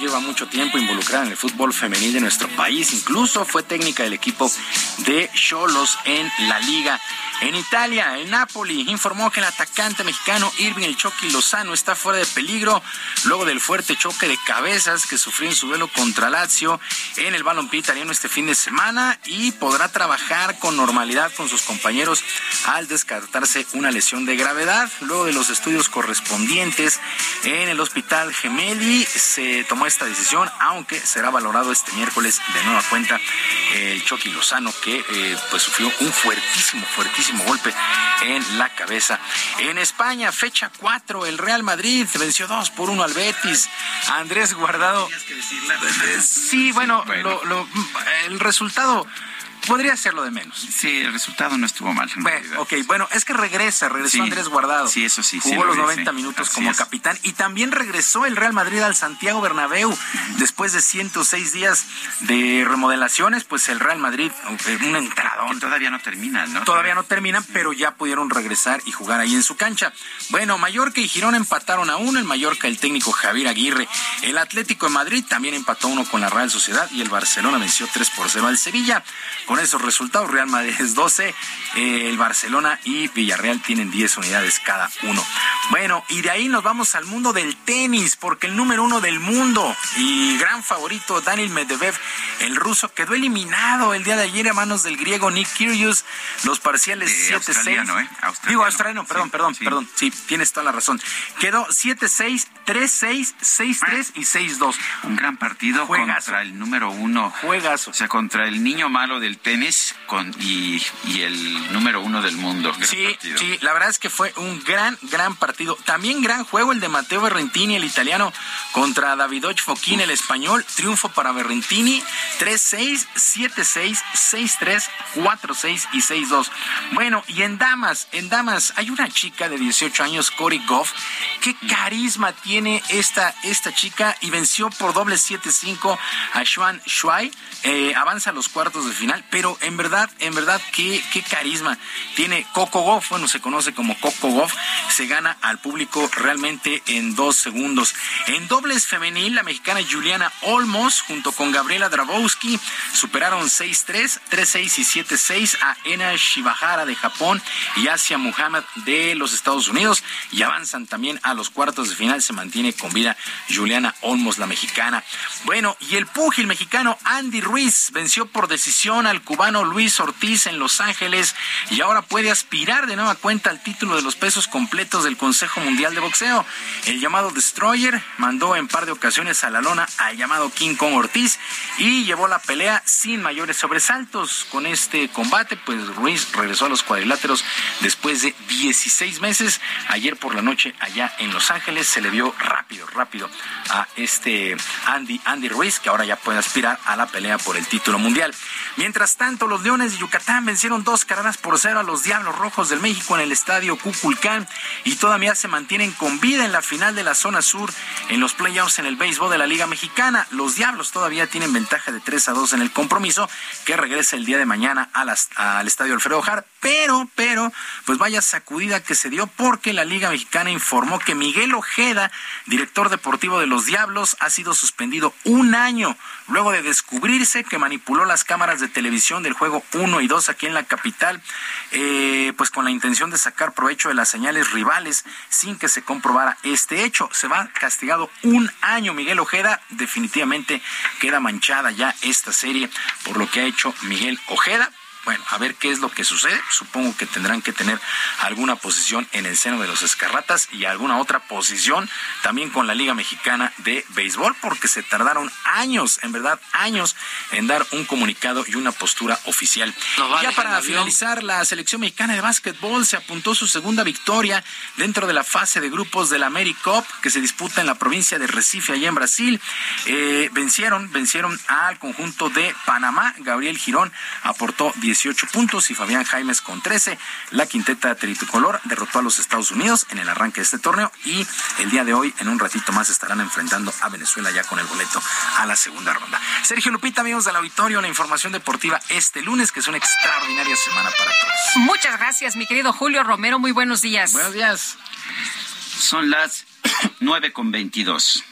Lleva mucho tiempo involucrada en el fútbol femenil de nuestro país, incluso fue técnica del equipo de Cholos en la liga. En Italia, el Napoli informó que el atacante mexicano Irving El Chucky Lozano está fuera de peligro luego del fuerte choque de cabezas que sufrió en su duelo contra Lazio en el balompié italiano este fin de semana y podrá trabajar con normalidad con sus compañeros al descartarse una lesión de gravedad. Luego de los estudios correspondientes en el hospital Gemelli se tomó esta decisión, aunque será valorado este miércoles de nueva cuenta el Chucky Lozano que eh, pues sufrió un fuertísimo, fuertísimo golpe en la cabeza. En España, fecha 4, el Real Madrid venció 2 por 1 al Betis. Andrés Guardado. Sí, bueno, el resultado podría ser lo de menos. Sí, el resultado no estuvo mal. Bueno, ok, bueno, es que regresa, regresó Andrés Guardado. Sí, eso sí. Jugó los 90 minutos como capitán y también regresó el Real Madrid al Santiago Bernabéu después de 106 días de remodelaciones, pues el Real Madrid, un entrador. todavía no termina, ¿no? Todavía no terminan, pero ya pudieron regresar y jugar ahí en su cancha. Bueno, Mallorca y Girón empataron a uno, el Mallorca el técnico Javier Aguirre. El Atlético de Madrid también empató uno con la Real Sociedad y el Barcelona venció 3 por 0 al Sevilla. Con esos resultados, Real Madrid es 12, eh, el Barcelona y Villarreal tienen 10 unidades cada uno. Bueno, y de ahí nos vamos al mundo del tenis, porque el número uno del mundo y gran favorito, Daniel Medvedev, el ruso, quedó eliminado el día de ayer a manos del griego Nick Kyrgios, los parciales 7-6. ¿eh? Digo, australiano, perdón, perdón, perdón, sí, tienes toda la razón. Quedó 7-6, 3-6, 6-3 y 6-2. Un gran partido contra el número uno. Juegas. O sea, contra el niño malo del tenis con, y, el número uno del mundo. sí, sí, la verdad es que fue un gran, gran partido. También gran juego el de Matteo Berrentini, el italiano, contra Davidoch Foquín, el español. Triunfo para Berrentini, 3-6, 7-6, 6-3, 4-6 y 6-2. Bueno, y en damas, en damas, hay una chica de 18 años, Cory Goff. Qué carisma tiene esta, esta chica y venció por doble 7-5 a Xuan Shuai. Eh, avanza a los cuartos de final, pero en verdad, en verdad, qué, qué carisma tiene Coco Goff, bueno, se conoce como Coco Goff, se gana al público realmente en dos segundos. En dobles femenil, la mexicana Juliana Olmos, junto con Gabriela Drabowski, superaron 6-3, 3-6 y 7-6 a Ena Shibahara de Japón y Asia Muhammad de los Estados Unidos y avanzan también a los cuartos de final, se mantiene con vida Juliana Olmos, la mexicana. Bueno, y el púgil mexicano Andy Ruiz venció por decisión al cubano Luis Ortiz en Los Ángeles y ahora puede aspirar de nueva cuenta al título de los pesos completos del Consejo Mundial de Boxeo. El llamado Destroyer mandó en par de ocasiones a la lona al llamado King Kong Ortiz y llevó la pelea sin mayores sobresaltos. Con este combate, pues Ruiz regresó a los cuadriláteros después de 16 meses. Ayer por la noche allá en Los Ángeles se le vio rápido, rápido a este Andy, Andy Ruiz, que ahora ya puede aspirar a la pelea por el título mundial. Mientras tanto, los Leones de Yucatán vencieron dos carreras por cero a los Diablos Rojos del México en el estadio Cuculcán y todavía se mantienen con vida en la final de la zona sur en los playoffs en el béisbol de la Liga Mexicana. Los Diablos todavía tienen ventaja de 3 a 2 en el compromiso que regresa el día de mañana al estadio Alfredo Jar. Pero, pero, pues vaya sacudida que se dio porque la Liga Mexicana informó que Miguel Ojeda, director deportivo de los Diablos, ha sido suspendido un año luego de descubrirse que manipuló las cámaras de televisión del juego 1 y 2 aquí en la capital, eh, pues con la intención de sacar provecho de las señales rivales sin que se comprobara este hecho. Se va castigado un año Miguel Ojeda, definitivamente queda manchada ya esta serie por lo que ha hecho Miguel Ojeda bueno, a ver qué es lo que sucede. Supongo que tendrán que tener alguna posición en el seno de los Escarratas y alguna otra posición también con la Liga Mexicana de Béisbol, porque se tardaron años, en verdad, años en dar un comunicado y una postura oficial. ya para finalizar, la selección mexicana de básquetbol se apuntó su segunda victoria dentro de la fase de grupos de la AmeriCup que se disputa en la provincia de Recife, allá en Brasil. Eh, vencieron, vencieron al conjunto de Panamá. Gabriel Girón aportó 18 puntos y Fabián Jaimes con 13. La quinteta tricolor derrotó a los Estados Unidos en el arranque de este torneo y el día de hoy, en un ratito más, estarán enfrentando a Venezuela ya con el boleto a la segunda ronda. Sergio Lupita, amigos del auditorio, la información deportiva este lunes, que es una extraordinaria semana para todos. Muchas gracias, mi querido Julio Romero. Muy buenos días. Buenos días. Son las 9 con 22.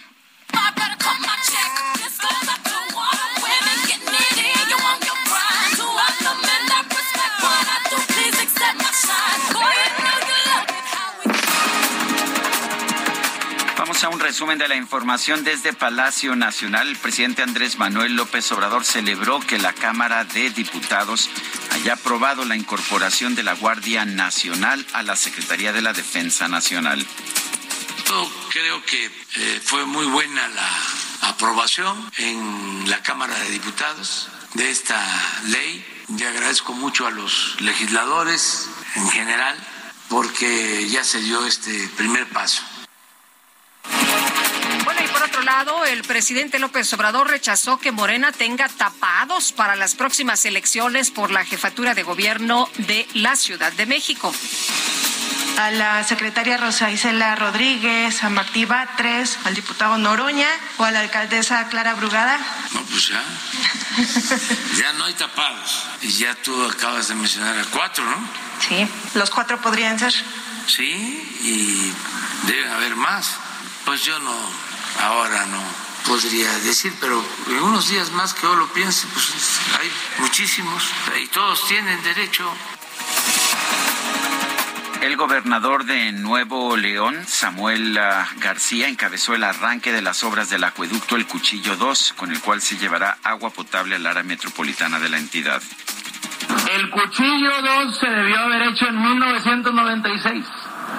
A un resumen de la información desde Palacio Nacional. El presidente Andrés Manuel López Obrador celebró que la Cámara de Diputados haya aprobado la incorporación de la Guardia Nacional a la Secretaría de la Defensa Nacional. Creo que eh, fue muy buena la aprobación en la Cámara de Diputados de esta ley. Y agradezco mucho a los legisladores en general porque ya se dio este primer paso. Bueno, y por otro lado, el presidente López Obrador rechazó que Morena tenga tapados para las próximas elecciones por la jefatura de gobierno de la Ciudad de México. A la secretaria Rosa Isela Rodríguez, a Martí Batres, al diputado Noroña o a la alcaldesa Clara Brugada. No, pues ya. ya no hay tapados. Y ya tú acabas de mencionar a cuatro, ¿no? Sí, los cuatro podrían ser. Sí, y deben haber más. Pues yo no, ahora no podría decir, pero en unos días más que yo lo piense, pues hay muchísimos y todos tienen derecho. El gobernador de Nuevo León, Samuel García, encabezó el arranque de las obras del acueducto El Cuchillo 2, con el cual se llevará agua potable al área metropolitana de la entidad. El Cuchillo 2 se debió haber hecho en 1996.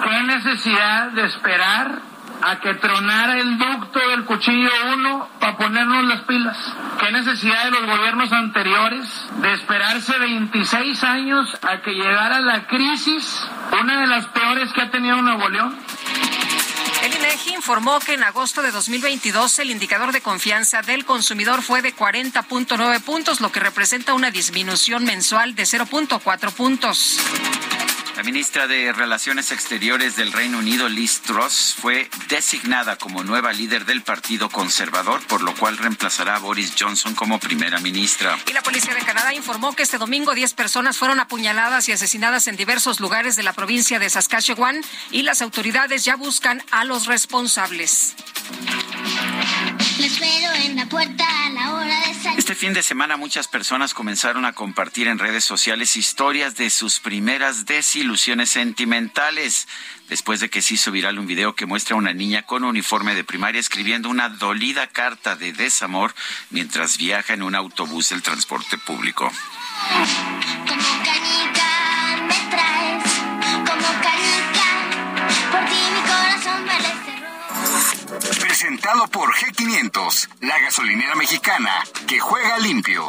¿Qué necesidad de esperar a que tronara el ducto del cuchillo 1 para ponernos las pilas. ¿Qué necesidad de los gobiernos anteriores de esperarse 26 años a que llegara la crisis, una de las peores que ha tenido Nuevo León? El INEGI informó que en agosto de 2022 el indicador de confianza del consumidor fue de 40.9 puntos, lo que representa una disminución mensual de 0.4 puntos. La ministra de Relaciones Exteriores del Reino Unido, Liz Truss, fue designada como nueva líder del Partido Conservador, por lo cual reemplazará a Boris Johnson como primera ministra. Y la policía de Canadá informó que este domingo 10 personas fueron apuñaladas y asesinadas en diversos lugares de la provincia de Saskatchewan y las autoridades ya buscan a los responsables. en la puerta a la hora de Este fin de semana muchas personas comenzaron a compartir en redes sociales historias de sus primeras desilusiones sentimentales. Después de que se hizo viral un video que muestra a una niña con uniforme de primaria escribiendo una dolida carta de desamor mientras viaja en un autobús del transporte público. Como canica me traes, como canica, por ti mi corazón me Presentado por G500, la gasolinera mexicana que juega limpio.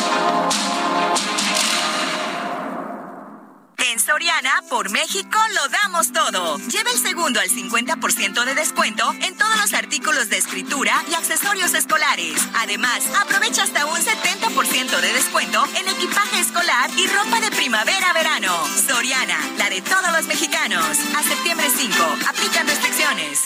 Soriana, por México lo damos todo. Lleva el segundo al 50% de descuento en todos los artículos de escritura y accesorios escolares. Además, aprovecha hasta un 70% de descuento en equipaje escolar y ropa de primavera-verano. Soriana, la de todos los mexicanos. A septiembre 5, aplican restricciones.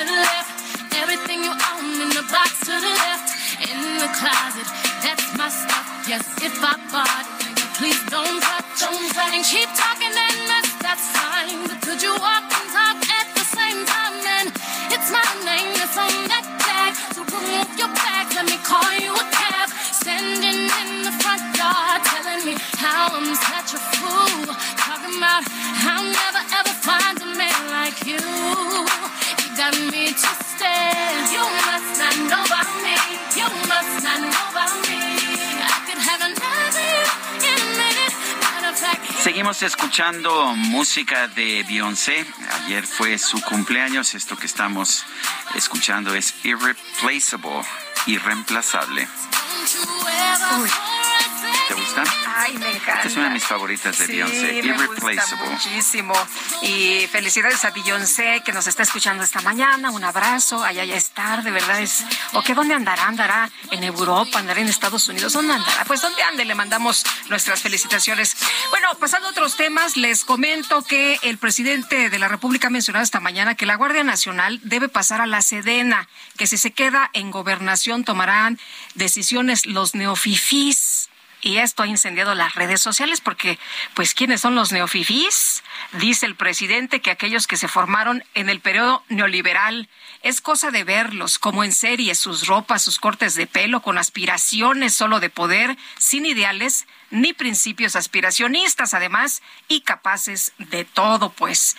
To the left. Everything you own in the box to the left. In the closet, that's my stuff. Yes, if I bought it, please don't touch, don't touch. And keep talking and mess, that's fine. But could you walk and talk at the same time? And it's my name that's on that tag. So remove your bags, let me call you a cab. Standing in the front yard, telling me how I'm such a fool. Talking about I'll never ever find a man like you. You got me twisted. You must not know about me. You must not know about me. I could have another you in a minute. Matter of fact, Seguimos escuchando música de Beyoncé. Ayer fue su cumpleaños. Esto que estamos escuchando es Irreplaceable, irreemplazable. Uy. ¿Te gusta? Ay, me encanta. Esta es una de mis favoritas de Sí, Beyoncé, me gusta Irreplaceable. muchísimo. Y felicidades a Beyoncé que nos está escuchando esta mañana. Un abrazo. Allá ya es tarde, ¿verdad? Es... ¿O qué dónde andará? ¿Andará en Europa? ¿Andará en Estados Unidos? ¿Dónde andará? Pues ¿dónde ande? Le mandamos nuestras felicitaciones. Bueno, pasando a otros temas, les comento que el presidente de la República ha mencionado esta mañana que la Guardia Nacional debe pasar a la Sedena, que si se queda en gobernación tomarán decisiones los neofifís. Y esto ha incendiado las redes sociales porque, pues, ¿quiénes son los neofifís? Dice el presidente que aquellos que se formaron en el periodo neoliberal es cosa de verlos, como en serie, sus ropas, sus cortes de pelo, con aspiraciones solo de poder, sin ideales ni principios aspiracionistas, además, y capaces de todo, pues.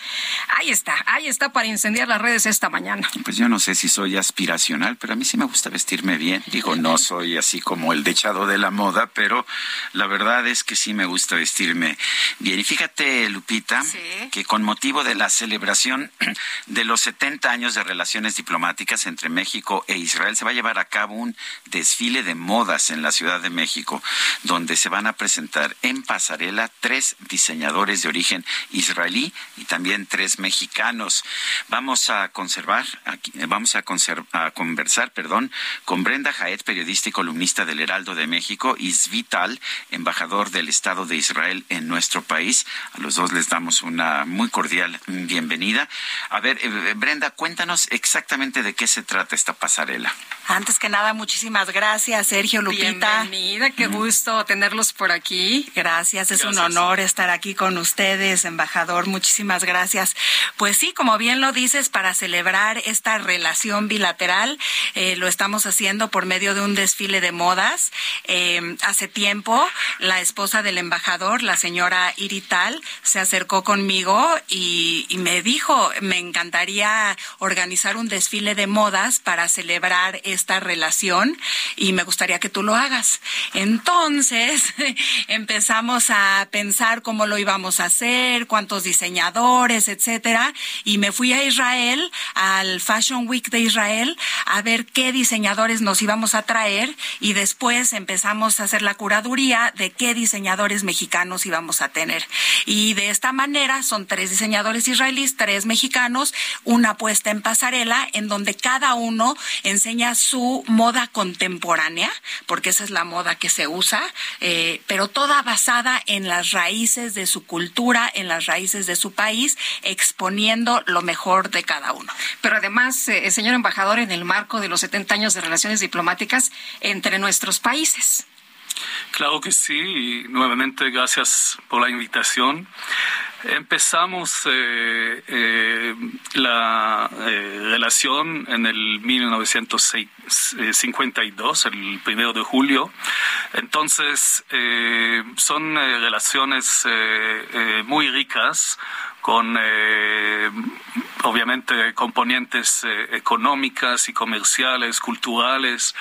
Ahí está, ahí está para incendiar las redes esta mañana. Pues yo no sé si soy aspiracional, pero a mí sí me gusta vestirme bien. Digo, no soy así como el dechado de la moda, pero la verdad es que sí me gusta vestirme bien. Y fíjate, Lupita, que con motivo de la celebración de los 70 años de relaciones diplomáticas entre México e Israel, se va a llevar a cabo un desfile de modas en la Ciudad de México, donde se van a presentar en pasarela tres diseñadores de origen israelí y también tres mexicanos. Vamos a conservar, aquí, vamos a, a conversar, perdón, con Brenda Jaet, periodista y columnista del Heraldo de México, y Zvital, embajador del Estado de Israel en nuestro país. A los dos les damos una muy cordial bienvenida. A ver, eh, Brenda, cuéntanos exactamente de qué se trata esta pasarela. Antes que nada, muchísimas gracias, Sergio Lupita. Bienvenida, qué gusto tenerlos por aquí. Gracias, es un honor estar aquí con ustedes, embajador. Muchísimas gracias. Pues sí, como bien lo dices, para celebrar esta relación bilateral, eh, lo estamos haciendo por medio de un desfile de modas. Eh, hace tiempo, la esposa del embajador, la señora Irital, se acercó conmigo y, y me dijo, me encantaría organizar un desfile de modas para celebrar esta relación y me gustaría que tú lo hagas. Entonces empezamos a pensar cómo lo íbamos a hacer, cuántos diseñadores, etcétera, y me fui a Israel, al Fashion Week de Israel, a ver qué diseñadores nos íbamos a traer y después empezamos a hacer la curaduría de qué diseñadores mexicanos íbamos a tener. Y de esta manera son tres diseñadores israelíes, tres mexicanos, una puesta en pasarela en donde cada uno enseña su moda contemporánea, porque esa es la moda que se usa, eh, pero toda basada en las raíces de su cultura, en las raíces de su país, exponiendo lo mejor de cada uno. Pero además, eh, señor embajador, en el marco de los 70 años de relaciones diplomáticas entre nuestros países. Claro que sí, y nuevamente gracias por la invitación. Empezamos eh, eh, la eh, relación en el 1952, el primero de julio. Entonces, son relaciones muy ricas con eh, obviamente componentes eh, económicas y comerciales, culturales,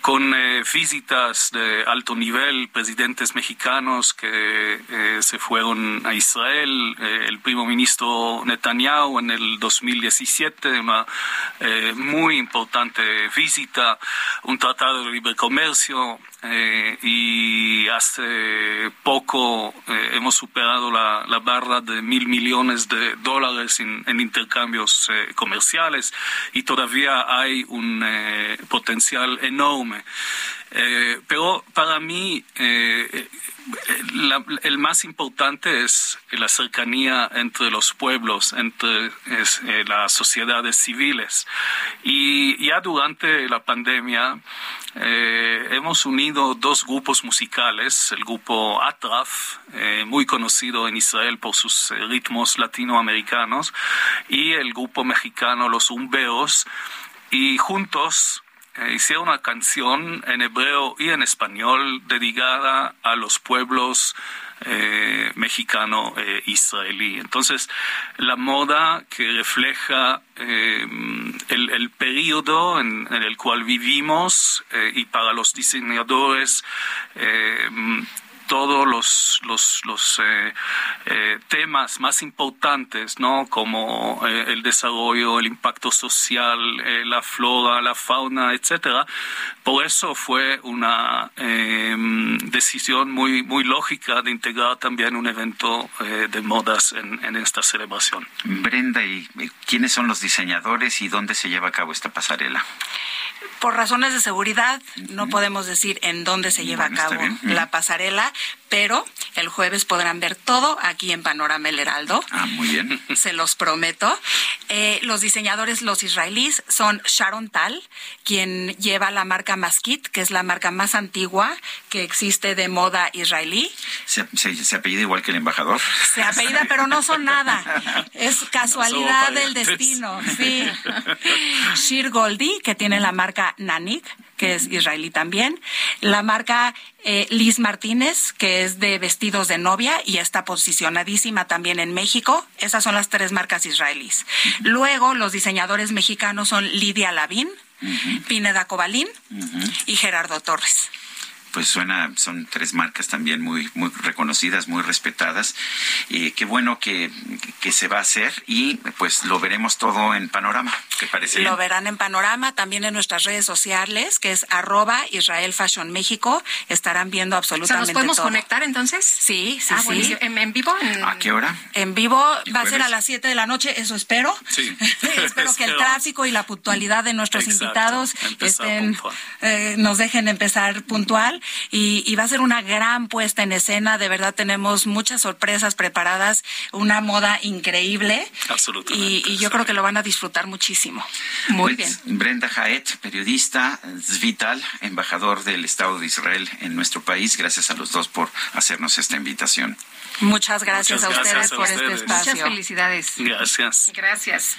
con eh, visitas de alto nivel, presidentes mexicanos que se fueron a Israel, el primer ministro Netanyahu en el 2017, una muy importante visita, un tratado de libre comercio y hace poco hemos superado la, la, barra de mil millones de dólares en, en intercambios eh, comerciales y todavía hay un eh, potencial enorme. Eh, pero para mí el más importante es la cercanía entre los pueblos, entre las sociedades civiles. Y ya durante la pandemia hemos unido dos grupos musicales, el grupo Atraf, muy conocido en Israel por sus ritmos latinoamericanos, y el grupo mexicano Los Umbeos, y juntos eh, hicieron una canción en hebreo y en español dedicada a los pueblos eh, mexicano e israelí. Entonces, la moda que refleja eh, el, periodo en, en, el cual vivimos y para los diseñadores todos los, los, los eh, eh, temas más importantes, ¿no? Como eh, el desarrollo, el impacto social, la flora, la fauna, etcétera. Por eso fue una em, decisión muy, muy lógica de integrar también un evento de modas en, en esta celebración. Brenda, ¿y quiénes son los diseñadores y dónde se lleva a cabo esta pasarela? Por razones de seguridad no podemos decir en dónde se lleva a cabo la pasarela, pero el jueves podrán ver todo aquí en Panorama El Heraldo. Ah, muy bien. Se los prometo. Eh, los diseñadores, los israelíes, son Sharon Tal, quien lleva la marca Maskit, que es la marca más antigua que existe de moda israelí. ¿Se, se, apellida igual que el embajador? Se apellida, pero no son nada. Es casualidad del destino. Sí. Shir Goldie, que tiene la marca Nanik que es israelí también. La marca eh, Liz Martínez, que es de vestidos de novia y está posicionadísima también en México. Esas son las tres marcas israelíes. Luego, los diseñadores mexicanos son Lidia Lavín, Pineda Cobalín y Gerardo Torres pues suena, son tres marcas también muy, muy reconocidas, muy respetadas. y qué bueno que, que, se va a hacer y pues lo veremos todo en Panorama, ¿te parece? Lo verán en Panorama, también en nuestras redes sociales, que es arroba Israel Fashion México. Estarán viendo absolutamente ¿Nos podemos conectar entonces? Sí, sí, ah, sí. ¿En, vivo? ¿A qué hora? En vivo va a ser a las 7 de la noche, eso espero. Sí. espero que el tráfico y la puntualidad de nuestros invitados estén, eh, nos dejen empezar puntual y, va a ser una gran puesta en escena. De verdad tenemos muchas sorpresas preparadas, una moda increíble. Absolutamente. Y, yo creo que lo van a disfrutar muchísimo. Muy pues, bien. Brenda Jaet, periodista, Zvital, embajador del Estado de Israel en nuestro país. Gracias a los dos por hacernos esta invitación. Muchas gracias, a, ustedes por este espacio. Muchas felicidades. Gracias. Gracias.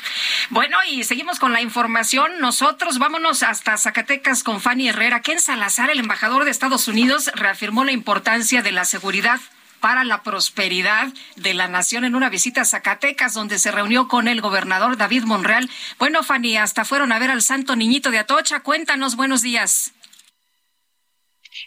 Bueno, y seguimos con la información. Nosotros vámonos hasta Zacatecas con Fanny Herrera. Ken Salazar, el embajador de Estados Unidos, reafirmó la importancia de la seguridad para la prosperidad de la nación en una visita a Zacatecas, donde se reunió con el gobernador David Monreal. Bueno, Fanny, hasta fueron a ver al santo niñito de Atocha. Cuéntanos, buenos días.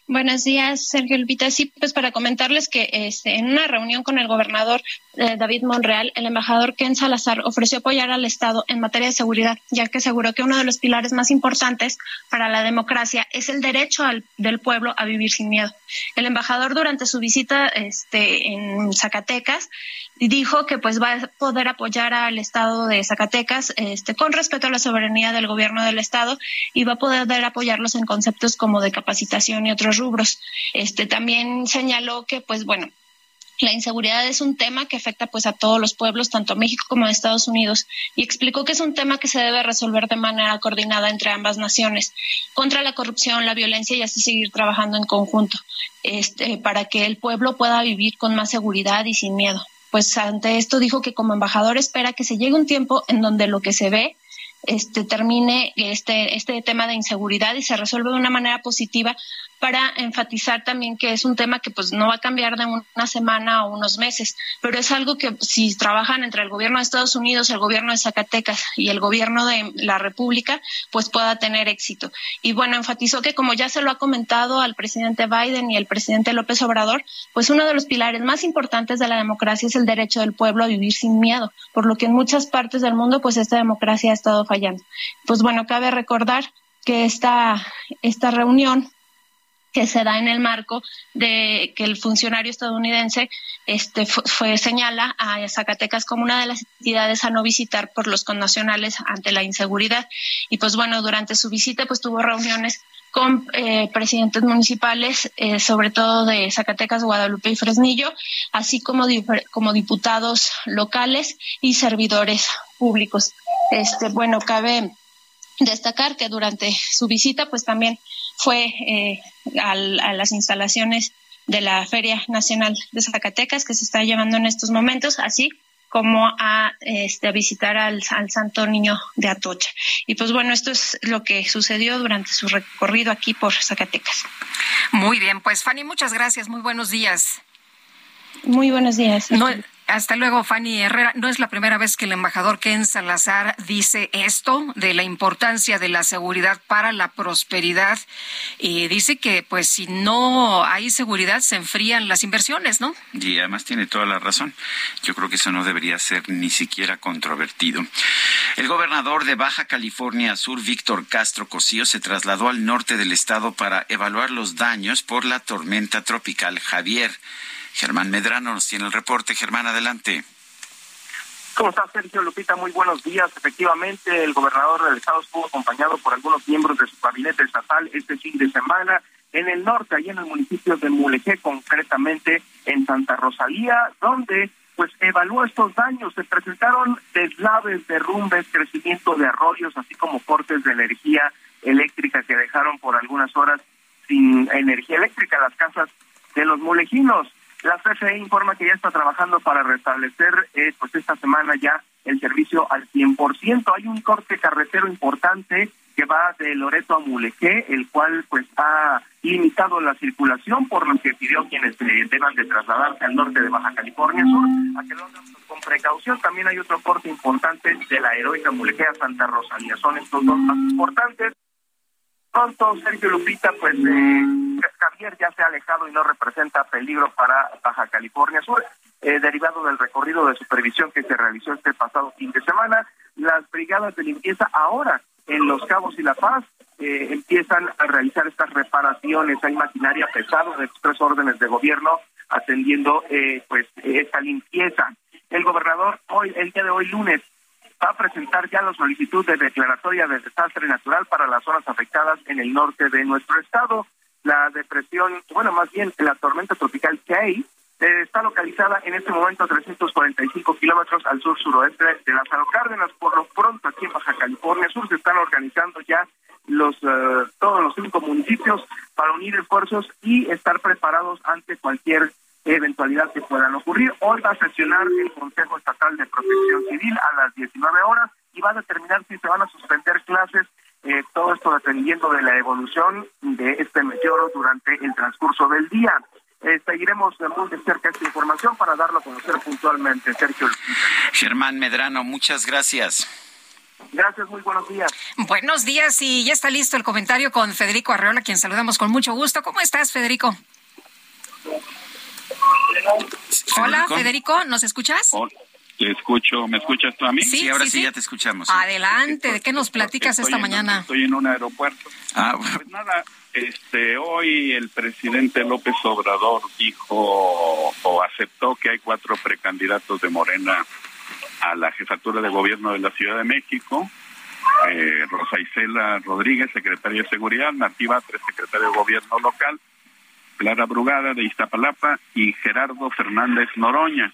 Buenos días, Sergio Lupita. Sí, pues para comentarles que este, en una reunión con el gobernador eh, David Monreal, el embajador Ken Salazar ofreció apoyar al Estado en materia de seguridad, ya que aseguró que uno de los pilares más importantes para la democracia es el derecho del pueblo a vivir sin miedo. El embajador durante su visita este, en Zacatecas dijo que pues va a poder apoyar al Estado de Zacatecas este, con respeto a la soberanía del gobierno del Estado y va a poder apoyarlos en conceptos como de capacitación y otros rubros. Este, también señaló que pues bueno, la inseguridad es un tema que afecta pues a todos los pueblos, tanto a México como a Estados Unidos, y explicó que es un tema que se debe resolver de manera coordinada entre ambas naciones, contra la corrupción, la violencia y así seguir trabajando en conjunto, este, para que el pueblo pueda vivir con más seguridad y sin miedo pues ante esto dijo que como embajador espera que se llegue un tiempo en donde lo que se ve este termine este este tema de inseguridad y se resuelve de una manera positiva para enfatizar también que es un tema que pues no va a cambiar de una semana o unos meses, pero es algo que si trabajan entre el gobierno de Estados Unidos, el gobierno de Zacatecas y el gobierno de la República, pues pueda tener éxito. Y bueno, enfatizó que como ya se lo ha comentado al presidente Biden y al presidente López Obrador, pues uno de los pilares más importantes de la democracia es el derecho del pueblo a vivir sin miedo, por lo que en muchas partes del mundo pues esta democracia ha estado fallando. Pues bueno, cabe recordar que esta, esta reunión que se da en el marco de que el funcionario estadounidense este fue, señala a Zacatecas como una de las entidades a no visitar por los connacionales ante la inseguridad y pues bueno durante su visita pues tuvo reuniones con eh, presidentes municipales, eh, sobre todo de Zacatecas, Guadalupe y Fresnillo, así como, como diputados locales y servidores públicos. Este, bueno, cabe destacar que durante su visita, pues también fue eh, a las instalaciones de la Feria Nacional de Zacatecas que se está llevando en estos momentos, así como a, este, visitar al, al, Santo Niño de Atocha. Y pues bueno, esto es lo que sucedió durante su recorrido aquí por Zacatecas. Muy bien, pues Fanny, muchas gracias, muy buenos días. Muy buenos días. Hasta luego, Fanny Herrera. No es la primera vez que el embajador Ken Salazar dice esto de la importancia de la seguridad para la prosperidad. Y dice que, pues, si no hay seguridad, se enfrían las inversiones, ¿no? Y además tiene toda la razón. Yo creo que eso no debería ser ni siquiera controvertido. El gobernador de Baja California Sur, Víctor Castro Cosío, se trasladó al norte del estado para evaluar los daños por la tormenta tropical Javier. Germán Medrano nos tiene el reporte. Germán, adelante. ¿Cómo está Sergio Lupita? Muy buenos días. Efectivamente, el gobernador del estado estuvo acompañado por algunos miembros de su gabinete estatal este fin de semana en el norte, allí en el municipio de Mulegé, concretamente en Santa Rosalía, donde pues evaluó estos daños. Se presentaron deslaves, derrumbes, crecimiento de arroyos, así como cortes de energía eléctrica que dejaron por algunas horas sin energía eléctrica las casas de los mulejinos. La CFE informa que ya está trabajando para restablecer eh, pues esta semana ya el servicio al 100%. Hay un corte carretero importante que va de Loreto a Mulegé, el cual pues ha limitado la circulación, por lo que pidió quienes eh, deban de trasladarse al norte de Baja California Sur a que lo hagan con precaución. También hay otro corte importante de la heroica Mulegé a Santa Rosalía. Son estos dos más importantes pronto Sergio Lupita, pues eh, Javier ya se ha alejado y no representa peligro para Baja California Sur. Eh, derivado del recorrido de supervisión que se realizó este pasado fin de semana, las brigadas de limpieza ahora en Los Cabos y La Paz eh, empiezan a realizar estas reparaciones. Hay maquinaria pesada de tres órdenes de gobierno atendiendo eh, pues esta limpieza. El gobernador hoy, el día de hoy lunes, a presentar ya la solicitud de declaratoria de desastre natural para las zonas afectadas en el norte de nuestro estado. La depresión, bueno, más bien la tormenta tropical Kay, eh, está localizada en este momento a 345 kilómetros al sur-suroeste de Lázaro Cárdenas. Por lo pronto, aquí en Baja California Sur se están organizando ya los eh, todos los cinco municipios para unir esfuerzos y estar preparados ante cualquier eventualidad que puedan ocurrir. Hoy va a sesionar el Consejo Estatal de Protección Civil a las 19 horas y va a determinar si se van a suspender clases, eh, todo esto dependiendo de la evolución de este meteoro durante el transcurso del día. Eh, seguiremos muy de cerca esta información para darlo a conocer puntualmente. Sergio. Germán Medrano, muchas gracias. Gracias, muy buenos días. Buenos días y ya está listo el comentario con Federico Arreola, quien saludamos con mucho gusto. ¿Cómo estás, Federico? Hola, Federico, ¿nos escuchas? te escucho, ¿me escuchas tú a mí? Sí, ahora sí, ya te escuchamos. Adelante, ¿de qué nos platicas esta mañana? estoy en un aeropuerto. Ah, pues nada, este, hoy el presidente López Obrador dijo o aceptó que hay cuatro precandidatos de Morena a la jefatura de gobierno de la Ciudad de México. Eh, Rosa Isela Rodríguez, secretaria de Seguridad, Nativa, tres secretario de Gobierno local, Clara Brugada de Iztapalapa y Gerardo Fernández Noroña.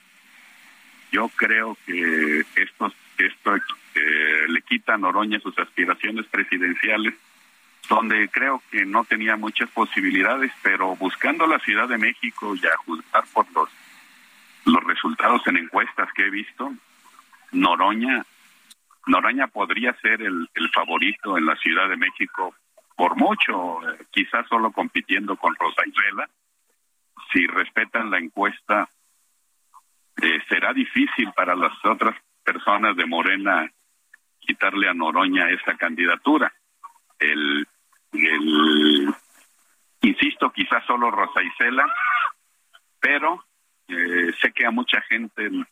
Yo creo que esto, esto eh, le quita a Noroña sus aspiraciones presidenciales, donde creo que no tenía muchas posibilidades, pero buscando la Ciudad de México y a juzgar por los, los resultados en encuestas que he visto, Noroña, Noroña podría ser el favorito en la Ciudad de México por mucho, eh, quizás solo compitiendo con Rosa Isela. Si respetan la encuesta, eh, será difícil para las otras personas de Morena quitarle a Noroña esa candidatura. El, el insisto, quizás solo Rosa Isela, pero eh, sé que a mucha gente el,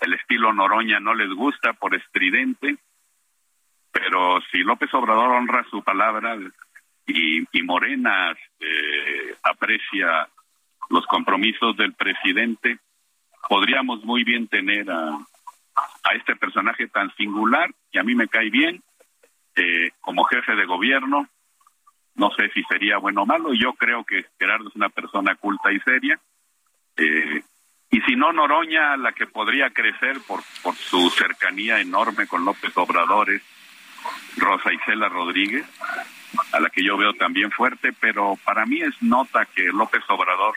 el estilo Noroña no les gusta por estridente, pero si López Obrador honra su palabra y, y Morena eh, aprecia los compromisos del presidente, podríamos muy bien tener a, este personaje tan singular que a mí me cae bien eh, como jefe de gobierno. No sé si sería bueno o malo. Yo creo que Gerardo es una persona culta y seria. Eh, y si no, Noroña, la que podría crecer por, por su cercanía enorme con López Obrador es Rosa Isela Rodríguez, a la que yo veo también fuerte, pero para mí es nota que López Obrador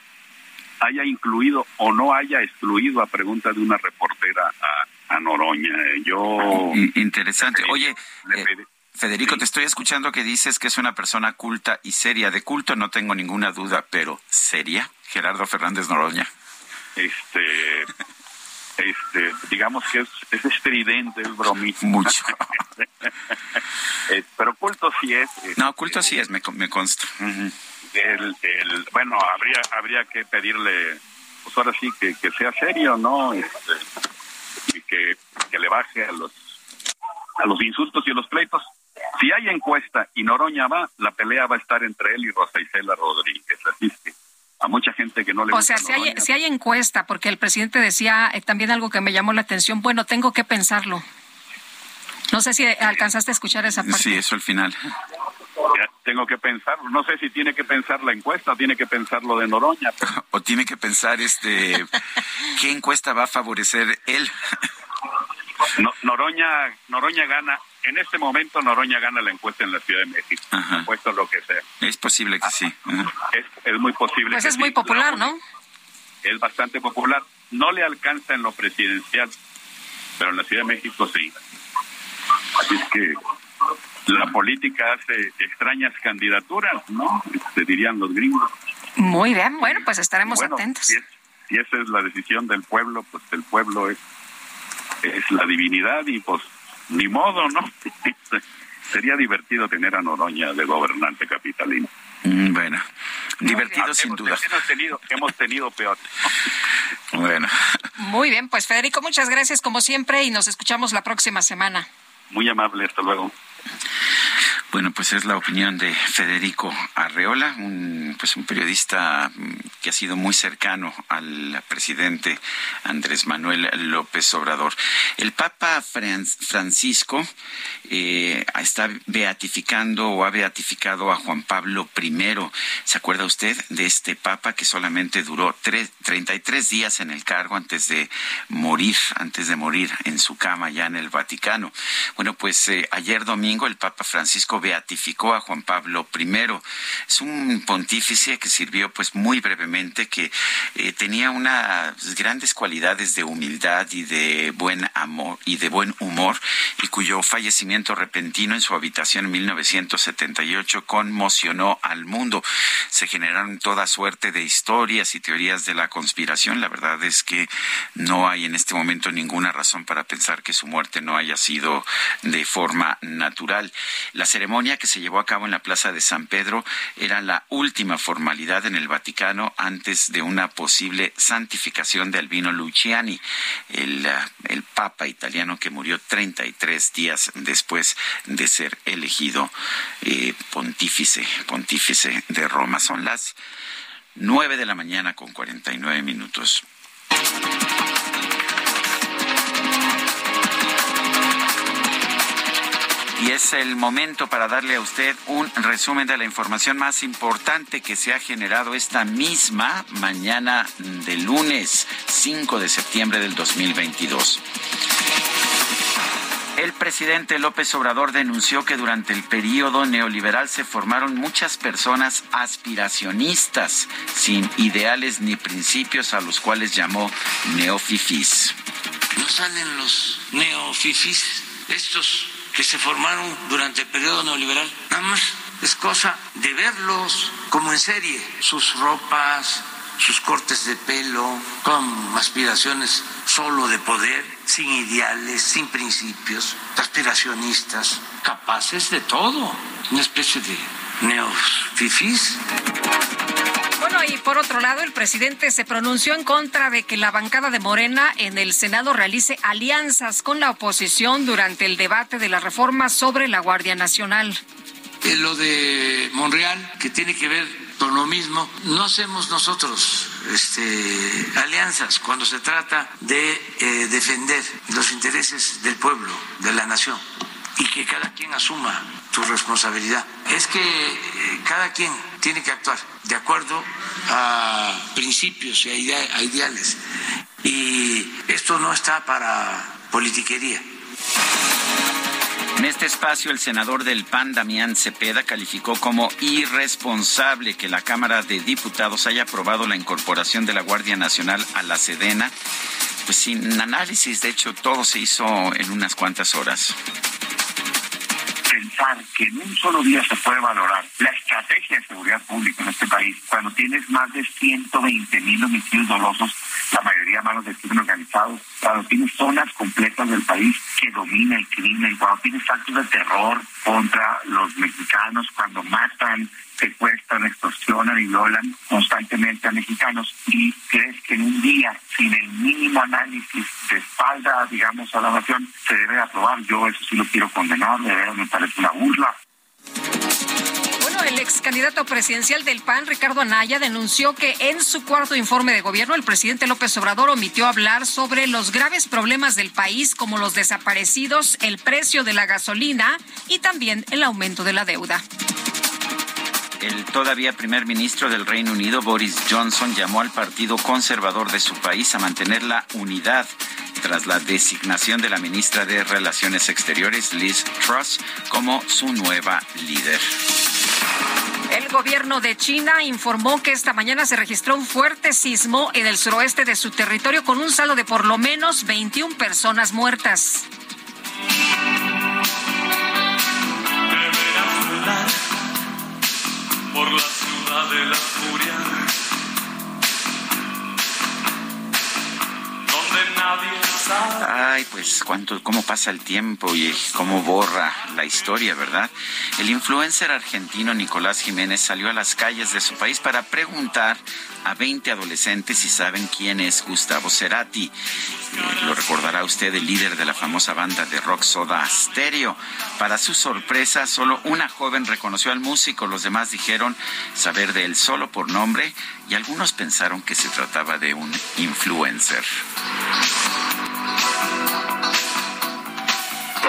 haya incluido o no haya excluido a pregunta de una reportera a, a Noroña. Yo... Interesante. Oye, eh, Federico, te estoy escuchando que dices que es una persona culta y seria. De culto no tengo ninguna duda, pero ¿seria? Gerardo Fernández Noroña. Este, este, digamos que es, es estridente, es bromista. Mucho. Eh, pero culto sí es. No, culto sí es, me, me consta. el, el, bueno, habría habría que pedirle, pues ahora sí, que, que sea serio, ¿no? Este, y que, que le baje a los, a los insultos y a los pleitos. Si hay encuesta y Noroña va, la pelea va a estar entre él y Rosa Isela Rodríguez. Así es que a mucha gente que no le O gusta sea, si hay, si hay encuesta, porque el presidente decía eh, también algo que me llamó la atención, bueno, tengo que pensarlo. No sé si alcanzaste a escuchar esa parte. Sí, eso al final. ya tengo que pensar, no sé si tiene que pensar la encuesta, o tiene que pensar lo de Noroña. O tiene que pensar este qué encuesta va a favorecer él. No- Noroña, Noroña gana, en este momento Noroña gana la encuesta en la Ciudad de México, puesto lo que sea. Es posible que sí. Ajá. Es, es muy posible. Pues que es muy sí. popular, ¿no? Es bastante popular. No le alcanza en lo presidencial, pero en la Ciudad de México sí. Así es que la política hace extrañas candidaturas, ¿no? Este, dirían los gringos. Muy bien, bueno, pues estaremos Bueno, atentos. Si, es- si esa es la decisión del pueblo, pues el pueblo es, es la divinidad y pues ni modo, ¿no? Sería divertido tener a Noroña de gobernante capitalino. Mm, Bueno, divertido sin hemos, duda. Hemos tenido, hemos tenido peor. Bueno, Muy bien, pues Federico, muchas gracias como siempre y nos escuchamos la próxima semana. Muy amable, hasta luego. Bueno, pues es la opinión de Federico Arreola, un, pues un periodista mm, que ha sido muy cercano al presidente Andrés Manuel López Obrador. El Papa Fran- Francisco eh, está beatificando o ha beatificado a Juan Pablo I. ¿Se acuerda usted de este Papa que solamente duró tres, 33 días en el cargo antes de morir, antes de morir en su cama ya en el Vaticano? Bueno, pues eh, ayer domingo el Papa Francisco beatificó a Juan Pablo I. Es un pontífice que sirvió pues muy brevemente, que eh, tenía unas grandes cualidades de humildad y de buen amor y de buen humor y cuyo fallecimiento repentino en su habitación en 1978 conmocionó al mundo. Se generaron toda suerte de historias y teorías de la conspiración. La verdad es que no hay en este momento ninguna razón para pensar que su muerte no haya sido de forma natural. La ceremonia que se llevó a cabo en la Plaza de San Pedro era la última formalidad en el Vaticano antes de una posible santificación de Albino Luciani, el, el papa italiano que murió 33 días después de ser elegido eh, pontífice, pontífice de Roma. Son las 9 de la mañana con 49 minutos. Y es el momento para darle a usted un resumen de la información más importante que se ha generado esta misma mañana de lunes 5 de septiembre del 2022. El presidente López Obrador denunció que durante el periodo neoliberal se formaron muchas personas aspiracionistas, sin ideales ni principios a los cuales llamó neofifís. No salen los neofifís, estos que se formaron durante el periodo neoliberal. Nada más es cosa de verlos como en serie, sus ropas, sus cortes de pelo, con aspiraciones solo de poder, sin ideales, sin principios, aspiracionistas, capaces de todo, una especie de neofifís. Bueno, y por otro lado, el presidente se pronunció en contra de que la bancada de Morena en el Senado realice alianzas con la oposición durante el debate de la reforma sobre la Guardia Nacional. Lo de Monreal, que tiene que ver con lo mismo, no hacemos nosotros este, alianzas cuando se trata de eh, defender los intereses del pueblo, de la nación, y que cada quien asuma su responsabilidad. Es que eh, cada quien tiene que actuar de acuerdo a principios y a, idea- a ideales. Y esto no está para politiquería. En este espacio, el senador del PAN, Damián Cepeda, calificó como irresponsable que la Cámara de Diputados haya aprobado la incorporación de la Guardia Nacional a la Sedena, pues sin análisis. De hecho, todo se hizo en unas cuantas horas. Que en un solo día se puede valorar la estrategia de seguridad pública en este país cuando tienes más de 120 mil homicidios dolosos, la mayoría a manos del crimen organizado, cuando tienes zonas completas del país que domina el crimen, cuando tienes actos de terror contra los mexicanos, cuando matan, secuestran, extorsionan y violan constantemente a mexicanos y crees que en un día, sin el mínimo análisis de espalda, digamos, a la nación, se debe aprobar. Yo eso sí lo quiero condenar, de verdad me parece una burla. Bueno, el ex candidato presidencial del PAN, Ricardo Anaya, denunció que en su cuarto informe de gobierno el presidente López Obrador omitió hablar sobre los graves problemas del país como los desaparecidos, el precio de la gasolina y también el aumento de la deuda. El todavía primer ministro del Reino Unido, Boris Johnson, llamó al Partido Conservador de su país a mantener la unidad tras la designación de la ministra de Relaciones Exteriores, Liz Truss, como su nueva líder. El gobierno de China informó que esta mañana se registró un fuerte sismo en el suroeste de su territorio con un saldo de por lo menos 21 personas muertas. Por la ciudad de la furia, donde nadie sabe. Ay, pues cuánto, cómo pasa el tiempo y cómo borra la historia, ¿verdad? El influencer argentino Nicolás Jiménez salió a las calles de su país para preguntar a 20 adolescentes si saben quién es Gustavo Cerati. Eh, lo recordará usted, el líder de la famosa banda de rock Soda Stereo. Para su sorpresa, solo una joven reconoció al músico, los demás dijeron saber de él solo por nombre y algunos pensaron que se trataba de un influencer.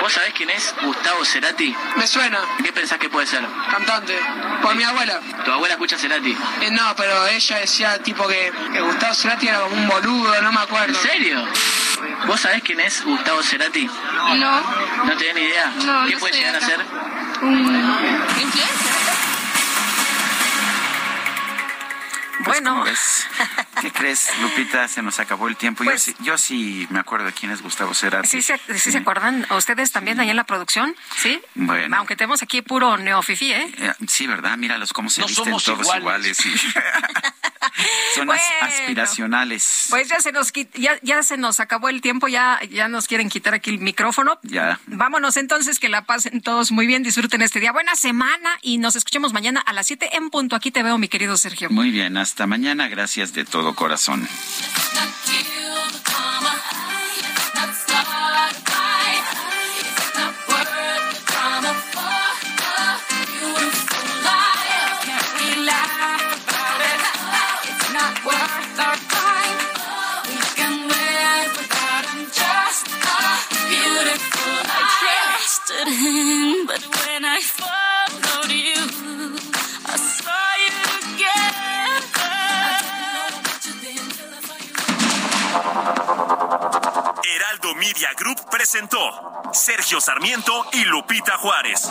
¿Vos sabés quién es Gustavo Cerati? Me suena. ¿Qué pensás que puede ser? Cantante. Por mi abuela. ¿Tu abuela escucha Cerati? Eh, no, pero ella decía tipo que, que Gustavo Cerati era como un boludo, no me acuerdo. ¿En serio? ¿Vos sabés quién es Gustavo Cerati? No. ¿No tenés ni idea? No, ¿Qué no puede llegar a ser? Un influencer. Bueno. ¿cómo ves? ¿Qué crees, Lupita? Se nos acabó el tiempo. Pues- yo, sí, yo sí me acuerdo de quién es Gustavo Cerati. ¿Sí se, sí se acuerdan? ¿Ustedes también allá en la producción? ¿Sí? Bueno. Aunque tenemos aquí puro neofifi, ¿eh? Eh, Sí, ¿verdad? Míralos cómo se No visten somos todos iguales. iguales. y- Son Bueno. as- aspiracionales. Pues ya se nos ya, ya se nos acabó el tiempo, ya, ya nos quieren quitar aquí el micrófono. Ya. Vámonos entonces, que la pasen todos muy bien, disfruten este día. Buena semana y nos escuchemos mañana a las 7 en punto. Aquí te veo, mi querido Sergio. Muy bien, hasta mañana. Gracias de todo corazón. But when I followed you, I saw you. Heraldo Media Group presentó Sergio Sarmiento y Lupita Juárez.